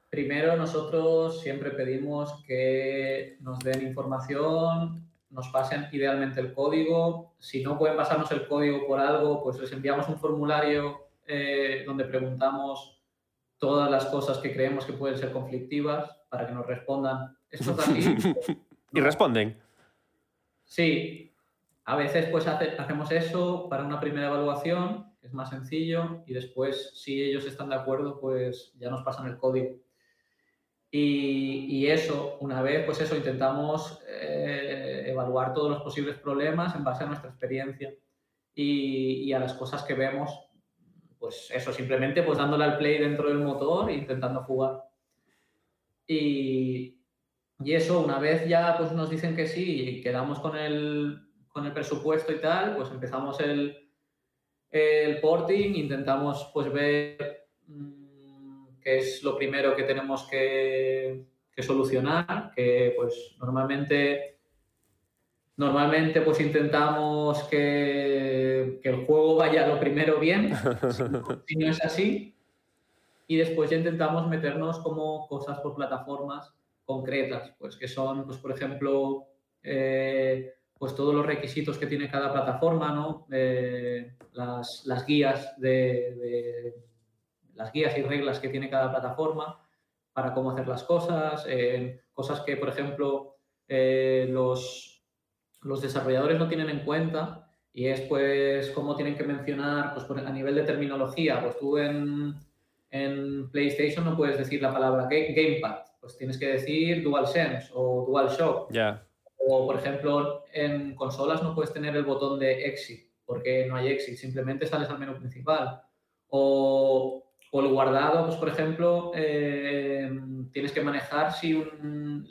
Primero, nosotros siempre pedimos que nos den información, nos pasen idealmente el código. Si no pueden pasarnos el código por algo, pues les enviamos un formulario eh, donde preguntamos todas las cosas que creemos que pueden ser conflictivas para que nos respondan. ¿Esto es así? ¿Y responden? Sí. A veces pues hacemos eso para una primera evaluación, que es más sencillo, y después, si ellos están de acuerdo, pues ya nos pasan el código. Y, eso, una vez, pues eso, intentamos eh, evaluar todos los posibles problemas en base a nuestra experiencia y, y a las cosas que vemos pues eso, simplemente pues dándole al play dentro del motor e intentando jugar. Y, eso, una vez ya pues nos dicen que sí y quedamos con el, con el presupuesto y tal, pues empezamos el, el porting, intentamos pues ver mm, qué es lo primero que tenemos que, que solucionar, que pues normalmente Normalmente pues intentamos que, el juego vaya lo primero bien, si no, es así, y después ya intentamos meternos como cosas por plataformas concretas, pues que son, pues por ejemplo, eh, pues todos los requisitos que tiene cada plataforma, ¿no? Eh, las, guías de, las guías y reglas que tiene cada plataforma para cómo hacer las cosas, eh, cosas que, por ejemplo, los los desarrolladores no tienen en cuenta y es pues cómo tienen que mencionar pues, a nivel de terminología. Pues tú en, en, PlayStation no puedes decir la palabra gamepad, pues tienes que decir DualSense o DualShock. Ya. O, por ejemplo, en consolas no puedes tener el botón de exit, porque no hay exit, simplemente sales al menú principal. O, o el guardado, pues por ejemplo, eh, tienes que manejar si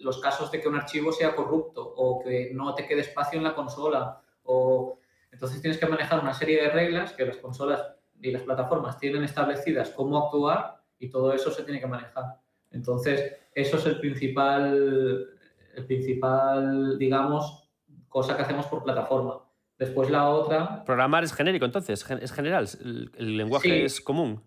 los casos de que un archivo sea corrupto o que no te quede espacio en la consola. O, entonces tienes que manejar una serie de reglas que las consolas y las plataformas tienen establecidas cómo actuar y todo eso se tiene que manejar. Entonces, eso es el principal, el principal, digamos, cosa que hacemos por plataforma. Después la otra... Programar es genérico, entonces, es general, el, lenguaje es común.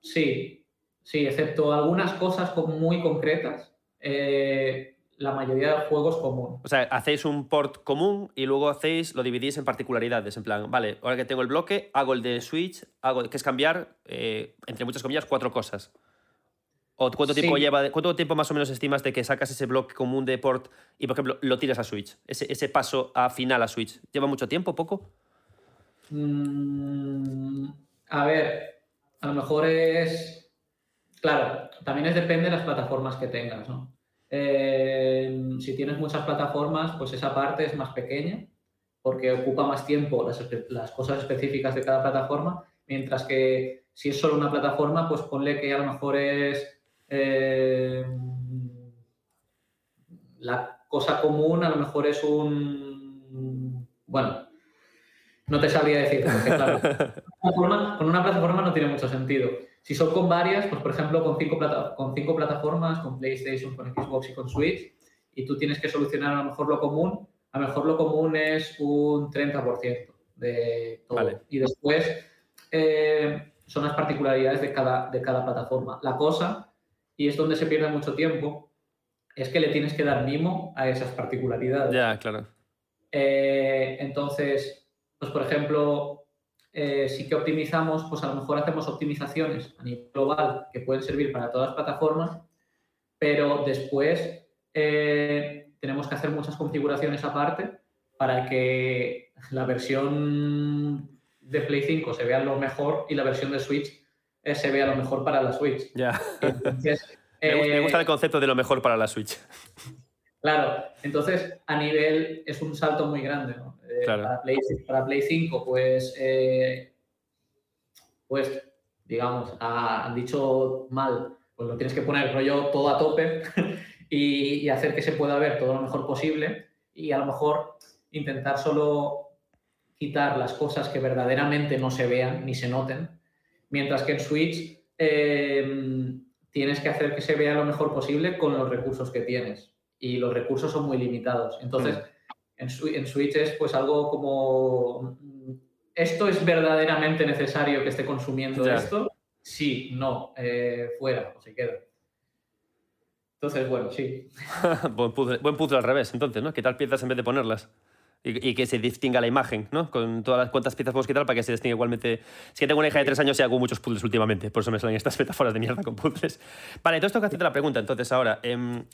Sí, sí, excepto algunas cosas muy concretas, eh, la mayoría de juegos común. O sea, hacéis un port común y luego hacéis, lo dividís en particularidades, en plan, vale, ahora que tengo el bloque, hago el de Switch, hago, que es cambiar, eh, entre muchas comillas, cuatro cosas. ¿O cuánto tiempo lleva, cuánto tiempo más o menos estimas de que sacas ese bloque común de port y, por ejemplo, lo tiras a Switch? Ese, paso a final a Switch. ¿Lleva mucho tiempo, poco? Mm, a ver, a lo mejor es. Claro, también es depende de las plataformas que tengas, ¿no? Eh, si tienes muchas plataformas, pues esa parte es más pequeña porque ocupa más tiempo las, cosas específicas de cada plataforma, mientras que si es solo una plataforma, pues ponle que a lo mejor es eh, la cosa común a lo mejor es un... Bueno, no te sabría decir, claro, con una plataforma no tiene mucho sentido. Si son con varias, pues por ejemplo con cinco, con cinco plataformas, con PlayStation, con Xbox y con Switch, y tú tienes que solucionar a lo mejor lo común, a lo mejor lo común es un 30% de todo. Y después eh, son las particularidades de cada, de cada plataforma. La cosa y es donde se pierde mucho tiempo, es que le tienes que dar mimo a esas particularidades. Ya, claro. Eh, entonces, pues por ejemplo, eh, si que optimizamos, pues a lo mejor hacemos optimizaciones a nivel global que pueden servir para todas las plataformas, pero después eh, tenemos que hacer muchas configuraciones aparte para que la versión de Play 5 se vea lo mejor y la versión de Switch se vea lo mejor para la Switch. Ya. me, gusta, el concepto de lo mejor para la Switch. Claro, entonces a nivel es un salto muy grande. Eh, para, Play, para, Play, 5, pues, eh, pues digamos, han dicho mal, pues lo tienes que poner rollo todo a tope y, y hacer que se pueda ver todo lo mejor posible y a lo mejor intentar solo quitar las cosas que verdaderamente no se vean ni se noten Mientras que en Switch eh, tienes que hacer que se vea lo mejor posible con los recursos que tienes. Y los recursos son muy limitados. Entonces, en, en, Switch es pues algo como, ¿esto es verdaderamente necesario que esté consumiendo esto? Sí, no, eh, fuera, o se queda. Entonces, bueno, sí. buen, puzzle, buen puzzle al revés, entonces, ¿no? tal piezas en vez de ponerlas y, que se distinga la imagen, ¿no? Con todas las cuantas piezas puedo quitar para que se distinga igualmente. Es que tengo una hija de tres años y hago muchos puzzles últimamente, por eso me salen estas metáforas de mierda con puzzles. Vale, entonces tengo que hacerte la pregunta. Entonces, ahora, em,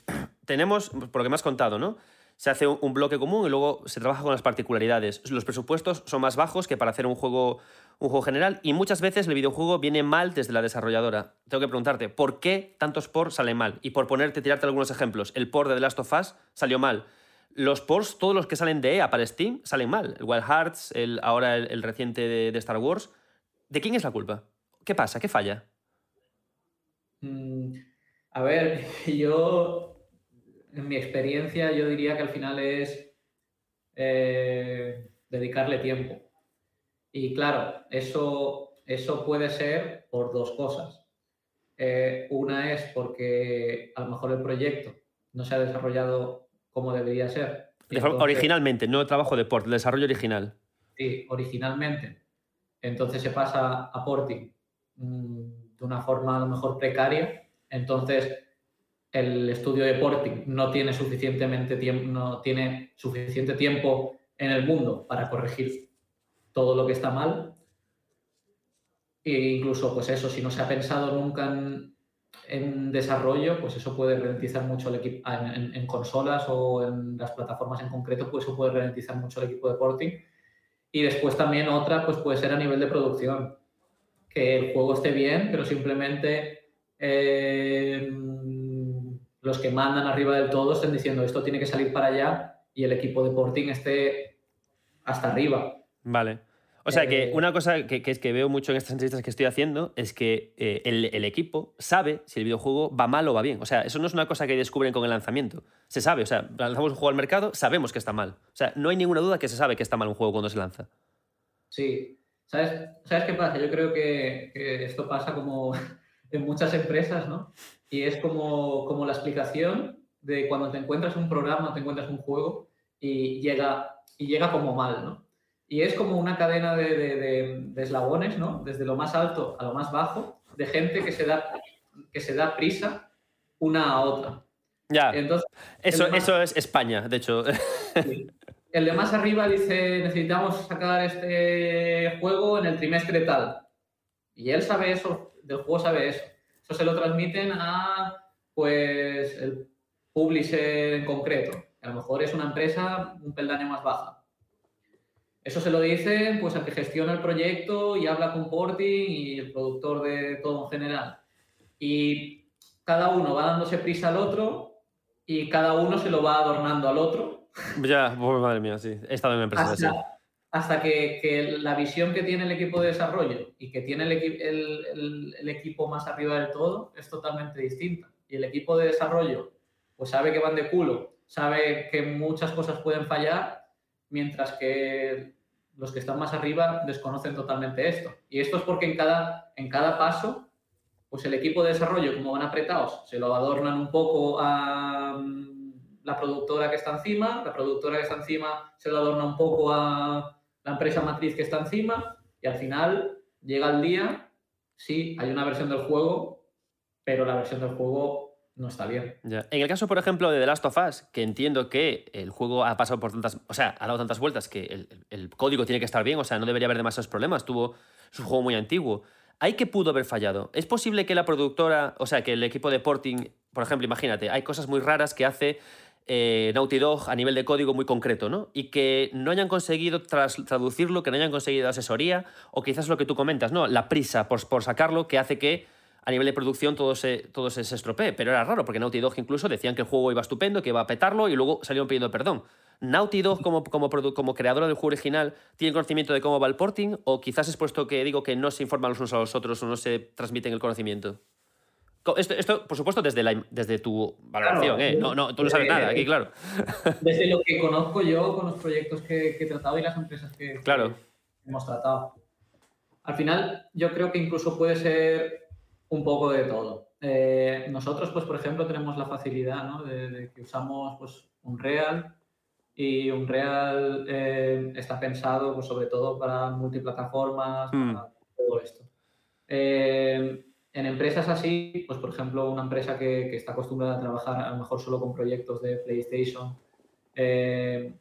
tenemos, por lo que me has contado, ¿no? Se hace un, bloque común y luego se trabaja con las particularidades. Los presupuestos son más bajos que para hacer un juego, un juego general y muchas veces el videojuego viene mal desde la desarrolladora. Tengo que preguntarte, ¿por qué tantos por salen mal? Y por ponerte, tirarte algunos ejemplos, el por de The Last of Us salió mal los ports, todos los que salen de EA para Steam, salen mal. El Wild Hearts, el, ahora el, reciente de, Star Wars. ¿De quién es la culpa? ¿Qué pasa? ¿Qué falla? Mm, a ver, yo, en mi experiencia, yo diría que al final es eh, dedicarle tiempo. Y claro, eso, eso puede ser por dos cosas. Eh, una es porque a lo mejor el proyecto no se ha desarrollado como debería ser. originalmente, no trabajo de port, desarrollo original. Sí, originalmente. Entonces se pasa a porting mm, de una forma a lo mejor precaria. Entonces el estudio de porting no tiene suficientemente tiempo, no tiene suficiente tiempo en el mundo para corregir todo lo que está mal. E incluso, pues eso, si no se ha pensado nunca en, desarrollo, pues eso puede ralentizar mucho el equipo en, consolas o en las plataformas en concreto, pues eso puede ralentizar mucho el equipo de porting. Y después también otra, pues puede ser a nivel de producción, que el juego esté bien, pero simplemente eh, los que mandan arriba del todo estén diciendo esto tiene que salir para allá y el equipo de porting esté hasta arriba. Vale. O sea que Eh, una cosa que, que es que veo mucho en estas entrevistas que estoy haciendo es que eh, el, el equipo sabe si el videojuego va mal o va bien. O sea, eso no es una cosa que descubren con el lanzamiento. Se sabe, o sea, lanzamos un juego al mercado, sabemos que está mal. O sea, no hay ninguna duda que se sabe que está mal un juego cuando se lanza. Sí. ¿Sabes, ¿Sabes qué pasa? Yo creo que, que esto pasa como en muchas empresas, ¿no? Y es como, como la explicación de cuando te encuentras un programa, te encuentras un juego y llega, y llega como mal, ¿no? Y es como una cadena de, de- de- de eslabones, ¿no? Desde lo más alto a lo más bajo, de gente que se da, que se da prisa una a otra. Ya, Entonces, eso, más- eso es España, de hecho. Sí. El de más arriba dice, necesitamos sacar este juego en el trimestre tal. Y él sabe eso, del juego sabe eso. Eso se lo transmiten a, pues, el publisher en concreto. A lo mejor es una empresa un peldaño más baja. Eso se lo dicen, pues, al que gestiona el proyecto y habla con Porting y el productor de todo en general. Y cada uno va dándose prisa al otro y cada uno se lo va adornando al otro ya, pues, madre mía, sí. He estado en empresas así. Hasta, que, la visión que tiene el equipo de desarrollo y que tiene el- el equipo más arriba del todo es totalmente distinta. Y el equipo de desarrollo pues sabe que van de culo, sabe que muchas cosas pueden fallar, mientras que los que están más arriba desconocen totalmente esto. Y esto es porque en cada, en cada paso, pues el equipo de desarrollo, como van apretados, se lo adornan un poco a mm, la productora que está encima, la productora que está encima se lo adorna un poco a la empresa matriz que está encima, y al final llega el día, sí, hay una versión del juego, pero la versión del juego no está bien. Ya. En el caso, por ejemplo, de The Last of Us, que entiendo que el juego ha pasado por tantas. O sea, ha dado tantas vueltas que el, código tiene que estar bien, o sea, no debería haber demasiados problemas. Tuvo un juego muy antiguo. ¿Hay que pudo haber fallado? ¿Es posible que la productora, o sea, que el equipo de porting, por ejemplo, imagínate, hay cosas muy raras que hace eh, Naughty Dog a nivel de código muy concreto, ¿no? Y que no hayan conseguido tras- traducirlo, que no hayan conseguido asesoría, o quizás lo que tú comentas, ¿no? La prisa por, sacarlo que hace que a nivel de producción todo se, todo se, estropee. Pero era raro, porque Naughty Dog incluso decían que el juego iba estupendo, que iba a petarlo, y luego salieron pidiendo perdón. Naughty Dog, como, como, como creadora del juego original, ¿tiene conocimiento de cómo va el porting? ¿O quizás es puesto que digo que no se informan los unos a los otros o no se transmiten el conocimiento? Esto, esto, por supuesto, desde, la, desde tu valoración, Claro, ¿eh? No, no, tú no sabes eh, nada, aquí, claro. Desde lo que conozco yo con los proyectos que, que he tratado y las empresas que, que Claro. hemos tratado. Al final, yo creo que incluso puede ser un poco de todo. Eh, nosotros, pues, por ejemplo, tenemos la facilidad ¿no? de, de que usamos pues, Unreal y Unreal eh, está pensado pues, sobre todo para multiplataformas, Mm. para todo esto. Eh, en empresas así, pues por ejemplo, una empresa que, que está acostumbrada a trabajar a lo mejor solo con proyectos de PlayStation, eh,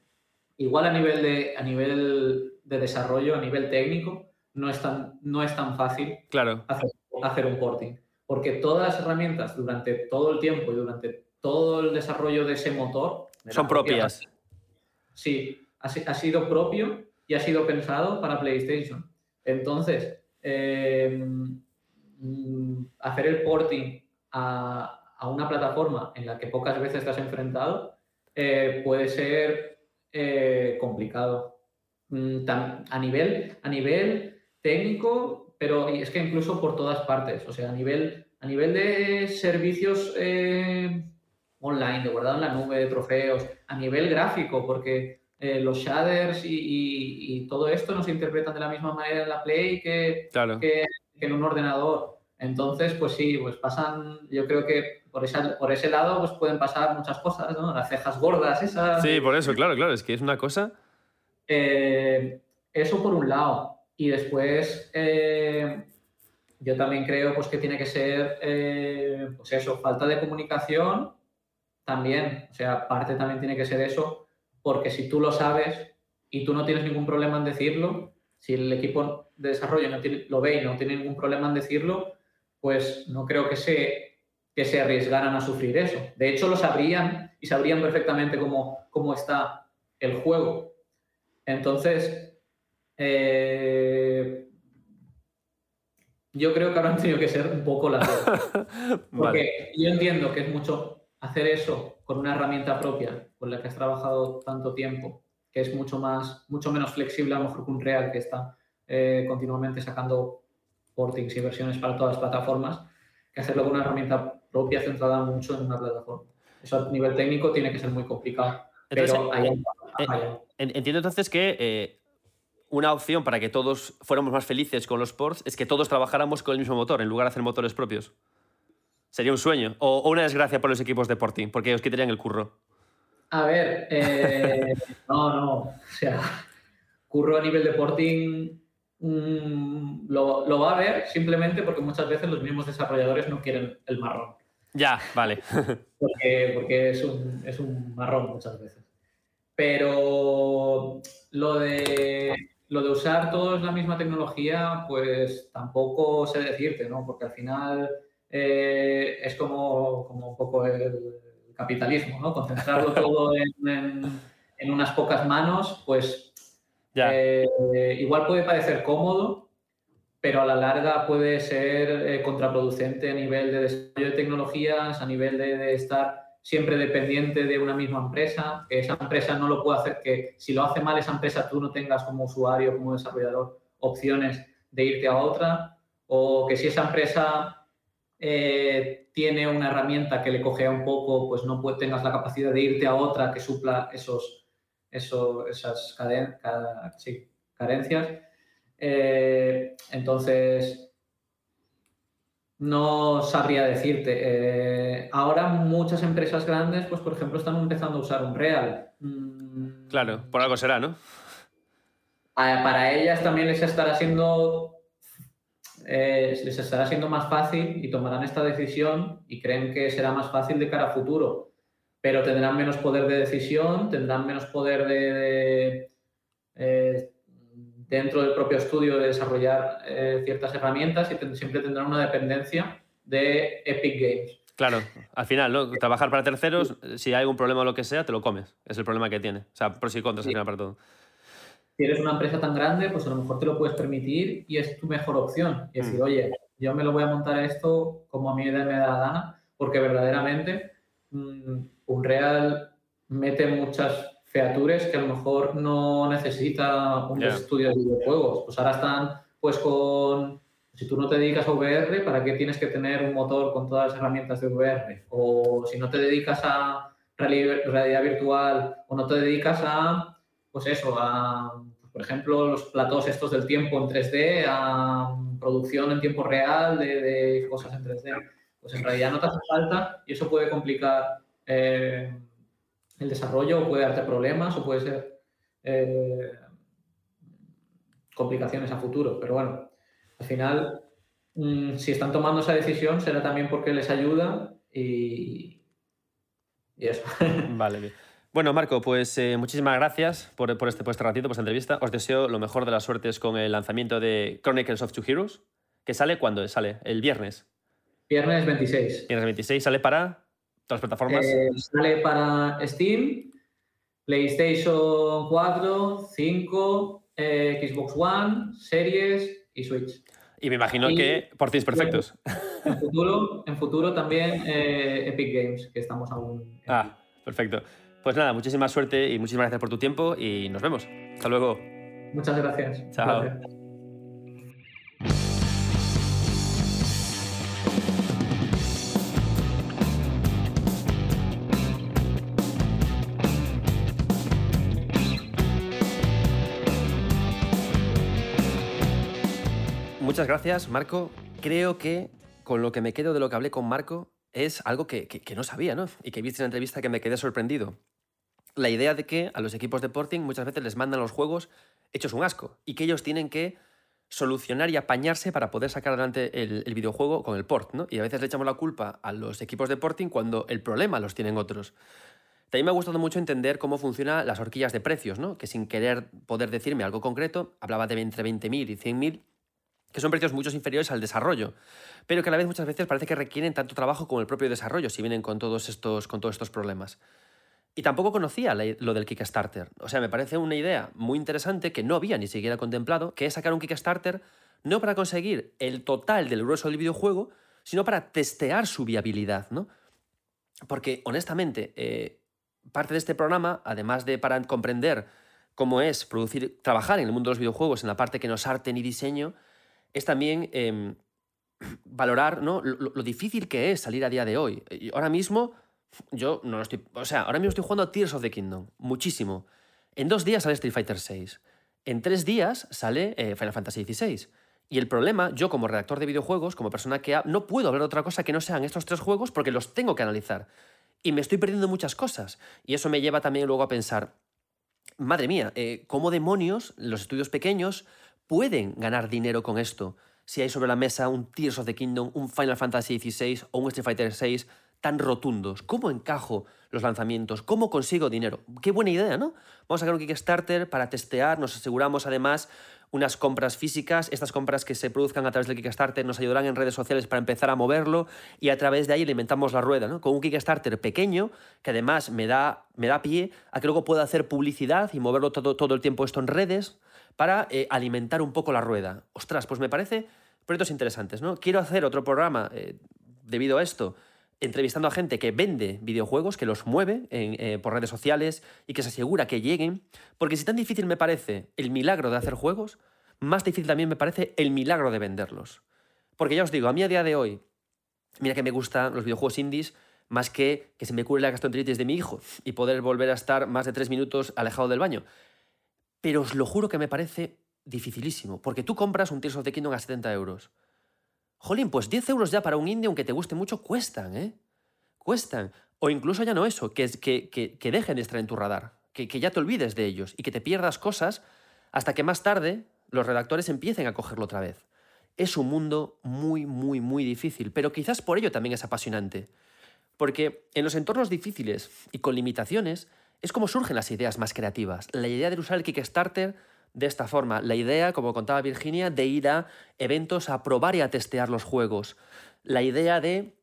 igual a nivel, de, a nivel de desarrollo, a nivel técnico, no es tan, no es tan fácil Claro. hacer, hacer un porting. Porque todas las herramientas durante todo el tiempo y durante todo el desarrollo de ese motor de Son propia- propias. Sí, ha, si- ha sido propio y ha sido pensado para PlayStation. Entonces, eh, hacer el porting a, a una plataforma en la que pocas veces te has enfrentado eh, puede ser eh, complicado. Mm, a, nivel, a nivel técnico, pero es que incluso por todas partes. O sea, a nivel, a nivel de servicios eh, online, de guardado en la nube, de trofeos, a nivel gráfico, porque eh, los shaders y, y- y todo esto no se interpretan de la misma manera en la Play que, Claro. que, que en un ordenador. Entonces, pues sí, pues pasan, yo creo que por, esa, por ese lado pues pueden pasar muchas cosas, ¿no? Las cejas gordas, esas. Sí, por eso, claro, claro. Es que es una cosa. Eh, eso por un lado. Y después, eh, yo también creo pues, que tiene que ser, eh, pues eso, falta de comunicación también. O sea, parte también tiene que ser eso, porque si tú lo sabes y tú no tienes ningún problema en decirlo, si el equipo de desarrollo no tiene- lo ve y no tiene ningún problema en decirlo, pues no creo que se, que se arriesgaran a sufrir eso. De hecho, lo sabrían y sabrían perfectamente cómo, cómo está el juego. Entonces, eh, yo creo que ahora han tenido que ser un poco las dos. Porque Vale. yo entiendo que es mucho, hacer eso con una herramienta propia con la que has trabajado tanto tiempo, que es mucho, más, mucho menos flexible a lo mejor que un Real que está eh, continuamente sacando portings y versiones para todas las plataformas, que hacerlo con una herramienta propia centrada mucho en una plataforma. Eso a nivel técnico tiene que ser muy complicado. pero eh, eh, Entiendo entonces que una opción para que todos fuéramos más felices con los ports es que todos trabajáramos con el mismo motor en lugar de hacer motores propios. Sería un sueño. O, una desgracia por los equipos de porting, porque os quitarían el curro. A ver, eh, no, no. O sea, curro a nivel de porting mm, lo, va a ver simplemente porque muchas veces los mismos desarrolladores no quieren el marrón. Ya, vale. porque, porque es, un, es un marrón muchas veces. Pero lo de lo de usar todos la misma tecnología, pues tampoco sé decirte, ¿no? Porque al final eh, es como, como, un poco el capitalismo, ¿no? Concentrarlo todo en, en, unas pocas manos, pues eh, igual puede parecer cómodo, pero a la larga puede ser eh, contraproducente a nivel de desarrollo de tecnologías, a nivel de, de estar siempre dependiente de una misma empresa, que esa empresa no lo puede hacer, que si lo hace mal esa empresa tú no tengas como usuario, como desarrollador, opciones de irte a otra, o que si esa empresa eh, tiene una herramienta que le cogea un poco, pues no tengas la capacidad de irte a otra que supla esos, esas carencias. Eh, entonces, no sabría decirte. Eh, ahora muchas empresas grandes, pues por ejemplo, están empezando a usar un Real. Mm. Claro, por algo será, ¿no? Para ellas también les estará siendo eh, les estará siendo más fácil y tomarán esta decisión y creen que será más fácil de cara a futuro, pero tendrán menos poder de decisión, tendrán menos poder de, eh, dentro del propio estudio de desarrollar eh, ciertas herramientas y siempre tendrán una dependencia de Epic Games. Claro, al final, ¿no? trabajar para terceros, si hay algún problema o lo que sea, te lo comes. Es el problema que tiene. O sea, pros y contras al final para todo. Si eres una empresa tan grande, pues a lo mejor te lo puedes permitir y es tu mejor opción. Y decir, mm. oye, yo me lo voy a montar a esto como a mí me da la gana, porque verdaderamente mm, un Real mete muchas features que a lo mejor no necesita un estudio de videojuegos. Pues ahora están pues con... Si tú no te dedicas a VR, ¿para qué tienes que tener un motor con todas las herramientas de VR? O si no te dedicas a realidad virtual o no te dedicas a, pues eso, a, por ejemplo, los platos estos del tiempo en 3D, a producción en tiempo real de, cosas en 3D, pues en realidad no te hace falta y eso puede complicar eh, el desarrollo puede darte problemas o puede ser eh, complicaciones a futuro. Pero bueno, al final, mm, si están tomando esa decisión, será también porque les ayuda y, y eso. Vale, bien. Bueno, Marco, pues eh, muchísimas gracias por, este, por este ratito, por esta entrevista. Os deseo lo mejor de las suertes con el lanzamiento de Chronicles of Two Heroes, que sale cuando sale, el viernes. Viernes 26. Viernes 26, sale para ¿Todas las plataformas? Eh, sale para Steam, PlayStation 4, 5, eh, Xbox One, Series y Switch. Y me imagino que por ti es perfectos. En futuro, en futuro también eh, Epic Games, que estamos aún. Ah, perfecto. Pues nada, muchísima suerte y muchísimas gracias por tu tiempo y nos vemos. Hasta luego. Muchas gracias. Chao. Muchas gracias, Marco. Creo que con lo que me quedo de lo que hablé con Marco es algo que, no sabía, ¿no? Y que viste en la entrevista que me quedé sorprendido. La idea de que a los equipos de porting muchas veces les mandan los juegos hechos un asco y que ellos tienen que solucionar y apañarse para poder sacar adelante el, videojuego con el port. Y a veces le echamos la culpa a los equipos de porting cuando el problema los tienen otros. También me ha gustado mucho entender cómo funcionan las horquillas de precios, ¿no? Que sin querer poder decirme algo concreto, hablaba de entre 20.000 y 100.000 que son precios muchos inferiores al desarrollo, pero que a la vez muchas veces parece que requieren tanto trabajo como el propio desarrollo si vienen con todos estos, con todos estos problemas. Y tampoco conocía lo del Kickstarter. O sea, me parece una idea muy interesante que no había ni siquiera contemplado, que es sacar un Kickstarter no para conseguir el total del grueso del videojuego, sino para testear su viabilidad, ¿no? porque honestamente, eh, parte de este programa, además de para comprender cómo es producir, trabajar en el mundo de los videojuegos, en la parte que nos arte y diseño, es también em, valorar ¿no? lo, difícil que es salir a día de hoy. Y ahora mismo, yo no lo estoy. O sea, ahora mismo estoy jugando a Tears of the Kingdom, muchísimo. En dos días sale Street Fighter VI. En tres días sale eh, Final Fantasy XVI. Y el problema, yo como redactor de videojuegos, como persona que no puedo hablar de otra cosa que no sean estos tres juegos porque los tengo que analizar. Y me estoy perdiendo muchas cosas. Y eso me lleva también luego a pensar, madre mía, eh, ¿cómo demonios los estudios pequeños pueden ganar dinero con esto? Si hay sobre la mesa un Tears of the Kingdom, un Final Fantasy XVI o un Street Fighter VI tan rotundos. ¿Cómo encajo los lanzamientos? ¿Cómo consigo dinero? Qué buena idea, ¿no? Vamos a sacar un Kickstarter para testear, nos aseguramos además unas compras físicas, estas compras que se produzcan a través del Kickstarter nos ayudarán en redes sociales para empezar a moverlo y a través de ahí alimentamos la rueda, ¿no? Con un Kickstarter pequeño que además me da, me da pie a que luego pueda hacer publicidad y moverlo todo, todo el tiempo esto en redes para eh, alimentar un poco la rueda. Ostras, pues me parece proyectos interesantes, ¿no? Quiero hacer otro programa eh, debido a esto entrevistando a gente que vende videojuegos, que los mueve eh, por redes sociales y que se asegura que lleguen, porque si tan difícil me parece el milagro de hacer juegos, más difícil también me parece el milagro de venderlos. Porque ya os digo, a mí a día de hoy, mira que me gustan los videojuegos indies más que que se me cure la gastroenteritis de mi hijo y poder volver a estar más de tres minutos alejado del baño. Pero os lo juro que me parece dificilísimo, porque tú compras un Tears of the Kingdom a 70 euros Jolín, pues 10 euros ya para un indie, aunque te guste mucho, cuestan, ¿eh? Cuestan. O incluso ya no eso, que, que, que, que dejen de estar en tu radar, que, que ya te olvides de ellos y que te pierdas cosas hasta que más tarde los redactores empiecen a cogerlo otra vez. Es un mundo muy, muy, muy difícil, pero quizás por ello también es apasionante. Porque en los entornos difíciles y con limitaciones es como surgen las ideas más creativas. La idea de usar el Kickstarter de esta forma. La idea, como contaba Virginia, de ir a eventos a probar y a testear los juegos. La idea de...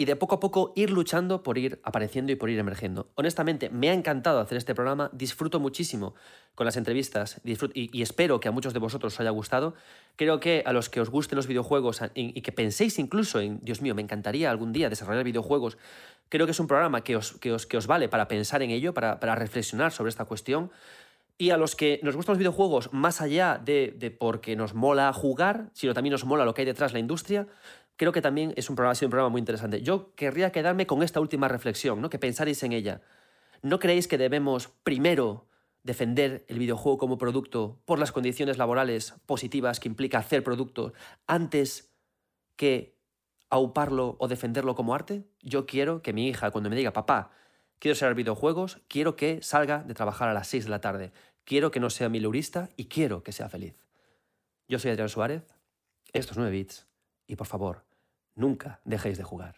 Y de poco a poco ir luchando por ir apareciendo y por ir emergiendo. Honestamente, me ha encantado hacer este programa, disfruto muchísimo con las entrevistas y, espero que a muchos de vosotros os haya gustado. Creo que a los que os gusten los videojuegos y, que penséis incluso en, Dios mío, me encantaría algún día desarrollar videojuegos, creo que es un programa que os, que os, que os vale para pensar en ello, para, para reflexionar sobre esta cuestión. Y a los que nos gustan los videojuegos, más allá de, porque nos mola jugar, sino también nos mola lo que hay detrás de la industria, creo que también es un programa, ha sido un programa muy interesante. Yo querría quedarme con esta última reflexión, ¿no? que pensaréis en ella. ¿No creéis que debemos primero defender el videojuego como producto por las condiciones laborales positivas que implica hacer producto antes que auparlo o defenderlo como arte? Yo quiero que mi hija, cuando me diga, papá, quiero ser videojuegos, quiero que salga de trabajar a las 6 de la tarde. Quiero que no sea milurista y quiero que sea feliz. Yo soy Adrián Suárez, estos 9 bits, y por favor, nunca dejéis de jugar.